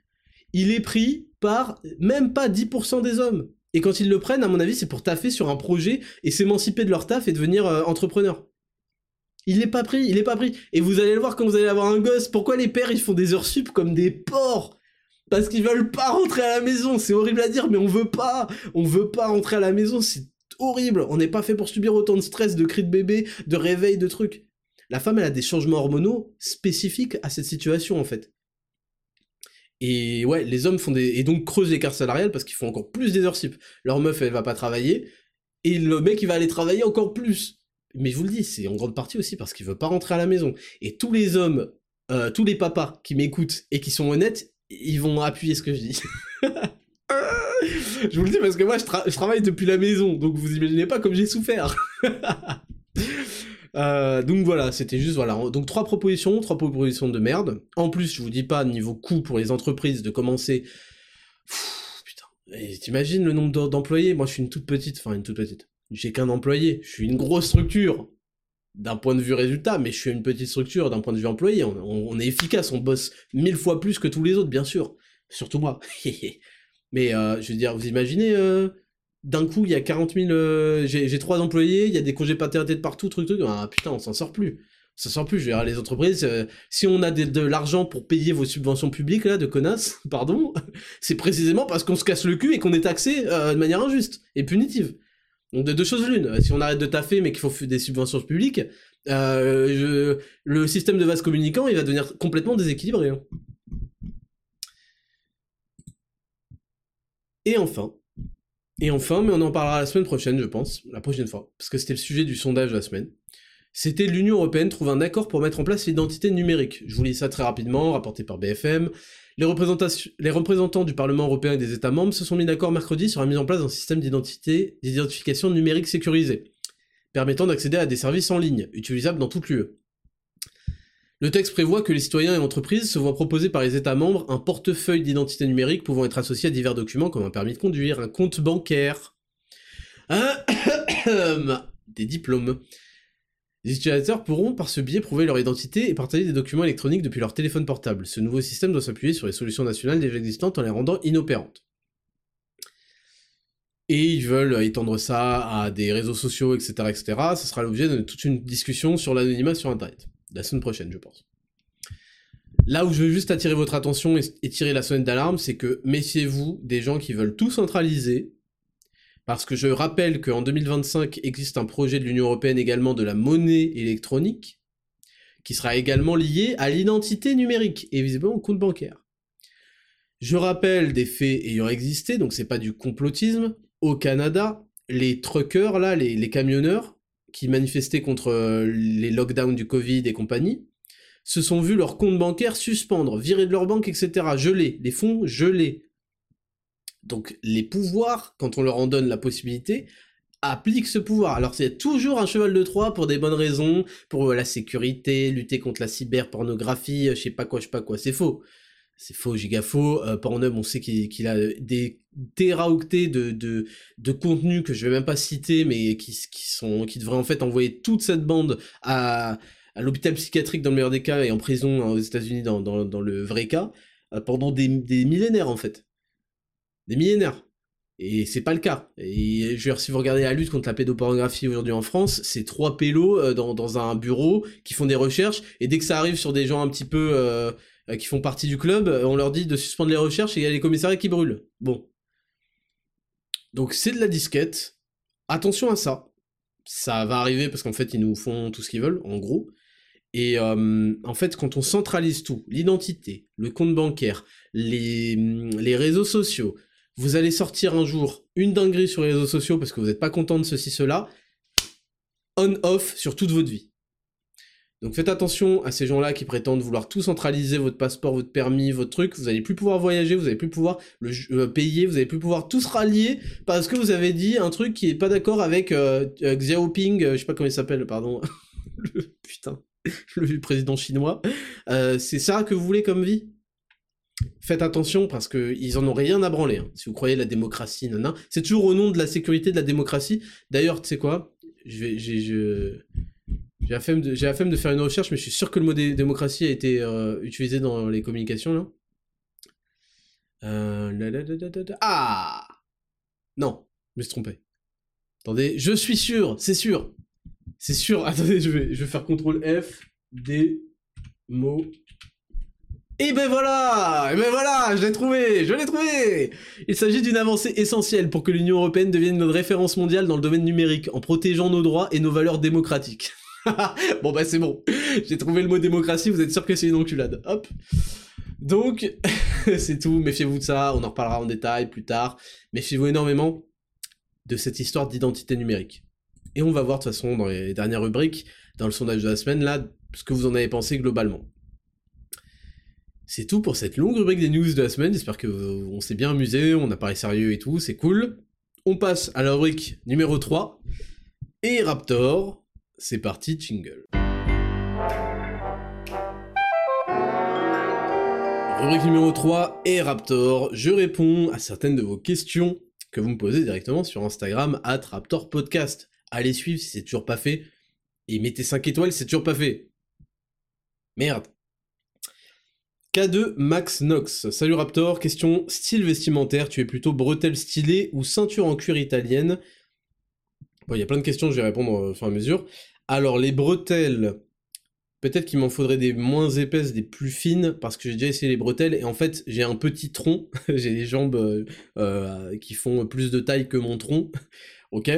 Il est pris par même pas 10% des hommes. Et quand ils le prennent, à mon avis, c'est pour taffer sur un projet et s'émanciper de leur taf et devenir euh, entrepreneur. Il n'est pas pris, il est pas pris. Et vous allez le voir quand vous allez avoir un gosse. Pourquoi les pères ils font des heures sup comme des porcs? Parce qu'ils veulent pas rentrer à la maison. C'est horrible à dire, mais on veut pas. On veut pas rentrer à la maison. C'est horrible. On n'est pas fait pour subir autant de stress, de cris de bébé, de réveil, de trucs. La femme, elle a des changements hormonaux spécifiques à cette situation en fait. Et ouais, les hommes font. Et donc creusent l'écart salarial parce qu'ils font encore plus des heures sup. Leur meuf, elle va pas travailler. Et le mec, il va aller travailler encore plus. Mais je vous le dis, c'est en grande partie aussi parce qu'il veut pas rentrer à la maison. Et tous les hommes, euh, tous les papas qui m'écoutent et qui sont honnêtes, ils vont appuyer ce que je dis. je vous le dis parce que moi, je, je travaille depuis la maison. Donc vous imaginez pas comme j'ai souffert. Euh, donc voilà, c'était juste voilà. Donc trois propositions, trois propositions de merde. En plus, je vous dis pas niveau coût pour les entreprises de commencer. putain. t'imagines le nombre d'employés? Moi, je suis une toute petite, enfin une toute petite. J'ai qu'un employé. Je suis une grosse structure d'un point de vue résultat, mais je suis une petite structure d'un point de vue employé. On, est efficace, on bosse mille fois plus que tous les autres, bien sûr. Surtout moi. mais euh, je veux dire, vous imaginez euh, d'un coup, il y a 40 000, euh, j'ai trois employés, il y a des congés paternité de partout, truc, truc, ah putain, on s'en sort plus. On s'en sort plus, les entreprises, euh, si on a de, l'argent pour payer vos subventions publiques, là, de connasses, pardon, c'est précisément parce qu'on se casse le cul et qu'on est taxé euh, de manière injuste et punitive. Donc de deux choses l'une, si on arrête de taffer mais qu'il faut des subventions publiques, le système de vase communicant, il va devenir complètement déséquilibré. Hein. Et enfin, et enfin, mais on en parlera la semaine prochaine, je pense, la prochaine fois, parce que c'était le sujet du sondage de la semaine. C'était l'Union Européenne trouve un accord pour mettre en place l'identité numérique. Je vous lis ça très rapidement, rapporté par BFM. Les, représentants du Parlement européen et des États membres se sont mis d'accord mercredi sur la mise en place d'un système d'identité, d'identification numérique sécurisé, permettant d'accéder à des services en ligne, utilisables dans toute l'UE. Le texte prévoit que les citoyens et entreprises se voient proposer par les États membres un portefeuille d'identité numérique pouvant être associé à divers documents comme un permis de conduire, un compte bancaire, des diplômes. Les utilisateurs pourront par ce biais prouver leur identité et partager des documents électroniques depuis leur téléphone portable. Ce nouveau système doit s'appuyer sur les solutions nationales déjà existantes en les rendant inopérantes. Et ils veulent étendre ça à des réseaux sociaux, etc., etc. Ce sera l'objet de toute une discussion sur l'anonymat sur Internet la semaine prochaine, je pense. Là où je veux juste attirer votre attention et, tirer la sonnette d'alarme, c'est que méfiez-vous des gens qui veulent tout centraliser, parce que je rappelle qu'en 2025 existe un projet de l'Union Européenne également de la monnaie électronique, qui sera également lié à l'identité numérique, et visiblement au compte bancaire. Je rappelle des faits ayant existé, donc c'est pas du complotisme. Au Canada, les truckers, là, les camionneurs, qui manifestaient contre euh, les lockdowns du Covid et compagnie, se sont vus leur compte bancaire suspendre, virer de leur banque, etc., geler, les fonds gelés. Donc les pouvoirs, quand on leur en donne la possibilité, appliquent ce pouvoir. Alors c'est toujours un cheval de Troie pour des bonnes raisons, pour euh, la sécurité, lutter contre la cyberpornographie, je sais pas quoi, je sais pas quoi, c'est faux c'est faux, giga faux. Euh, Pornhub, on sait qu'il a des téraoctets de, de, contenu que je vais même pas citer, mais qui, devraient en fait envoyer toute cette bande à, l'hôpital psychiatrique dans le meilleur des cas et en prison aux États-Unis dans, le vrai cas, euh, pendant des, millénaires en fait. des millénaires. Et c'est pas le cas. Et je si vous regardez la lutte contre la pédopornographie aujourd'hui en France, c'est trois pélos euh, dans, dans, un bureau qui font des recherches, et dès que ça arrive sur des gens un petit peu euh, euh, qui font partie du club, on leur dit de suspendre les recherches et il y a les commissariats qui brûlent. Bon. Donc c'est de la disquette. Attention à ça. Ça va arriver parce qu'en fait ils nous font tout ce qu'ils veulent, en gros. Et en fait, quand on centralise tout, l'identité, le compte bancaire, les, les réseaux sociaux, vous allez sortir un jour une dinguerie sur les réseaux sociaux parce que vous n'êtes pas content de ceci, cela, on-off sur toute votre vie. Donc faites attention à ces gens-là qui prétendent vouloir tout centraliser, votre passeport, votre permis, votre truc, vous n'allez plus pouvoir voyager, vous n'allez plus pouvoir le euh, payer, vous n'allez plus pouvoir tout se rallier parce que vous avez dit un truc qui est pas d'accord avec euh, euh Xiaoping, je sais pas comment il s'appelle, pardon. Putain, le président chinois. c'est ça que vous voulez comme vie? Faites attention parce que ils en ont rien à branler. Hein. Si vous croyez la démocratie, non, c'est toujours au nom de la sécurité de la démocratie. D'ailleurs, tu sais quoi? J'ai la, flemme de, faire une recherche, mais je suis sûr que le mot démocratie a été euh, utilisé dans les communications là. Euh, ah Non, je me suis trompé. Attendez, je suis sûr, c'est sûr. C'est sûr. Attendez, je vais, faire CTRL F, D, mots, et ben voilà Et ben voilà, je l'ai trouvé Je l'ai trouvé Il s'agit d'une avancée essentielle pour que l'Union Européenne devienne une référence mondiale dans le domaine numérique, en protégeant nos droits et nos valeurs démocratiques. bon bah c'est bon, j'ai trouvé le mot démocratie, vous êtes sûr que c'est une enculade. Hop Donc, c'est tout, méfiez-vous de ça, on en reparlera en détail plus tard. Méfiez-vous énormément de cette histoire d'identité numérique. Et on va voir de toute façon dans les dernières rubriques, dans le sondage de la semaine, là, ce que vous en avez pensé globalement. C'est tout pour cette longue rubrique des news de la semaine, j'espère qu'on s'est bien amusé, on a parlé sérieux et tout, c'est cool. On passe à la rubrique numéro 3, et Raptor, c'est parti, jingle. Rubrique numéro 3, et Raptor, je réponds à certaines de vos questions que vous me posez directement sur Instagram, at Raptor Podcast. Allez suivre si c'est toujours pas fait, et mettez 5 étoiles si c'est toujours pas fait. Merde. K2 Max Nox. Salut Raptor, question style vestimentaire, tu es plutôt bretelle stylée ou ceinture en cuir italienne? Bon, il y a plein de questions, je vais répondre au fur et à mesure. Alors, les bretelles, peut-être qu'il m'en faudrait des moins épaisses, des plus fines, parce que j'ai déjà essayé les bretelles, et en fait, j'ai un petit tronc, j'ai les jambes euh, euh, qui font plus de taille que mon tronc, ok?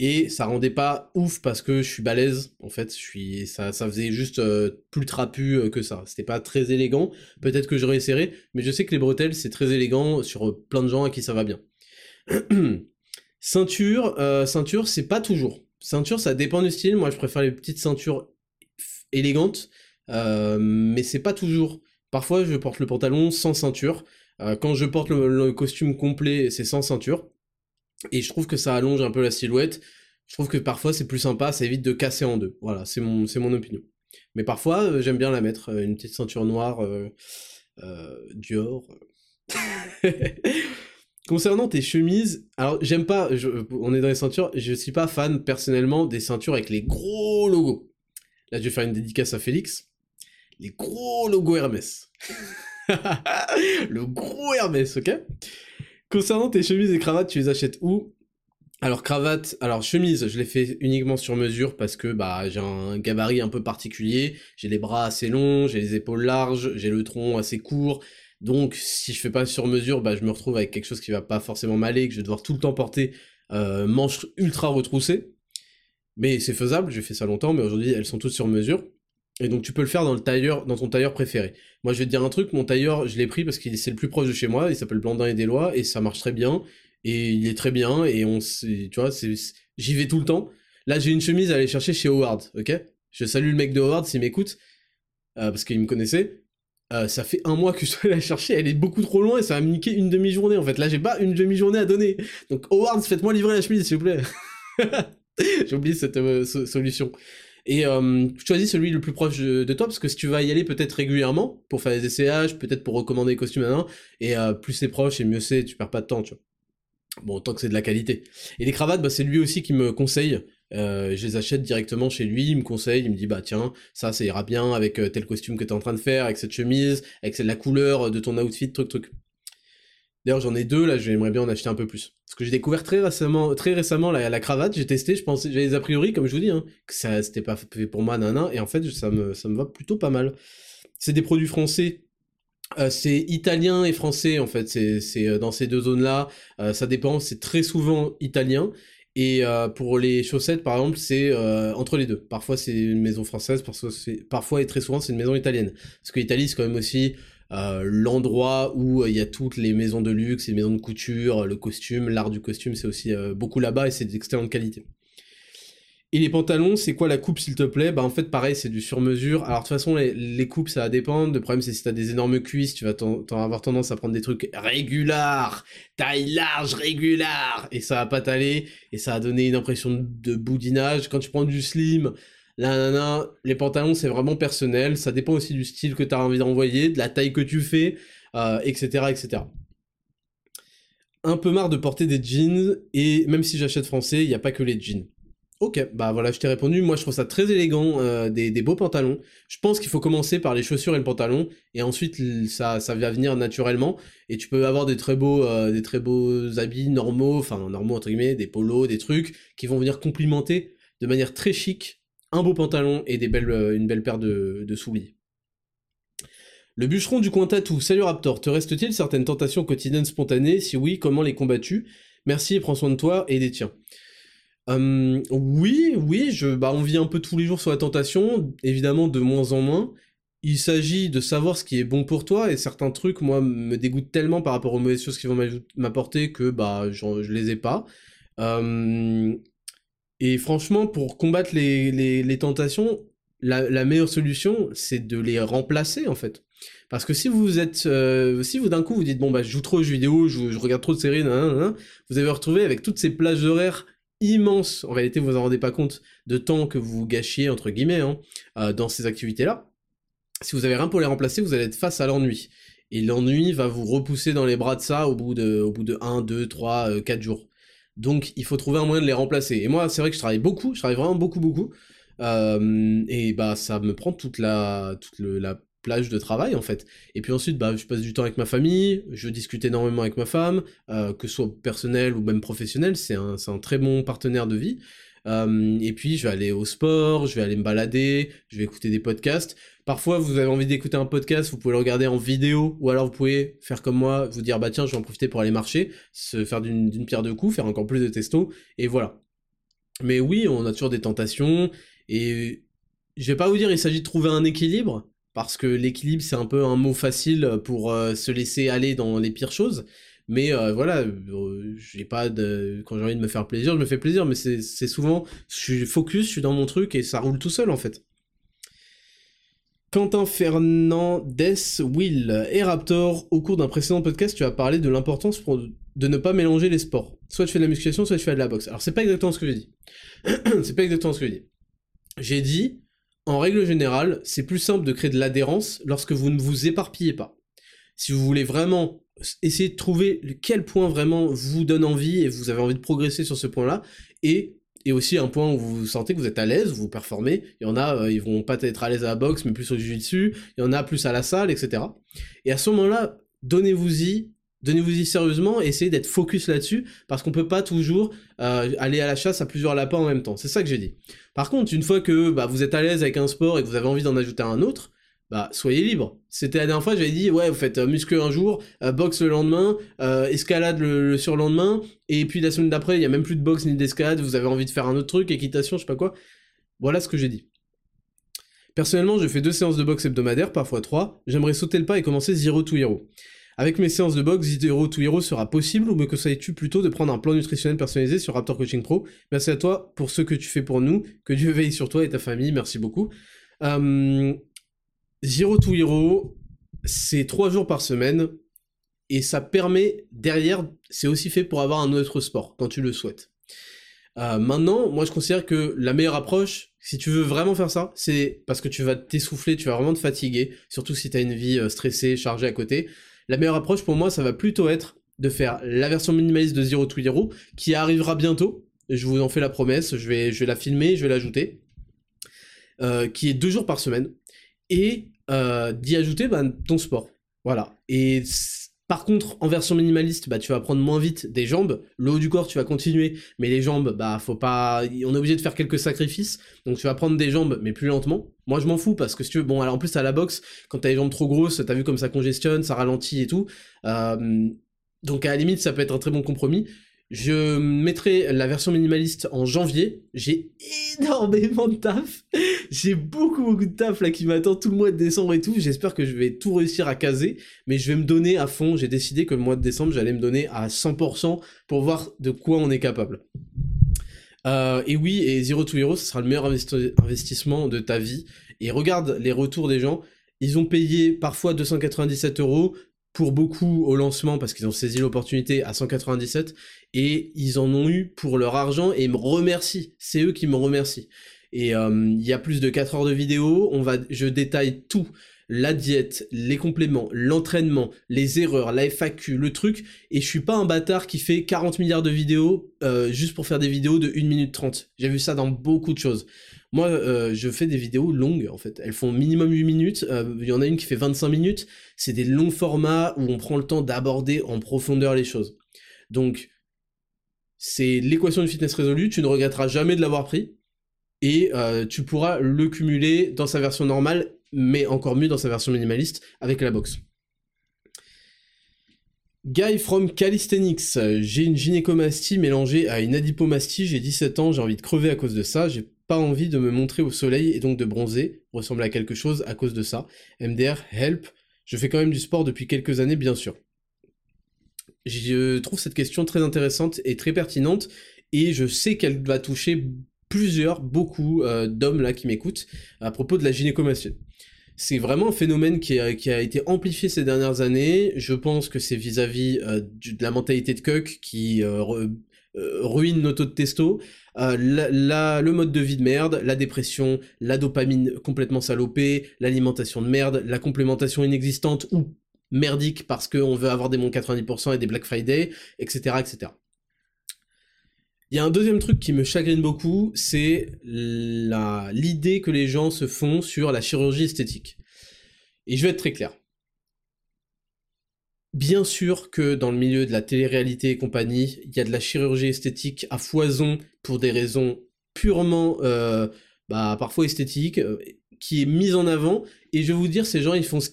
Et ça rendait pas ouf parce que je suis balèze en fait je suis ça ça faisait juste plus trapu euh, que ça. C'était pas très élégant. Peut-être que j'aurais essayé mais je sais que les bretelles c'est très élégant sur plein de gens à qui ça va bien. Ceinture ceinture c'est pas toujours ceinture ça dépend du style moi je préfère les petites ceintures élégantes mais c'est pas toujours parfois je porte le pantalon sans ceinture quand je porte le costume complet c'est sans ceinture et je trouve que ça allonge un peu la silhouette. Je trouve que parfois c'est plus sympa, ça évite de casser en deux. Voilà, c'est mon, opinion. Mais parfois, euh, j'aime bien la mettre, euh, une petite ceinture noire euh, Dior. Concernant tes chemises, alors j'aime pas, on est dans les ceintures, je suis pas fan personnellement des ceintures avec les gros logos. Là, je vais faire une dédicace à Félix. Les gros logos Hermès. Le gros Hermès, ok? Concernant tes chemises et cravates, tu les achètes où? Alors cravate, alors chemise, je l'ai fait uniquement sur mesure parce que bah j'ai un gabarit un peu particulier, j'ai les bras assez longs, j'ai les épaules larges, j'ai le tronc assez court. Donc si je fais pas sur mesure, bah je me retrouve avec quelque chose qui va pas forcément m'aller, que je vais devoir tout le temps porter euh, manches ultra retroussées. Mais c'est faisable, j'ai fait ça longtemps, mais aujourd'hui elles sont toutes sur mesure. Et donc tu peux le faire dans le tailleur, dans ton tailleur préféré. Moi je vais te dire un truc, mon tailleur je l'ai pris parce qu'il c'est le plus proche de chez moi, il s'appelle Blandin et Deslois et ça marche très bien et il est très bien et on tu vois j'y vais tout le temps. Là j'ai une chemise à aller chercher chez Howard, ok? Je salue le mec de Howard s'il m'écoute euh, parce qu'il me connaissait. Euh, ça fait un mois que je dois la chercher, elle est beaucoup trop loin et ça va me niquer une demi-journée en fait. Là j'ai pas une demi-journée à donner. Donc Howard, faites-moi livrer la chemise s'il vous plaît. j'ai oublié cette euh, solution. Et euh, choisis celui le plus proche de, toi, parce que si tu vas y aller peut-être régulièrement, pour faire des essayages, peut-être pour recommander les costumes à et euh, plus c'est proche et mieux c'est, tu perds pas de temps, tu vois. Bon, tant que c'est de la qualité. Et les cravates, bah, c'est lui aussi qui me conseille. Euh, je les achète directement chez lui, il me conseille, il me dit bah tiens, ça ça ira bien avec euh, tel costume que t'es en train de faire, avec cette chemise, avec la couleur de ton outfit, truc truc. D'ailleurs, j'en ai deux, là, j'aimerais bien en acheter un peu plus. Parce que j'ai découvert très récemment, très récemment la, la cravate, j'ai testé, je pensais, j'avais des a priori, comme je vous dis, hein, que ça, c'était pas fait pour moi, nanan, et en fait, ça me, ça me va plutôt pas mal. C'est des produits français, euh, c'est italien et français en fait, c'est euh, dans ces deux zones-là, euh, ça dépend, c'est très souvent italien. Et pour les chaussettes, par exemple, c'est entre les deux. Parfois c'est une maison française, parfois, parfois et très souvent c'est une maison italienne. Parce que l'Italie c'est quand même aussi l'endroit où il y a toutes les maisons de luxe, les maisons de couture, le costume, l'art du costume, c'est aussi beaucoup là-bas et c'est d'excellente qualité. Et les pantalons, c'est quoi la coupe s'il te plaît? Bah en fait pareil, c'est du sur-mesure. Alors de toute façon, les, coupes ça va dépendre. Le problème c'est si t'as des énormes cuisses, tu vas avoir tendance à prendre des trucs régulars, taille large, régulare, et ça va pas t'aller, et ça va donner une impression de boudinage. Quand tu prends du slim, là, là, les pantalons c'est vraiment personnel. Ça dépend aussi du style que t'as envie d'envoyer, de la taille que tu fais, etc., euh, etc un peu marre de porter des jeans, et même si j'achète français, il n'y a pas que les jeans. Ok, bah voilà, je t'ai répondu. Moi, je trouve ça très élégant, euh, des, beaux pantalons. Je pense qu'il faut commencer par les chaussures et le pantalon, et ensuite ça, ça va venir naturellement. Et tu peux avoir des très beaux, euh, des très beaux habits normaux, enfin normaux entre guillemets, des polos, des trucs qui vont venir complimenter de manière très chic un beau pantalon et euh, une belle paire de, de souliers. Le bûcheron du coin tatou, salut Raptor, te reste-t-il certaines tentations quotidiennes spontanées? Si oui, comment les combats-tu Merci et prends soin de toi et des tiens. Hum, oui, oui, je, bah, on vit un peu tous les jours sur la tentation, évidemment de moins en moins. Il s'agit de savoir ce qui est bon pour toi, et certains trucs, moi, me dégoûtent tellement par rapport aux mauvaises choses qui vont m'apporter que bah, je les ai pas. Hum, et franchement, pour combattre les, tentations, la, meilleure solution, c'est de les remplacer, en fait. Parce que si vous êtes, euh, si vous d'un coup vous dites bon bah je joue trop aux jeux vidéo, je, regarde trop de séries, vous avez retrouvé avec toutes ces plages horaires immense, en réalité vous vous en rendez pas compte, de temps que vous gâchiez, entre guillemets, hein, euh, dans ces activités-là. Si vous avez rien pour les remplacer, vous allez être face à l'ennui. Et l'ennui va vous repousser dans les bras de ça au bout de, au bout de 1, 2, 3, 4 jours. Donc il faut trouver un moyen de les remplacer. Et moi, c'est vrai que je travaille beaucoup, je travaille vraiment beaucoup, beaucoup. Euh, et bah ça me prend toute la, toute la plage de travail en fait. Et puis ensuite, bah, je passe du temps avec ma famille, je discute énormément avec ma femme, euh, que ce soit personnel ou même professionnel, c'est un, un, très bon partenaire de vie. Euh, et puis je vais aller au sport, je vais aller me balader, je vais écouter des podcasts. Parfois, vous avez envie d'écouter un podcast, vous pouvez le regarder en vidéo, ou alors vous pouvez faire comme moi, vous dire bah tiens, je vais en profiter pour aller marcher, se faire d'une pierre deux coups, faire encore plus de testo, et voilà. Mais oui, on a toujours des tentations, et je vais pas vous dire il s'agit de trouver un équilibre, parce que l'équilibre c'est un peu un mot facile pour euh, se laisser aller dans les pires choses. Mais euh, voilà, euh, j'ai pas de quand j'ai envie de me faire plaisir, je me fais plaisir, mais c'est souvent je suis focus, je suis dans mon truc et ça roule tout seul en fait. Quentin Fernandez Will et Raptor, au cours d'un précédent podcast, tu as parlé de l'importance de ne pas mélanger les sports. Soit tu fais de la musculation, soit tu fais de la boxe. Alors c'est pas exactement ce que j'ai dit. c'est pas exactement ce que j'ai dit. J'ai dit en règle générale, c'est plus simple de créer de l'adhérence lorsque vous ne vous éparpillez pas. Si vous voulez vraiment essayer de trouver quel point vraiment vous donne envie et vous avez envie de progresser sur ce point-là, et, et aussi un point où vous sentez que vous êtes à l'aise, vous performez, il y en a, euh, ils vont pas être à l'aise à la boxe, mais plus au jiu-jitsu, il y en a plus à la salle, etc. Et à ce moment-là, donnez-vous-y donnez-vous-y sérieusement essayez d'être focus là-dessus, parce qu'on peut pas toujours euh, aller à la chasse à plusieurs lapins en même temps. C'est ça que j'ai dit. Par contre, une fois que bah, vous êtes à l'aise avec un sport et que vous avez envie d'en ajouter un autre, bah soyez libre. C'était la dernière fois, j'avais dit ouais, vous faites euh, muscle un jour, euh, boxe le lendemain, escalade le, surlendemain, et puis la semaine d'après, il y a même plus de boxe ni d'escalade, vous avez envie de faire un autre truc, équitation, je sais pas quoi. Voilà ce que j'ai dit. Personnellement, je fais deux séances de boxe hebdomadaires, parfois trois. J'aimerais sauter le pas et commencer zero to hero. Avec mes séances de boxe, Zero to Hero sera possible ou me conseilles-tu plutôt de prendre un plan nutritionnel personnalisé sur Raptor Coaching Pro? Merci à toi pour ce que tu fais pour nous, que Dieu veille sur toi et ta famille, merci beaucoup. Euh, Zero to Hero, c'est trois jours par semaine et ça permet derrière, c'est aussi fait pour avoir un autre sport quand tu le souhaites. Euh, maintenant, moi je considère que la meilleure approche, si tu veux vraiment faire ça, c'est parce que tu vas t'essouffler, tu vas vraiment te fatiguer, surtout si tu as une vie euh, stressée, chargée à côté. La meilleure approche pour moi, ça va plutôt être de faire la version minimaliste de Zero to Hero, qui arrivera bientôt. Je vous en fais la promesse, je vais, je la filmer, je vais l'ajouter. Euh, qui est deux jours par semaine. Et euh, d'y ajouter ben, ton sport. Voilà. Et Par contre, en version minimaliste, bah, tu vas prendre moins vite des jambes. Le haut du corps, tu vas continuer, mais les jambes, bah, faut pas. On est obligé de faire quelques sacrifices. Donc, tu vas prendre des jambes, mais plus lentement. Moi, je m'en fous parce que si tu veux, bon, alors en plus, à la boxe, quand t'as les jambes trop grosses, t'as vu comme ça congestionne, ça ralentit et tout. Euh, donc, à la limite, ça peut être un très bon compromis. Je mettrai la version minimaliste en janvier. J'ai énormément de taf. J'ai beaucoup, beaucoup de taf là qui m'attend tout le mois de décembre et tout. J'espère que je vais tout réussir à caser. Mais je vais me donner à fond. J'ai décidé que le mois de décembre, j'allais me donner à 100% pour voir de quoi on est capable. Euh, et oui, et Zero to Hero, ce sera le meilleur investissement de ta vie. Et regarde les retours des gens. Ils ont payé parfois 297 euros, pour beaucoup au lancement parce qu'ils ont saisi l'opportunité à 197 et ils en ont eu pour leur argent et me remercient. C'est eux qui me remercient. Et euh, il y a plus de 4 heures de vidéo, on va, je détaille tout. La diète, les compléments, l'entraînement, les erreurs, la FAQ, le truc, et je suis pas un bâtard qui fait 40 milliards de vidéos euh, juste pour faire des vidéos de 1 minute 30. J'ai vu ça dans beaucoup de choses. Moi, euh, je fais des vidéos longues, en fait. Elles font minimum 8 minutes. Euh, il y en a une qui fait 25 minutes. C'est des longs formats où on prend le temps d'aborder en profondeur les choses. Donc, c'est l'équation du fitness résolu. Tu ne regretteras jamais de l'avoir pris. Et tu pourras le cumuler dans sa version normale, mais encore mieux dans sa version minimaliste avec la box. Guy from Calisthenics, j'ai une gynécomastie mélangée à une adipomastie, j'ai 17 ans, j'ai envie de crever à cause de ça, j'ai pas envie de me montrer au soleil et donc de bronzer, ressembler à quelque chose à cause de ça. MDR, help, je fais quand même du sport depuis quelques années, bien sûr. Je trouve cette question très intéressante et très pertinente, et je sais qu'elle va toucher plusieurs, beaucoup euh, d'hommes là qui m'écoutent à propos de la gynécomastie. C'est vraiment un phénomène qui a, été amplifié ces dernières années. Je pense que c'est vis-à-vis euh, de la mentalité de Coq qui euh, ruine nos taux de testo, le mode de vie de merde, la dépression, la dopamine complètement salopée, l'alimentation de merde, la complémentation inexistante ou merdique parce qu'on veut avoir des moins 90% et des Black Friday, etc., etc. Il y a un deuxième truc qui me chagrine beaucoup, c'est l'idée que les gens se font sur la chirurgie esthétique. Et je vais être très clair. Bien sûr que dans le milieu de la télé-réalité et compagnie, il y a de la chirurgie esthétique à foison pour des raisons purement, euh, bah, parfois esthétiques, euh, qui est mise en avant. Et je vais vous dire, ces gens, font ce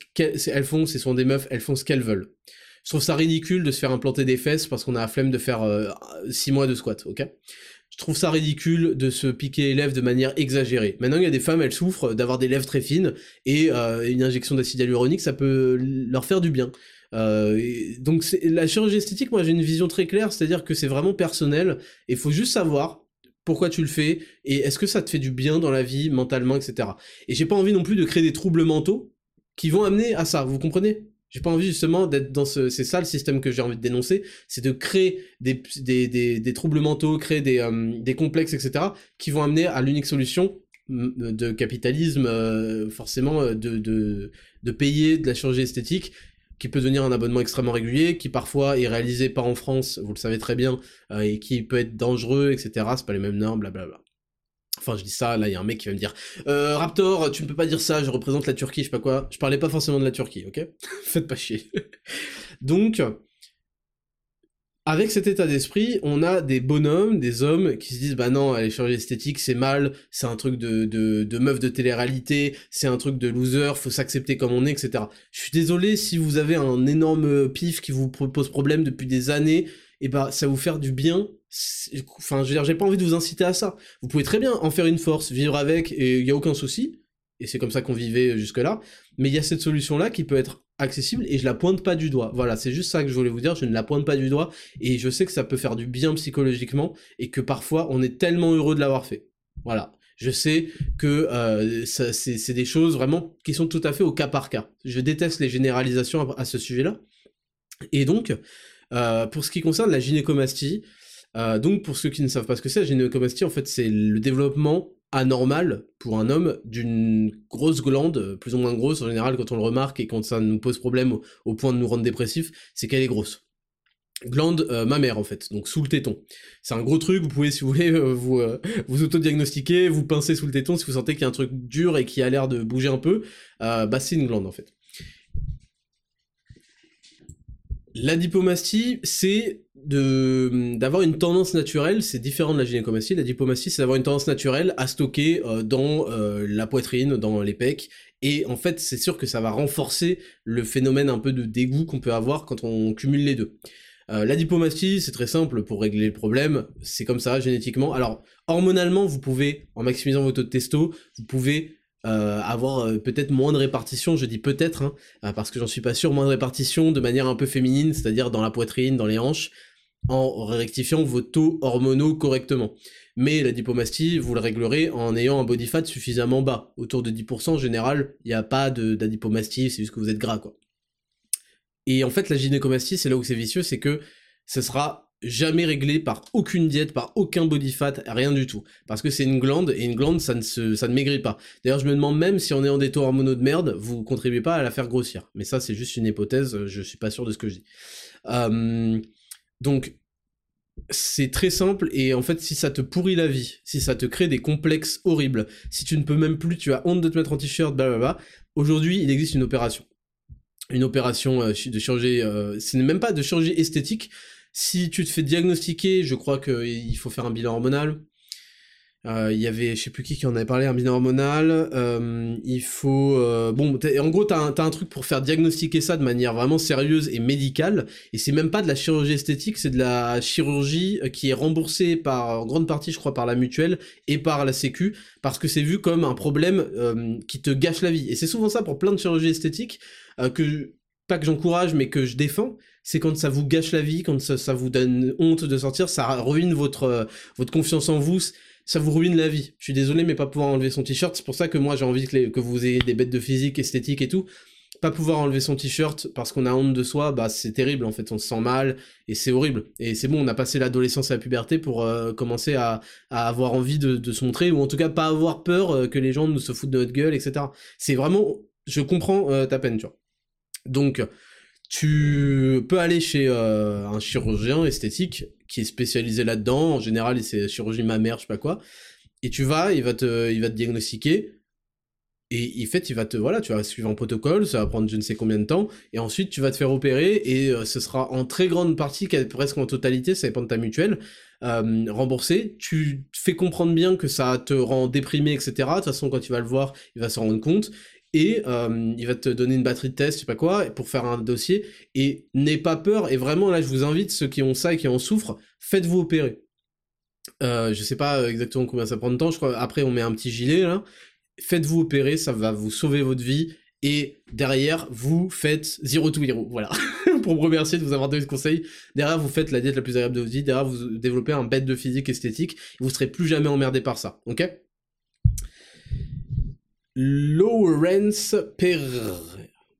font, ce sont des meufs, elles font ce qu'elles veulent. Je trouve ça ridicule de se faire implanter des fesses parce qu'on a la flemme de faire 6 euh, mois de squat, ok? Je trouve ça ridicule de se piquer les lèvres de manière exagérée. Maintenant, il y a des femmes, elles souffrent d'avoir des lèvres très fines et une injection d'acide hyaluronique, ça peut leur faire du bien. Euh, donc la chirurgie esthétique, moi j'ai une vision très claire, c'est-à-dire que c'est vraiment personnel, et il faut juste savoir pourquoi tu le fais, et est-ce que ça te fait du bien dans la vie, mentalement, etc. Et j'ai pas envie non plus de créer des troubles mentaux qui vont amener à ça, vous comprenez? J'ai pas envie justement d'être dans ce... C'est ça le système que j'ai envie de dénoncer, c'est de créer des, des, des, troubles mentaux, créer des, euh, des complexes, etc., qui vont amener à l'unique solution de capitalisme, euh, forcément, de, de, de payer de la chirurgie esthétique, qui peut devenir un abonnement extrêmement régulier, qui parfois est réalisé pas en France, vous le savez très bien, euh, et qui peut être dangereux, etc. C'est pas les mêmes normes, blablabla. Enfin, je dis ça, là, il y a un mec qui va me dire euh, Raptor, tu ne peux pas dire ça, je représente la Turquie, je sais pas quoi. Je parlais pas forcément de la Turquie, ok? Faites pas chier. Donc, avec cet état d'esprit, on a des bonhommes, des hommes qui se disent bah non, les chirurgie esthétique c'est mal, c'est un truc de, de, de meuf de télé-réalité, c'est un truc de loser, faut s'accepter comme on est, etc. Je suis désolé si vous avez un énorme pif qui vous pose problème depuis des années, et bah ça vous faire du bien. Enfin, je veux dire, j'ai pas envie de vous inciter à ça. Vous pouvez très bien en faire une force, vivre avec, et il y a aucun souci. Et c'est comme ça qu'on vivait jusque-là. Mais il y a cette solution-là qui peut être accessible et je la pointe pas du doigt. Voilà, c'est juste ça que je voulais vous dire, je ne la pointe pas du doigt et je sais que ça peut faire du bien psychologiquement et que parfois on est tellement heureux de l'avoir fait. Voilà. Je sais que euh, c'est des choses vraiment qui sont tout à fait au cas par cas. Je déteste les généralisations à, ce sujet-là. Et donc, euh, pour ce qui concerne la gynécomastie, euh, donc pour ceux qui ne savent pas ce que c'est, la gynécomastie, en fait, c'est le développement anormal pour un homme d'une grosse glande, plus ou moins grosse en général quand on le remarque et quand ça nous pose problème au, point de nous rendre dépressifs, c'est qu'elle est grosse. Glande euh, mammaire en fait, donc sous le téton. C'est un gros truc, vous pouvez si vous voulez euh, vous, euh, vous auto-diagnostiquer, vous pincer sous le téton si vous sentez qu'il y a un truc dur et qui a l'air de bouger un peu, bah c'est une glande en fait. La dipomastie, c'est de d'avoir une tendance naturelle, c'est différent de la gynécomastie. La dipomastie, c'est d'avoir une tendance naturelle à stocker euh, dans euh, la poitrine, dans les pecs, et en fait, c'est sûr que ça va renforcer le phénomène un peu de dégoût qu'on peut avoir quand on cumule les deux. Euh, la dipomastie, c'est très simple pour régler le problème, c'est comme ça génétiquement. Alors, hormonalement, vous pouvez, en maximisant votre taux de testo, vous pouvez avoir peut-être moins de répartition, je dis peut-être, hein, parce que j'en suis pas sûr, moins de répartition de manière un peu féminine, c'est-à-dire dans la poitrine, dans les hanches, en rectifiant vos taux hormonaux correctement. Mais la dipomastie, vous le réglerez en ayant un body fat suffisamment bas. Autour de 10% en général, il n'y a pas d'adipomastie, c'est juste que vous êtes gras, quoi. Et en fait, la gynécomastie, c'est là où c'est vicieux, c'est que ce sera jamais réglé par aucune diète, par aucun body fat, rien du tout. Parce que c'est une glande, et une glande, ça ne, se, ça ne maigrit pas. D'ailleurs, je me demande même si en des taux hormonaux de merde, vous contribuez pas à la faire grossir. Mais ça, c'est juste une hypothèse, je suis pas sûr de ce que je dis. Euh, donc, c'est très simple, et en fait, si ça te pourrit la vie, si ça te crée des complexes horribles, si tu ne peux même plus, tu as honte de te mettre en t-shirt, blablabla, aujourd'hui, il existe une opération. Une opération euh, de chirurgie, euh, ce n'est même pas de chirurgie esthétique, si tu te fais diagnostiquer, je crois qu'il faut faire un bilan hormonal. Euh, il y avait, je sais plus qui qui en avait parlé, un bilan hormonal. Euh, il faut, euh, bon, en gros, t'as un, as un truc pour faire diagnostiquer ça de manière vraiment sérieuse et médicale. Et c'est même pas de la chirurgie esthétique, c'est de la chirurgie qui est remboursée par en grande partie, je crois, par la mutuelle et par la Sécu, parce que c'est vu comme un problème qui te gâche la vie. Et c'est souvent ça pour plein de chirurgies esthétiques que pas que j'encourage, mais que je défends, c'est quand ça vous gâche la vie, quand ça, vous donne honte de sortir, ça ruine votre, votre confiance en vous, ça vous ruine la vie. Je suis désolé, mais pas pouvoir enlever son t-shirt, c'est pour ça que moi j'ai envie que, vous ayez des bêtes de physique, esthétique et tout. Pas pouvoir enlever son t-shirt parce qu'on a honte de soi, bah c'est terrible en fait, on se sent mal et c'est horrible. Et c'est bon, on a passé l'adolescence et la puberté pour euh, commencer à, à, avoir envie de, se montrer ou en tout cas pas avoir peur euh, que les gens nous se foutent de notre gueule, etc. C'est vraiment, je comprends ta peine, tu vois. Donc, tu peux aller chez euh, un chirurgien esthétique qui est spécialisé là-dedans. En général, c'est chirurgie mammaire, je sais pas quoi. Et tu vas, il va te, il va te diagnostiquer. Et en fait, il va te, voilà, tu vas suivre un protocole, ça va prendre je ne sais combien de temps, et ensuite tu vas te faire opérer, et euh, ce sera en très grande partie, presque en totalité, ça dépend de ta mutuelle, euh, remboursé. Tu fais comprendre bien que ça te rend déprimé, etc. De toute façon, quand tu vas le voir, il va se rendre compte et euh, il va te donner une batterie de test, je sais pas quoi, pour faire un dossier. Et n'aie pas peur, et vraiment là je vous invite, ceux qui ont ça et qui en souffrent, faites-vous opérer. Euh, je sais pas exactement combien ça prend de temps, je crois après on met un petit gilet là. Faites-vous opérer, ça va vous sauver votre vie. Et derrière, vous faites zero to hero, voilà. pour me remercier de vous avoir donné ce conseil. Derrière, vous faites la diète la plus agréable de votre vie. Derrière, vous développez un bête de physique esthétique. Vous serez plus jamais emmerdé par ça, ok? Lawrence Per.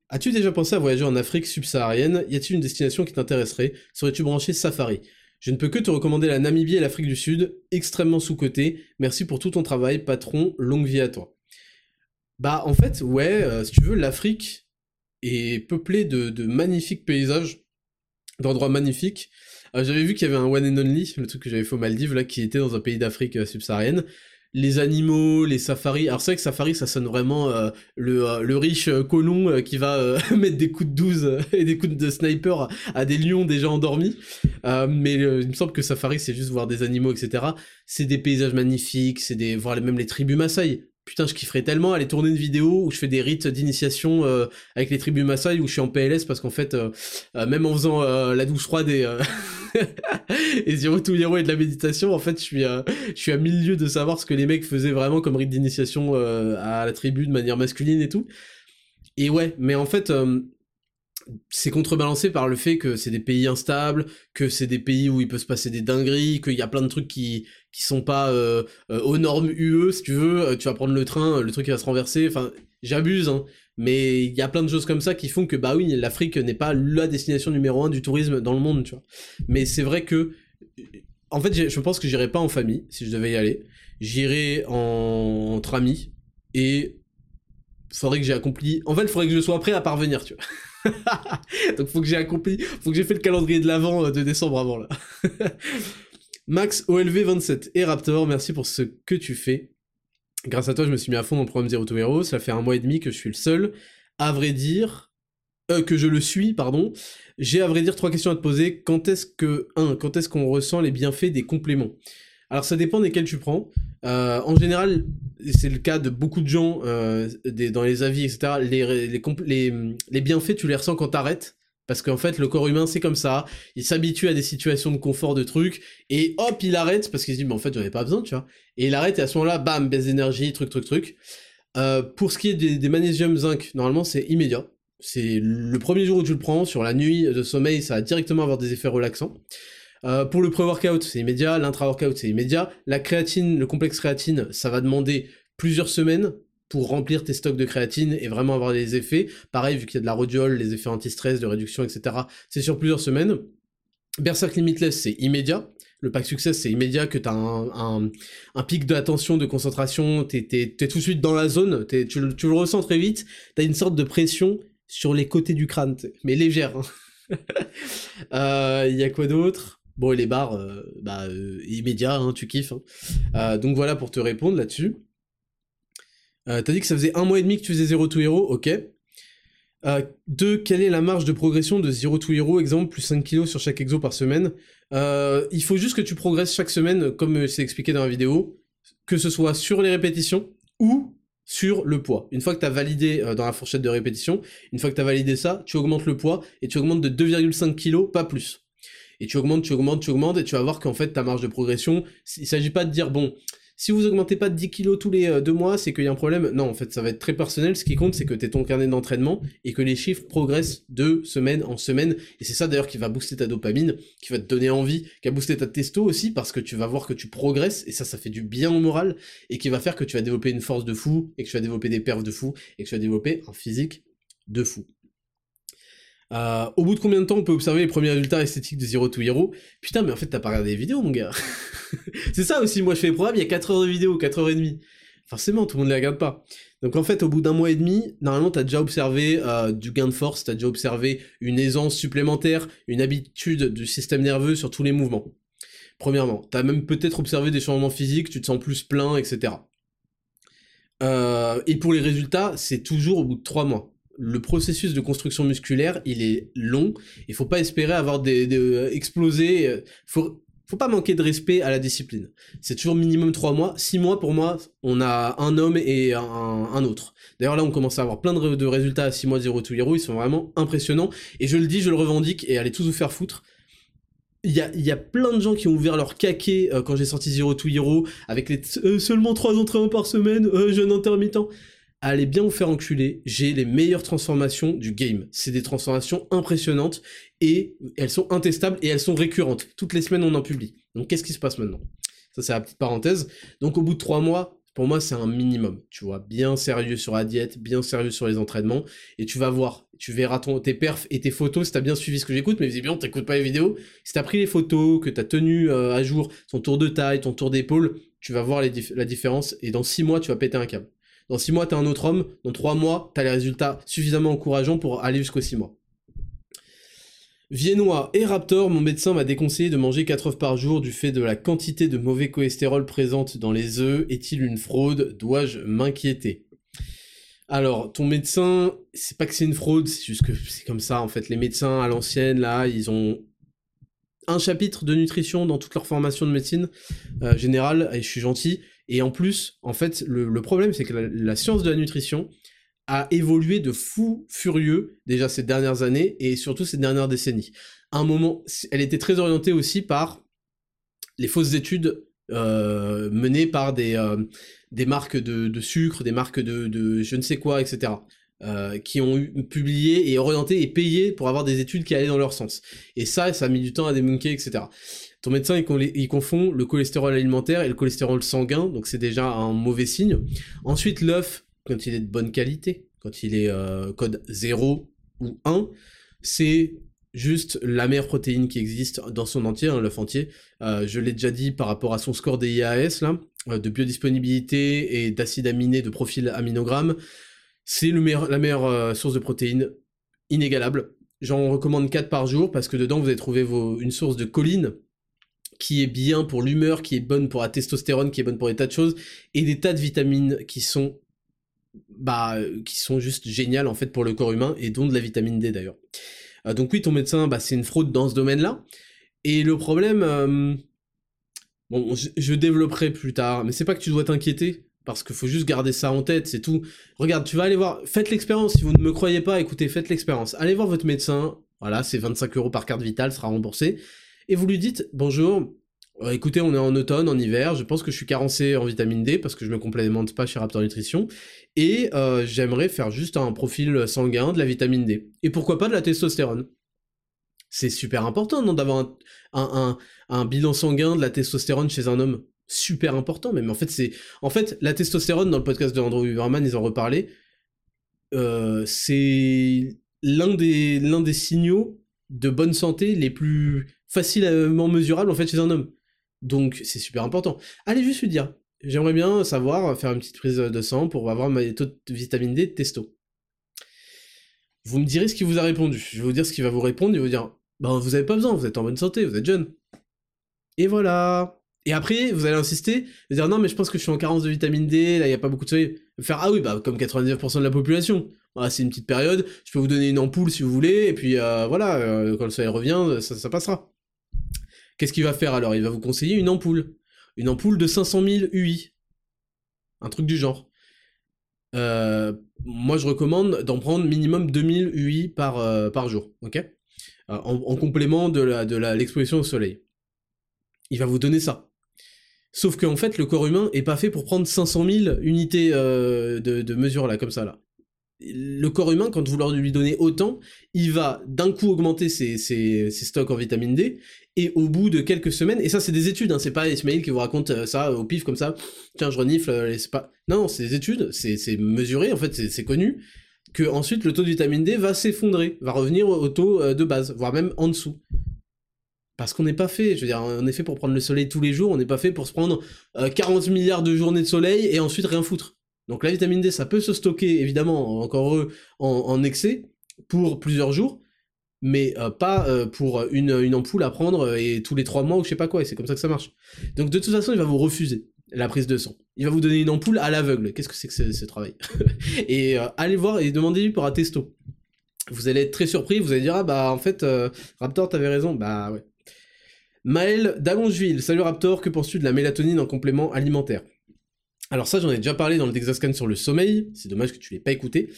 As-tu déjà pensé à voyager en Afrique subsaharienne? Y a-t-il une destination qui t'intéresserait? Serais-tu branché safari? Je ne peux que te recommander la Namibie et l'Afrique du Sud, extrêmement sous-côté. Merci pour tout ton travail, patron, longue vie à toi. Bah en fait, ouais, euh, si tu veux, l'Afrique est peuplée de, magnifiques paysages, d'endroits magnifiques. Euh, j'avais vu qu'il y avait un One and Only, le truc que j'avais fait aux Maldives, là, qui était dans un pays d'Afrique euh, subsaharienne les animaux, les safaris. Alors c'est vrai que safari, ça sonne vraiment euh, le, euh, le, riche euh, colon qui va mettre des coups de 12 et des coups de sniper à, des lions déjà endormis. mais il me semble que safari, c'est juste voir des animaux, etc. C'est des paysages magnifiques, c'est des voir même les tribus Maasai. Putain, je kifferais tellement aller tourner une vidéo où je fais des rites d'initiation euh, avec les tribus Maasai où je suis en PLS parce qu'en fait, euh, euh, même en faisant la douce froide et, et Zero to Hero et de la méditation, en fait, je suis, je suis à mille lieues de savoir ce que les mecs faisaient vraiment comme rite d'initiation à la tribu de manière masculine et tout. Et ouais, mais en fait, c'est contrebalancé par le fait que c'est des pays instables, que c'est des pays où il peut se passer des dingueries, qu'il y a plein de trucs qui qui sont pas euh, euh, aux normes UE, si tu veux, euh, tu vas prendre le train, le truc va se renverser, enfin, j'abuse, hein, mais il y a plein de choses comme ça qui font que, bah oui, l'Afrique n'est pas la destination numéro un du tourisme dans le monde, tu vois. Mais c'est vrai que, en fait, je pense que j'irai pas en famille, si je devais y aller, j'irai en... entre amis, et faudrait que j'ai accompli, en fait, faudrait que je sois prêt à parvenir, tu vois. Donc faut que j'ai accompli, faut que j'ai fait le calendrier de l'avant de décembre avant là. Max OLV27 et Raptor, merci pour ce que tu fais. Grâce à toi, je me suis mis à fond dans le programme Zero to Hero. Ça fait un mois et demi que je suis le seul. À vrai dire, euh, que je le suis, pardon, j'ai à vrai dire trois questions à te poser. Quand est-ce que, un, quand est-ce qu'on ressent les bienfaits des compléments? Alors ça dépend desquels tu prends. Euh, en général, c'est le cas de beaucoup de gens euh, dans les avis, etc. Les, bienfaits, tu les ressens quand t'arrêtes. Parce qu'en fait, le corps humain, c'est comme ça. Il s'habitue à des situations de confort, de trucs, et hop, il arrête parce qu'il se dit, mais en fait, j'en ai pas besoin, tu vois. Et il arrête, et à ce moment-là, bam, baisse d'énergie, truc, truc, truc. Euh, pour ce qui est des, des magnésium zinc, normalement, c'est immédiat. C'est le premier jour où tu le prends, sur la nuit de sommeil, ça va directement avoir des effets relaxants. Euh, pour le pré-workout, c'est immédiat, l'intra-workout, c'est immédiat. La créatine, le complexe créatine, ça va demander plusieurs semaines pour remplir tes stocks de créatine et vraiment avoir des effets. Pareil, vu qu'il y a de la rhodiole, les effets anti-stress, de réduction, etc., c'est sur plusieurs semaines. Berserk Limitless, c'est immédiat. Le pack success, c'est immédiat que tu as un, un, pic d'attention, de concentration, tu es, tout de suite dans la zone, tu, tu, le ressens très vite, tu as une sorte de pression sur les côtés du crâne, mais légère. Il hein. euh, y a quoi d'autre? Bon, les barres, euh, bah, euh, immédiat, hein, tu kiffes. Hein. donc voilà pour te répondre là-dessus. T'as dit que ça faisait un mois et demi que tu faisais 0 to Hero, ok. deux, quelle est la marge de progression de 0 to Hero, exemple, plus 5 kilos sur chaque exo par semaine? Il faut juste que tu progresses chaque semaine, comme c'est expliqué dans la vidéo, que ce soit sur les répétitions ou sur le poids. Une fois que tu as validé euh, dans la fourchette de répétition, une fois que tu as validé ça, tu augmentes le poids et tu augmentes de 2,5 kg, pas plus. Et tu augmentes, tu augmentes, tu augmentes et tu vas voir qu'en fait ta marge de progression, il s'agit pas de dire bon, si vous augmentez pas de 10 kilos tous les euh, deux mois, c'est qu'il y a un problème. Non, en fait, ça va être très personnel. Ce qui compte, c'est que tu ton carnet d'entraînement et que les chiffres progressent de semaine en semaine. Et c'est ça d'ailleurs qui va booster ta dopamine, qui va te donner envie, qui va booster ta testo aussi, parce que tu vas voir que tu progresses, et ça, ça fait du bien au moral, et qui va faire que tu vas développer une force de fou, et que tu vas développer des perfs de fou, et que tu vas développer un physique de fou. Euh, au bout de combien de temps on peut observer les premiers résultats esthétiques de Zero to Hero? Putain, mais en fait, t'as pas regardé les vidéos, mon gars. c'est ça aussi, moi je fais les programmes, il y a 4 heures de vidéo, 4 heures et demie. Forcément, tout le monde ne les regarde pas. Donc en fait, au bout d'un mois et demi, normalement, t'as déjà observé euh, du gain de force, t'as déjà observé une aisance supplémentaire, une habitude du système nerveux sur tous les mouvements. Premièrement, t'as même peut-être observé des changements physiques, tu te sens plus plein, etc. Euh, et pour les résultats, c'est toujours au bout de 3 mois le processus de construction musculaire, il est long. Il faut pas espérer avoir des, des euh, exploser. Euh, faut faut pas manquer de respect à la discipline. C'est toujours minimum 3 mois. 6 mois pour moi, on a un homme et un, autre. D'ailleurs là, on commence à avoir plein de, résultats à 6 mois de Zero to Hero. Ils sont vraiment impressionnants. Et je le dis, je le revendique et allez tous vous faire foutre. Il y, a, y a, plein de gens qui ont ouvert leur caquet euh, quand j'ai sorti Zero to Hero avec seulement 3 entraînements par semaine, jeune intermittent allez bien vous faire enculer, j'ai les meilleures transformations du game. C'est des transformations impressionnantes et elles sont intestables et elles sont récurrentes. Toutes les semaines on en publie. Donc qu'est-ce qui se passe maintenant? Ça c'est la petite parenthèse. Donc au bout de trois mois, pour moi c'est un minimum. Tu vois, bien sérieux sur la diète, bien sérieux sur les entraînements et tu vas voir, tu verras tes perfs et tes photos si t'as bien suivi ce que j'écoute, mais visiblement t'écoutes pas les vidéos. Si t'as pris les photos, que t'as tenu euh, à jour ton tour de taille, ton tour d'épaule, tu vas voir la différence et dans six mois tu vas péter un câble. Dans 6 mois, tu un autre homme. Dans 3 mois, tu as les résultats suffisamment encourageants pour aller jusqu'aux 6 mois. Viennois et Raptor, mon médecin m'a déconseillé de manger 4 œufs par jour du fait de la quantité de mauvais cholestérol présente dans les œufs. Est-il une fraude? Dois-je m'inquiéter? Alors, ton médecin, c'est pas que c'est une fraude, c'est juste que c'est comme ça, en fait. Les médecins à l'ancienne, là, ils ont un chapitre de nutrition dans toute leur formation de médecine euh, générale, et je suis gentil, et en plus, en fait, le, problème, c'est que la, science de la nutrition a évolué de fou furieux déjà ces dernières années et surtout ces dernières décennies. À un moment, elle était très orientée aussi par les fausses études euh, menées par des, euh, des marques de, sucre, des marques de, je ne sais quoi, etc. Euh, qui ont publié et orienté et payé pour avoir des études qui allaient dans leur sens. Et ça, ça a mis du temps à débunker, etc. Ton médecin, il, confond le cholestérol alimentaire et le cholestérol sanguin, donc c'est déjà un mauvais signe. Ensuite, l'œuf, quand il est de bonne qualité, quand il est euh, code 0 ou 1, c'est juste la meilleure protéine qui existe dans son entier, hein, l'œuf entier. Euh, je l'ai déjà dit par rapport à son score des IAS, là, de biodisponibilité et d'acide aminé de profil aminogramme. C'est la meilleure source de protéines inégalable. J'en recommande 4 par jour parce que dedans vous allez trouver une source de choline, qui est bien pour l'humeur, qui est bonne pour la testostérone, qui est bonne pour des tas de choses, et des tas de vitamines qui sont bah, qui sont juste géniales en fait pour le corps humain et dont de la vitamine D d'ailleurs. donc oui, ton médecin, bah, c'est une fraude dans ce domaine-là. Et le problème, bon, je, développerai plus tard, mais c'est pas que tu dois t'inquiéter, parce qu'il faut juste garder ça en tête, c'est tout. Regarde, tu vas aller voir, faites l'expérience, si vous ne me croyez pas, écoutez, faites l'expérience. Allez voir votre médecin, voilà, c'est 25 euros par carte vitale, sera remboursé, et vous lui dites, bonjour, euh, écoutez, on est en automne, en hiver, je pense que je suis carencé en vitamine D parce que je me complémente pas chez Raptor Nutrition, et euh, j'aimerais faire juste un profil sanguin de la vitamine D. Et pourquoi pas de la testostérone C'est super important, non, d'avoir un, bilan sanguin de la testostérone chez un homme super important même en fait c'est en fait la testostérone dans le podcast de Andrew Huberman ils en reparlé euh, c'est l'un des l'un des signaux de bonne santé les plus facilement mesurables en fait chez un homme donc c'est super important. Allez juste lui dire, j'aimerais bien savoir, faire une petite prise de sang pour avoir ma taux de vitamine D de testo. Vous me direz ce qu'il vous a répondu. Je vais vous dire ce qu'il va vous répondre, il va vous dire, ben vous avez pas besoin, vous êtes en bonne santé, vous êtes jeune. Et voilà. Et après, vous allez insister, vous dire non mais je pense que je suis en carence de vitamine D, là il y a pas beaucoup de soleil. Faire ah oui bah comme 99% de la population. C'est une petite période, je peux vous donner une ampoule si vous voulez, et puis euh, voilà, euh, quand le soleil revient, ça passera. Qu'est-ce qu'il va faire alors? Il va vous conseiller une ampoule. Une ampoule de 500 000 UI. Un truc du genre. Euh, moi, je recommande d'en prendre minimum 2000 UI par, euh, par jour, ok? Euh, en, complément de l'exposition au soleil. Il va vous donner ça. Sauf qu'en fait, le corps humain est pas fait pour prendre 500 000 unités de, de mesure là, comme ça là le corps humain, quand vous lui donnez autant, il va d'un coup augmenter ses, stocks en vitamine D, et au bout de quelques semaines, et ça c'est des études, hein, c'est pas Ismail qui vous raconte euh, ça au pif comme ça, tiens je renifle, euh, c'est pas... Non, c'est des études, c'est mesuré, en fait c'est connu, que ensuite le taux de vitamine D va s'effondrer, va revenir au, taux euh, de base, voire même en dessous. Parce qu'on n'est pas fait, je veux dire, on est fait pour prendre le soleil tous les jours, on n'est pas fait pour se prendre 40 milliards de journées de soleil et ensuite rien foutre. Donc la vitamine D, ça peut se stocker, évidemment, encore eux, en, excès, pour plusieurs jours, mais euh, pas euh, pour une, ampoule à prendre euh, et tous les trois mois ou je sais pas quoi, et c'est comme ça que ça marche. Donc de toute façon, il va vous refuser la prise de sang. Il va vous donner une ampoule à l'aveugle. Qu'est-ce que c'est que ce, travail? Et allez voir et demandez-lui pour un testo. Vous allez être très surpris, vous allez dire, ah bah en fait, Raptor, t'avais raison, bah ouais. Maël d'Allongeville, salut Raptor, que penses-tu de la mélatonine en complément alimentaire? Alors ça, j'en ai déjà parlé dans le Dexascan sur le sommeil, c'est dommage que tu l'aies pas écouté.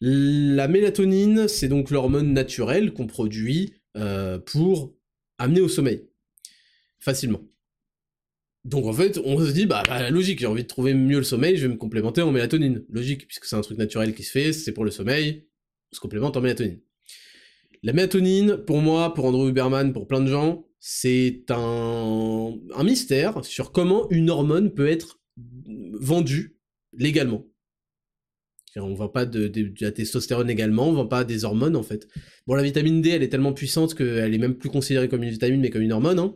La mélatonine, c'est donc l'hormone naturelle qu'on produit euh, pour amener au sommeil, facilement. Donc en fait, on se dit, bah, bah logique, j'ai envie de trouver mieux le sommeil, je vais me complémenter en mélatonine. Logique, puisque c'est un truc naturel qui se fait, c'est pour le sommeil, on se complémente en mélatonine. La mélatonine, pour moi, pour Andrew Huberman, pour plein de gens, c'est un, mystère sur comment une hormone peut être vendu légalement. On vend pas de, la testostérone également, on vend pas des hormones en fait. Bon, la vitamine D, elle est tellement puissante qu'elle est même plus considérée comme une vitamine, mais comme une hormone. Hein.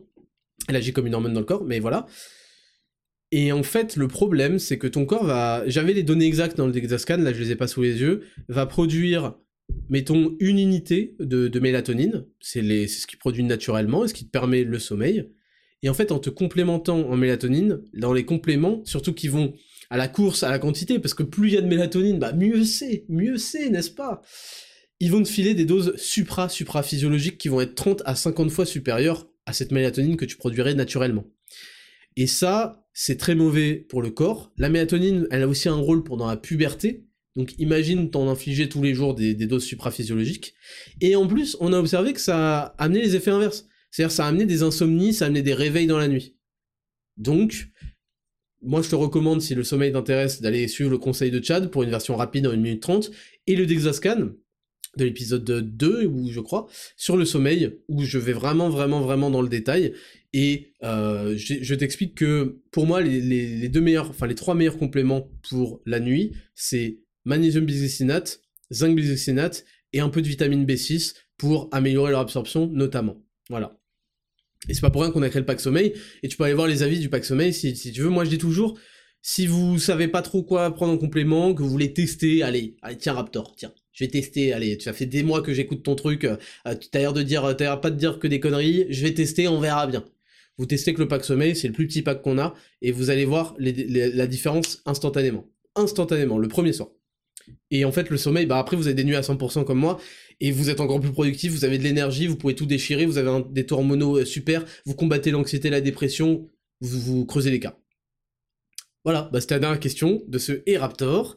Elle agit comme une hormone dans le corps, mais voilà. Et en fait, le problème, c'est que ton corps va. J'avais les données exactes dans le Dexascan, là je les ai pas sous les yeux, va produire, mettons, une unité de, mélatonine. C'est ce qui produit naturellement et ce qui te permet le sommeil. Et en fait, en te complémentant en mélatonine, dans les compléments, surtout qui vont à la course, à la quantité, parce que plus il y a de mélatonine, bah mieux c'est, mieux c'est, n'est-ce pas? Ils vont te filer des doses supra-supra-physiologiques qui vont être 30 à 50 fois supérieures à cette mélatonine que tu produirais naturellement. Et ça, c'est très mauvais pour le corps. La mélatonine, elle a aussi un rôle pendant la puberté. Donc imagine t'en infliger tous les jours des, doses supraphysiologiques. Et en plus, on a observé que ça a amené les effets inverses. C'est-à-dire ça a amené des insomnies, ça a amené des réveils dans la nuit. Donc, moi je te recommande, si le sommeil t'intéresse, d'aller suivre le conseil de Chad pour une version rapide en 1 minute 30, et le Dexascan de l'épisode 2, où je crois, sur le sommeil, où je vais vraiment, vraiment, vraiment dans le détail, et euh, je, t'explique que pour moi, les, deux meilleurs, enfin les trois meilleurs compléments pour la nuit, c'est magnésium bisglycinate, zinc bisglycinate, et un peu de vitamine B6 pour améliorer leur absorption notamment. Voilà. Et c'est pas pour rien qu'on a créé le pack sommeil, et tu peux aller voir les avis du pack sommeil si, tu veux. Moi je dis toujours, si vous savez pas trop quoi prendre en complément, que vous voulez tester, allez, allez tiens Raptor, tiens, je vais tester, allez, ça fait des mois que j'écoute ton truc, euh, tu t'as l'air de dire, t'as l'air pas de dire que des conneries, je vais tester, on verra bien. Vous testez que le pack sommeil, c'est le plus petit pack qu'on a, et vous allez voir la différence instantanément. Instantanément, le premier soir. Et en fait, le sommeil, bah après, vous des nuits à 100% comme moi, et vous êtes encore plus productif, vous avez de l'énergie, vous pouvez tout déchirer, vous avez des taux euh, super, vous combattez l'anxiété, la dépression, vous, vous creusez les cas. Voilà, bah c'était la dernière question de ce E-Raptor.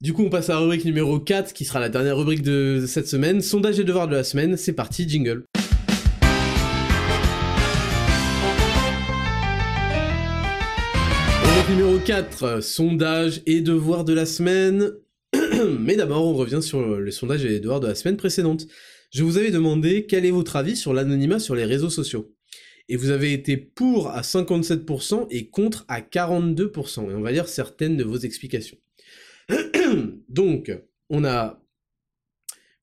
Du coup, on passe à la rubrique numéro 4, qui sera la dernière rubrique de cette semaine. Sondage et devoir de la semaine, c'est parti, jingle. Numéro 4, sondage et devoir de la semaine. Mais d'abord, on revient sur le sondage et devoirs de la semaine précédente. Je vous avais demandé quel est votre avis sur l'anonymat sur les réseaux sociaux? Et vous avez été pour à 57% et contre à 42%. Et on va lire certaines de vos explications. Donc, on a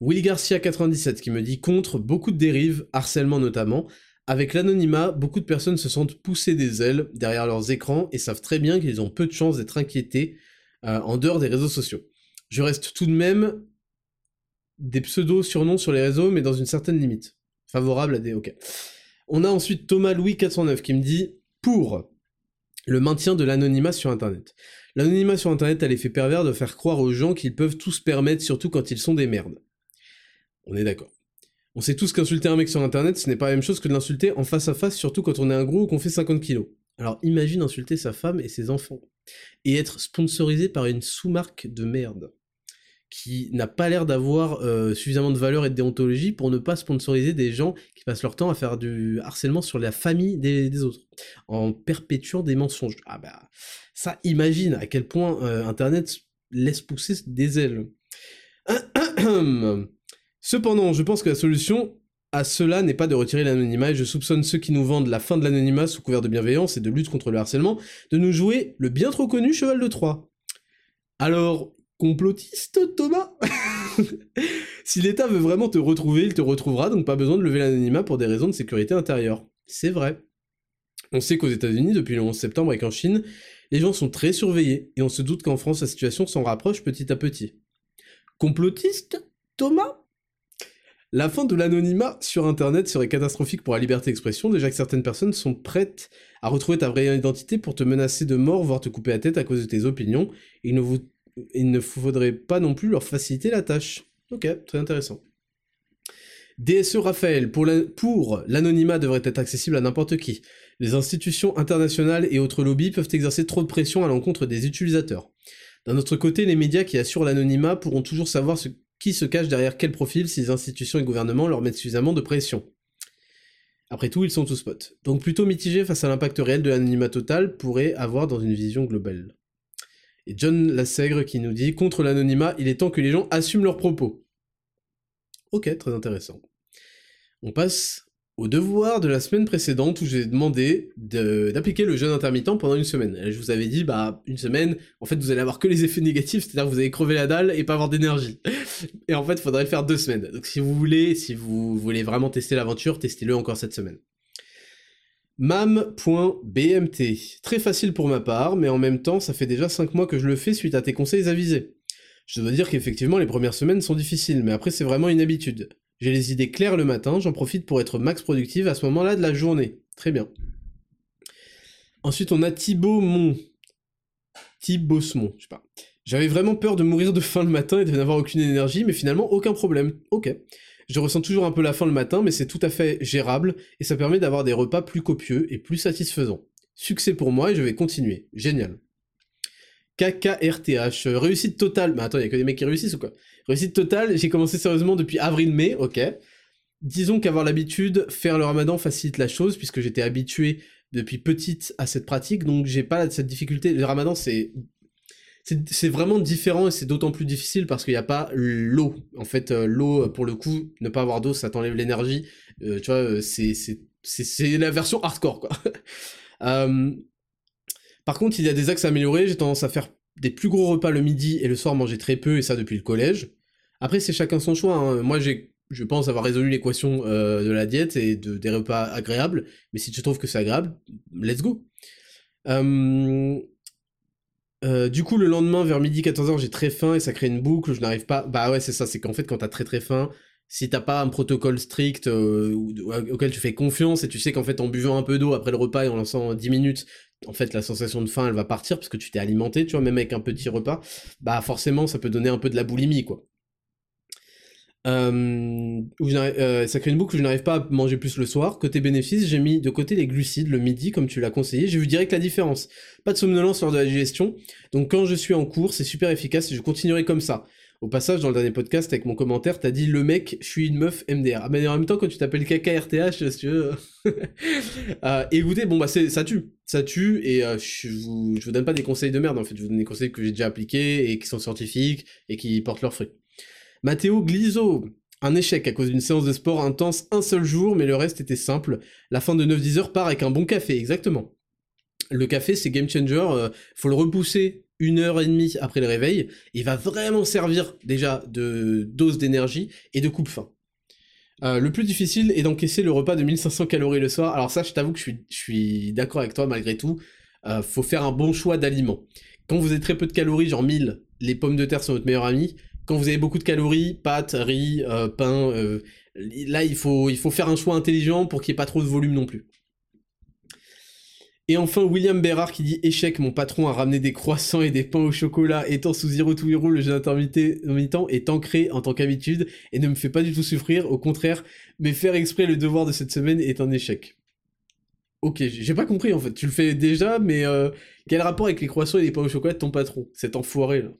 Willy Garcia 97 qui me dit contre beaucoup de dérives, harcèlement notamment. Avec l'anonymat, beaucoup de personnes se sentent poussées des ailes derrière leurs écrans et savent très bien qu'ils ont peu de chances d'être inquiétés euh, en dehors des réseaux sociaux. Je reste tout de même des pseudo-surnoms sur les réseaux, mais dans une certaine limite. Favorable à des... Ok. On a ensuite Thomas Louis 409 qui me dit pour le maintien de l'anonymat sur Internet. L'anonymat sur Internet a l'effet pervers de faire croire aux gens qu'ils peuvent tout se permettre, surtout quand ils sont des merdes. On est d'accord. On sait tous qu'insulter un mec sur Internet, ce n'est pas la même chose que de l'insulter en face à face, surtout quand on est un gros ou qu'on fait 50 kilos. Alors imagine insulter sa femme et ses enfants. Et être sponsorisé par une sous-marque de merde qui n'a pas l'air d'avoir euh, suffisamment de valeur et de déontologie pour ne pas sponsoriser des gens qui passent leur temps à faire du harcèlement sur la famille des, autres, en perpétuant des mensonges. Ah bah, ça imagine à quel point euh, Internet laisse pousser des ailes. Cependant, je pense que la solution à cela n'est pas de retirer l'anonymat et je soupçonne ceux qui nous vendent la fin de l'anonymat sous couvert de bienveillance et de lutte contre le harcèlement de nous jouer le bien trop connu cheval de Troie. Alors, complotiste, Thomas Si l'État veut vraiment te retrouver, il te retrouvera, donc pas besoin de lever l'anonymat pour des raisons de sécurité intérieure. C'est vrai. On sait qu'aux États-Unis, depuis le 11 septembre et qu'en Chine, les gens sont très surveillés, et on se doute qu'en France, la situation s'en rapproche petit à petit. Complotiste, Thomas la fin de l'anonymat sur Internet serait catastrophique pour la liberté d'expression, déjà que certaines personnes sont prêtes à retrouver ta vraie identité pour te menacer de mort, voire te couper la tête à cause de tes opinions, il ne vous il ne faudrait pas non plus leur faciliter la tâche. Ok, très intéressant. DSE Raphaël, pour l'anonymat devrait être accessible à n'importe qui. Les institutions internationales et autres lobbies peuvent exercer trop de pression à l'encontre des utilisateurs. D'un autre côté, les médias qui assurent l'anonymat pourront toujours savoir qui se cache derrière quel profil si les institutions et gouvernements leur mettent suffisamment de pression. Après tout, ils sont tous potes. Donc plutôt mitigé face à l'impact réel de l'anonymat total pourrait avoir dans une vision globale. Et John Lassègre qui nous dit Contre l'anonymat, il est temps que les gens assument leurs propos. Ok, très intéressant. On passe au devoir de la semaine précédente où j'ai demandé d'appliquer le jeûne intermittent pendant une semaine. je vous avais dit, bah, une semaine, en fait, vous allez avoir que les effets négatifs, c'est-à-dire que vous allez crever la dalle et pas avoir d'énergie. Et en fait, il faudrait faire deux semaines. Donc si vous voulez, si vous voulez vraiment tester l'aventure, testez-le encore cette semaine. Mam.bmt. Très facile pour ma part, mais en même temps, ça fait déjà 5 mois que je le fais suite à tes conseils avisés. Je dois dire qu'effectivement, les premières semaines sont difficiles, mais après, c'est vraiment une habitude. J'ai les idées claires le matin, j'en profite pour être max productive à ce moment-là de la journée. Très bien. Ensuite, on a Thibaut Mon. Thibosmon, je sais pas. J'avais vraiment peur de mourir de faim le matin et de n'avoir aucune énergie, mais finalement, aucun problème. Ok. Je ressens toujours un peu la faim le matin, mais c'est tout à fait gérable, et ça permet d'avoir des repas plus copieux et plus satisfaisants. Succès pour moi, et je vais continuer. Génial. KKRTH, réussite totale. Mais attends, il y a que des mecs qui réussissent ou quoi? Réussite totale, j'ai commencé sérieusement depuis avril-mai, ok. Disons qu'avoir l'habitude, faire le ramadan facilite la chose, puisque j'étais habitué depuis petite à cette pratique, donc j'ai pas cette difficulté. Le ramadan, c'est c'est vraiment différent et c'est d'autant plus difficile parce qu'il n'y a pas l'eau. En fait, euh, l'eau, pour le coup, ne pas avoir d'eau, ça t'enlève l'énergie. Euh, tu vois, euh, c'est la version hardcore, quoi. par contre, il y a des axes à améliorer. J'ai tendance à faire des plus gros repas le midi et le soir manger très peu, et ça depuis le collège. Après, c'est chacun son choix. Hein. Moi, j'ai je pense avoir résolu l'équation de la diète et de, des repas agréables, mais si tu trouves que c'est agréable, let's go. Euh, euh, du coup, le lendemain, vers midi 14h, j'ai très faim et ça crée une boucle, je n'arrive pas... Bah ouais, c'est ça, c'est qu'en fait, quand t'as très très faim, si t'as pas un protocole strict euh, auquel tu fais confiance et tu sais qu'en fait, en buvant un peu d'eau après le repas et en lançant 10 minutes, en fait, la sensation de faim, elle va partir parce que tu t'es alimenté, tu vois, même avec un petit repas, bah forcément, ça peut donner un peu de la boulimie, quoi. Euh, euh, ça crée une boucle où je n'arrive pas à manger plus le soir. Côté bénéfice, j'ai mis de côté les glucides le midi, comme tu l'as conseillé. J'ai vu direct la différence. Pas de somnolence lors de la digestion. Donc quand je suis en cours, c'est super efficace et je continuerai comme ça. Au passage, dans le dernier podcast, avec mon commentaire, t'as dit le mec, je suis une meuf MDR. Ah, mais en même temps, quand tu t'appelles KKRTH, si tu veux. euh, écoutez, bon, bah, ça tue. Ça tue, et euh, je, vous, je vous donne pas des conseils de merde, en fait. Je vous donne des conseils que j'ai déjà appliqués et qui sont scientifiques et qui portent leurs fruits. Matteo Gliso, un échec à cause d'une séance de sport intense un seul jour, mais le reste était simple. La fin de 9-10 heures part avec un bon café, exactement. Le café, c'est game changer, euh, faut le repousser une heure et demie après le réveil, il va vraiment servir déjà de dose d'énergie et de coupe-faim. Euh, le plus difficile est d'encaisser le repas de 1500 calories le soir. Alors ça, je t'avoue que je suis, d'accord avec toi malgré tout. Euh, faut faire un bon choix d'aliments. Quand vous avez très peu de calories, genre 1000, les pommes de terre sont votre meilleur ami. Quand vous avez beaucoup de calories, pâtes, riz, euh, pain, euh, là il faut, faire un choix intelligent pour qu'il n'y ait pas trop de volume non plus. Et enfin, William Bérard qui dit échec, mon patron a ramené des croissants et des pains au chocolat, étant sous zéro to hero, le jeu intermittent est ancré en tant qu'habitude et ne me fait pas du tout souffrir, au contraire, mais faire exprès le devoir de cette semaine est un échec. Ok, j'ai pas compris en fait, tu le fais déjà, mais euh, quel rapport avec les croissants et les pains au chocolat de ton patron Cet enfoiré là?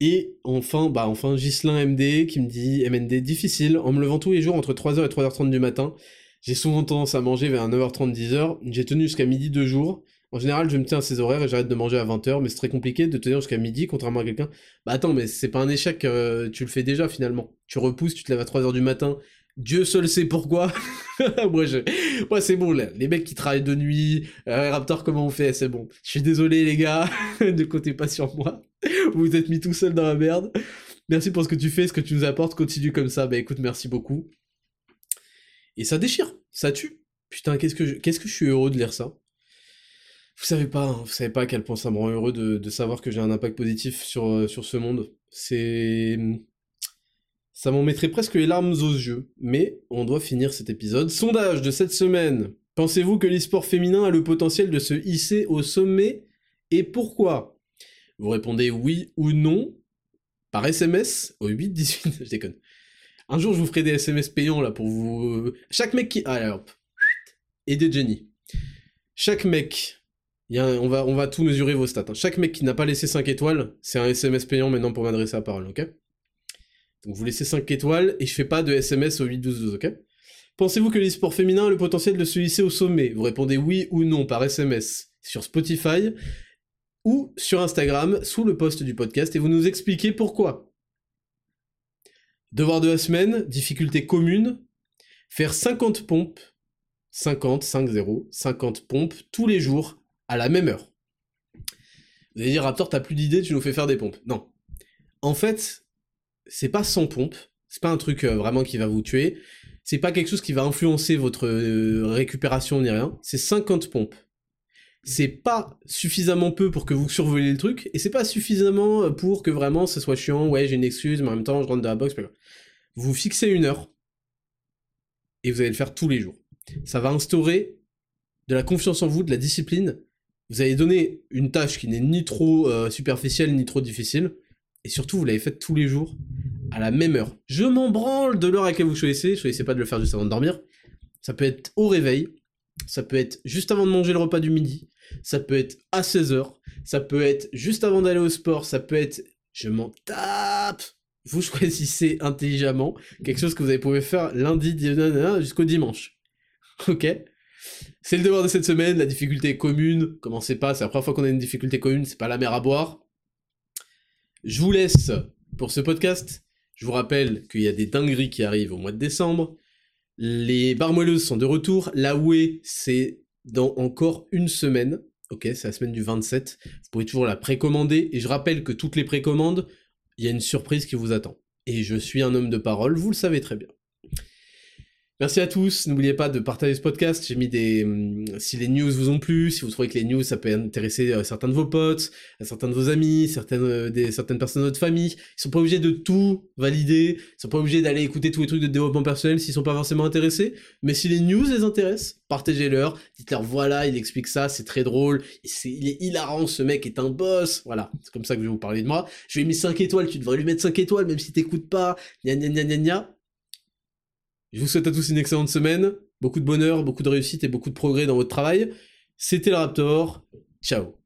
Et enfin, bah enfin, Gislin MD qui me dit MND difficile, en me levant tous les jours entre 3h et 3h30 du matin, j'ai souvent tendance à manger vers 9h30, 10h. J'ai tenu jusqu'à midi deux jours. En général, je me tiens à ces horaires et j'arrête de manger à 20h, mais c'est très compliqué de tenir jusqu'à midi, contrairement à quelqu'un. Bah attends, mais c'est pas un échec, euh, tu le fais déjà finalement. Tu repousses, tu te lèves à 3h du matin. Dieu seul sait pourquoi. moi, je... moi c'est bon. Les mecs qui travaillent de nuit, euh, Raptor, comment on fait? C'est bon. Je suis désolé, les gars. ne comptez pas sur moi. Vous vous êtes mis tout seul dans la merde. Merci pour ce que tu fais, ce que tu nous apportes. Continue comme ça. Bah écoute, merci beaucoup. Et ça déchire, ça tue. Putain, qu'est-ce que je, suis heureux de lire ça? Vous savez pas, hein, vous savez pas à quel point ça me rend heureux de, savoir que j'ai un impact positif sur, euh, sur ce monde. C'est... Ça m'en mettrait presque les larmes aux yeux, mais on doit finir cet épisode. Sondage de cette semaine. Pensez-vous que l'e-sport féminin a le potentiel de se hisser au sommet Et pourquoi? Vous répondez oui ou non par SMS au 8-18, je déconne. Un jour, je vous ferai des SMS payants là pour vous. Euh, chaque mec qui. Allez hop. des Jenny. Chaque mec. On, va, on va tout mesurer vos stats. Hein. Chaque mec qui n'a pas laissé 5 étoiles, c'est un SMS payant maintenant pour m'adresser à parole, ok? Donc vous laissez 5 étoiles et je fais pas de SMS au 8-12-12, ok? Pensez-vous que l'e-sport féminin a le potentiel de se hisser au sommet? Vous répondez oui ou non par SMS sur Spotify ou sur Instagram sous le post du podcast et vous nous expliquez pourquoi. Devoir de la semaine, difficulté commune, faire 50 pompes, 50, 5, 0, 50 pompes tous les jours à la même heure. Vous allez dire, Raptor, t'as plus d'idées, tu nous fais faire des pompes. Non. En fait, c'est pas 100 pompes, c'est pas un truc euh, vraiment qui va vous tuer, c'est pas quelque chose qui va influencer votre euh, récupération ni rien, c'est 50 pompes. C'est pas suffisamment peu pour que vous survoliez le truc, et c'est pas suffisamment pour que vraiment ce soit chiant, ouais j'ai une excuse, mais en même temps je rentre dans la box, vous fixez une heure, et vous allez le faire tous les jours. Ça va instaurer de la confiance en vous, de la discipline, vous allez donner une tâche qui n'est ni trop euh, superficielle, ni trop difficile, et surtout vous l'avez faite tous les jours, à la même heure. Je m'en branle de l'heure à laquelle vous choisissez, choisissez pas de le faire juste avant de dormir, ça peut être au réveil, ça peut être juste avant de manger le repas du midi, ça peut être à 16h, ça peut être juste avant d'aller au sport, ça peut être je m'en tape. Vous choisissez intelligemment quelque chose que vous pouvez faire lundi jusqu'au dimanche. Ok? C'est le devoir de cette semaine, la difficulté est commune, commencez pas, c'est la première fois qu'on a une difficulté commune, c'est pas la mer à boire. Je vous laisse pour ce podcast. Je vous rappelle qu'il y a des dingueries qui arrivent au mois de décembre. Les barmoileuses sont de retour. La Wii, c'est dans encore une semaine. Ok, c'est la semaine du 27. Vous pouvez toujours la précommander. Et je rappelle que toutes les précommandes, il y a une surprise qui vous attend. Et je suis un homme de parole, vous le savez très bien. Merci à tous, n'oubliez pas de partager ce podcast, j'ai mis des... hum, Si les news vous ont plu, si vous trouvez que les news ça peut intéresser euh, certains de vos potes, euh, certains de vos amis, certaines, euh, des, certaines personnes de votre famille, ils sont pas obligés de tout valider, ils sont pas obligés d'aller écouter tous les trucs de développement personnel s'ils sont pas forcément intéressés, mais si les news les intéressent, partagez-leur, dites-leur voilà, il explique ça, c'est très drôle, il est hilarant, ce mec est un boss, voilà, c'est comme ça que je vais vous parler de moi. Je lui ai mis 5 étoiles, tu devrais lui mettre 5 étoiles même si t'écoutes pas, gna gna gna gna gna. Je vous souhaite à tous une excellente semaine, beaucoup de bonheur, beaucoup de réussite et beaucoup de progrès dans votre travail. C'était le Raptor, ciao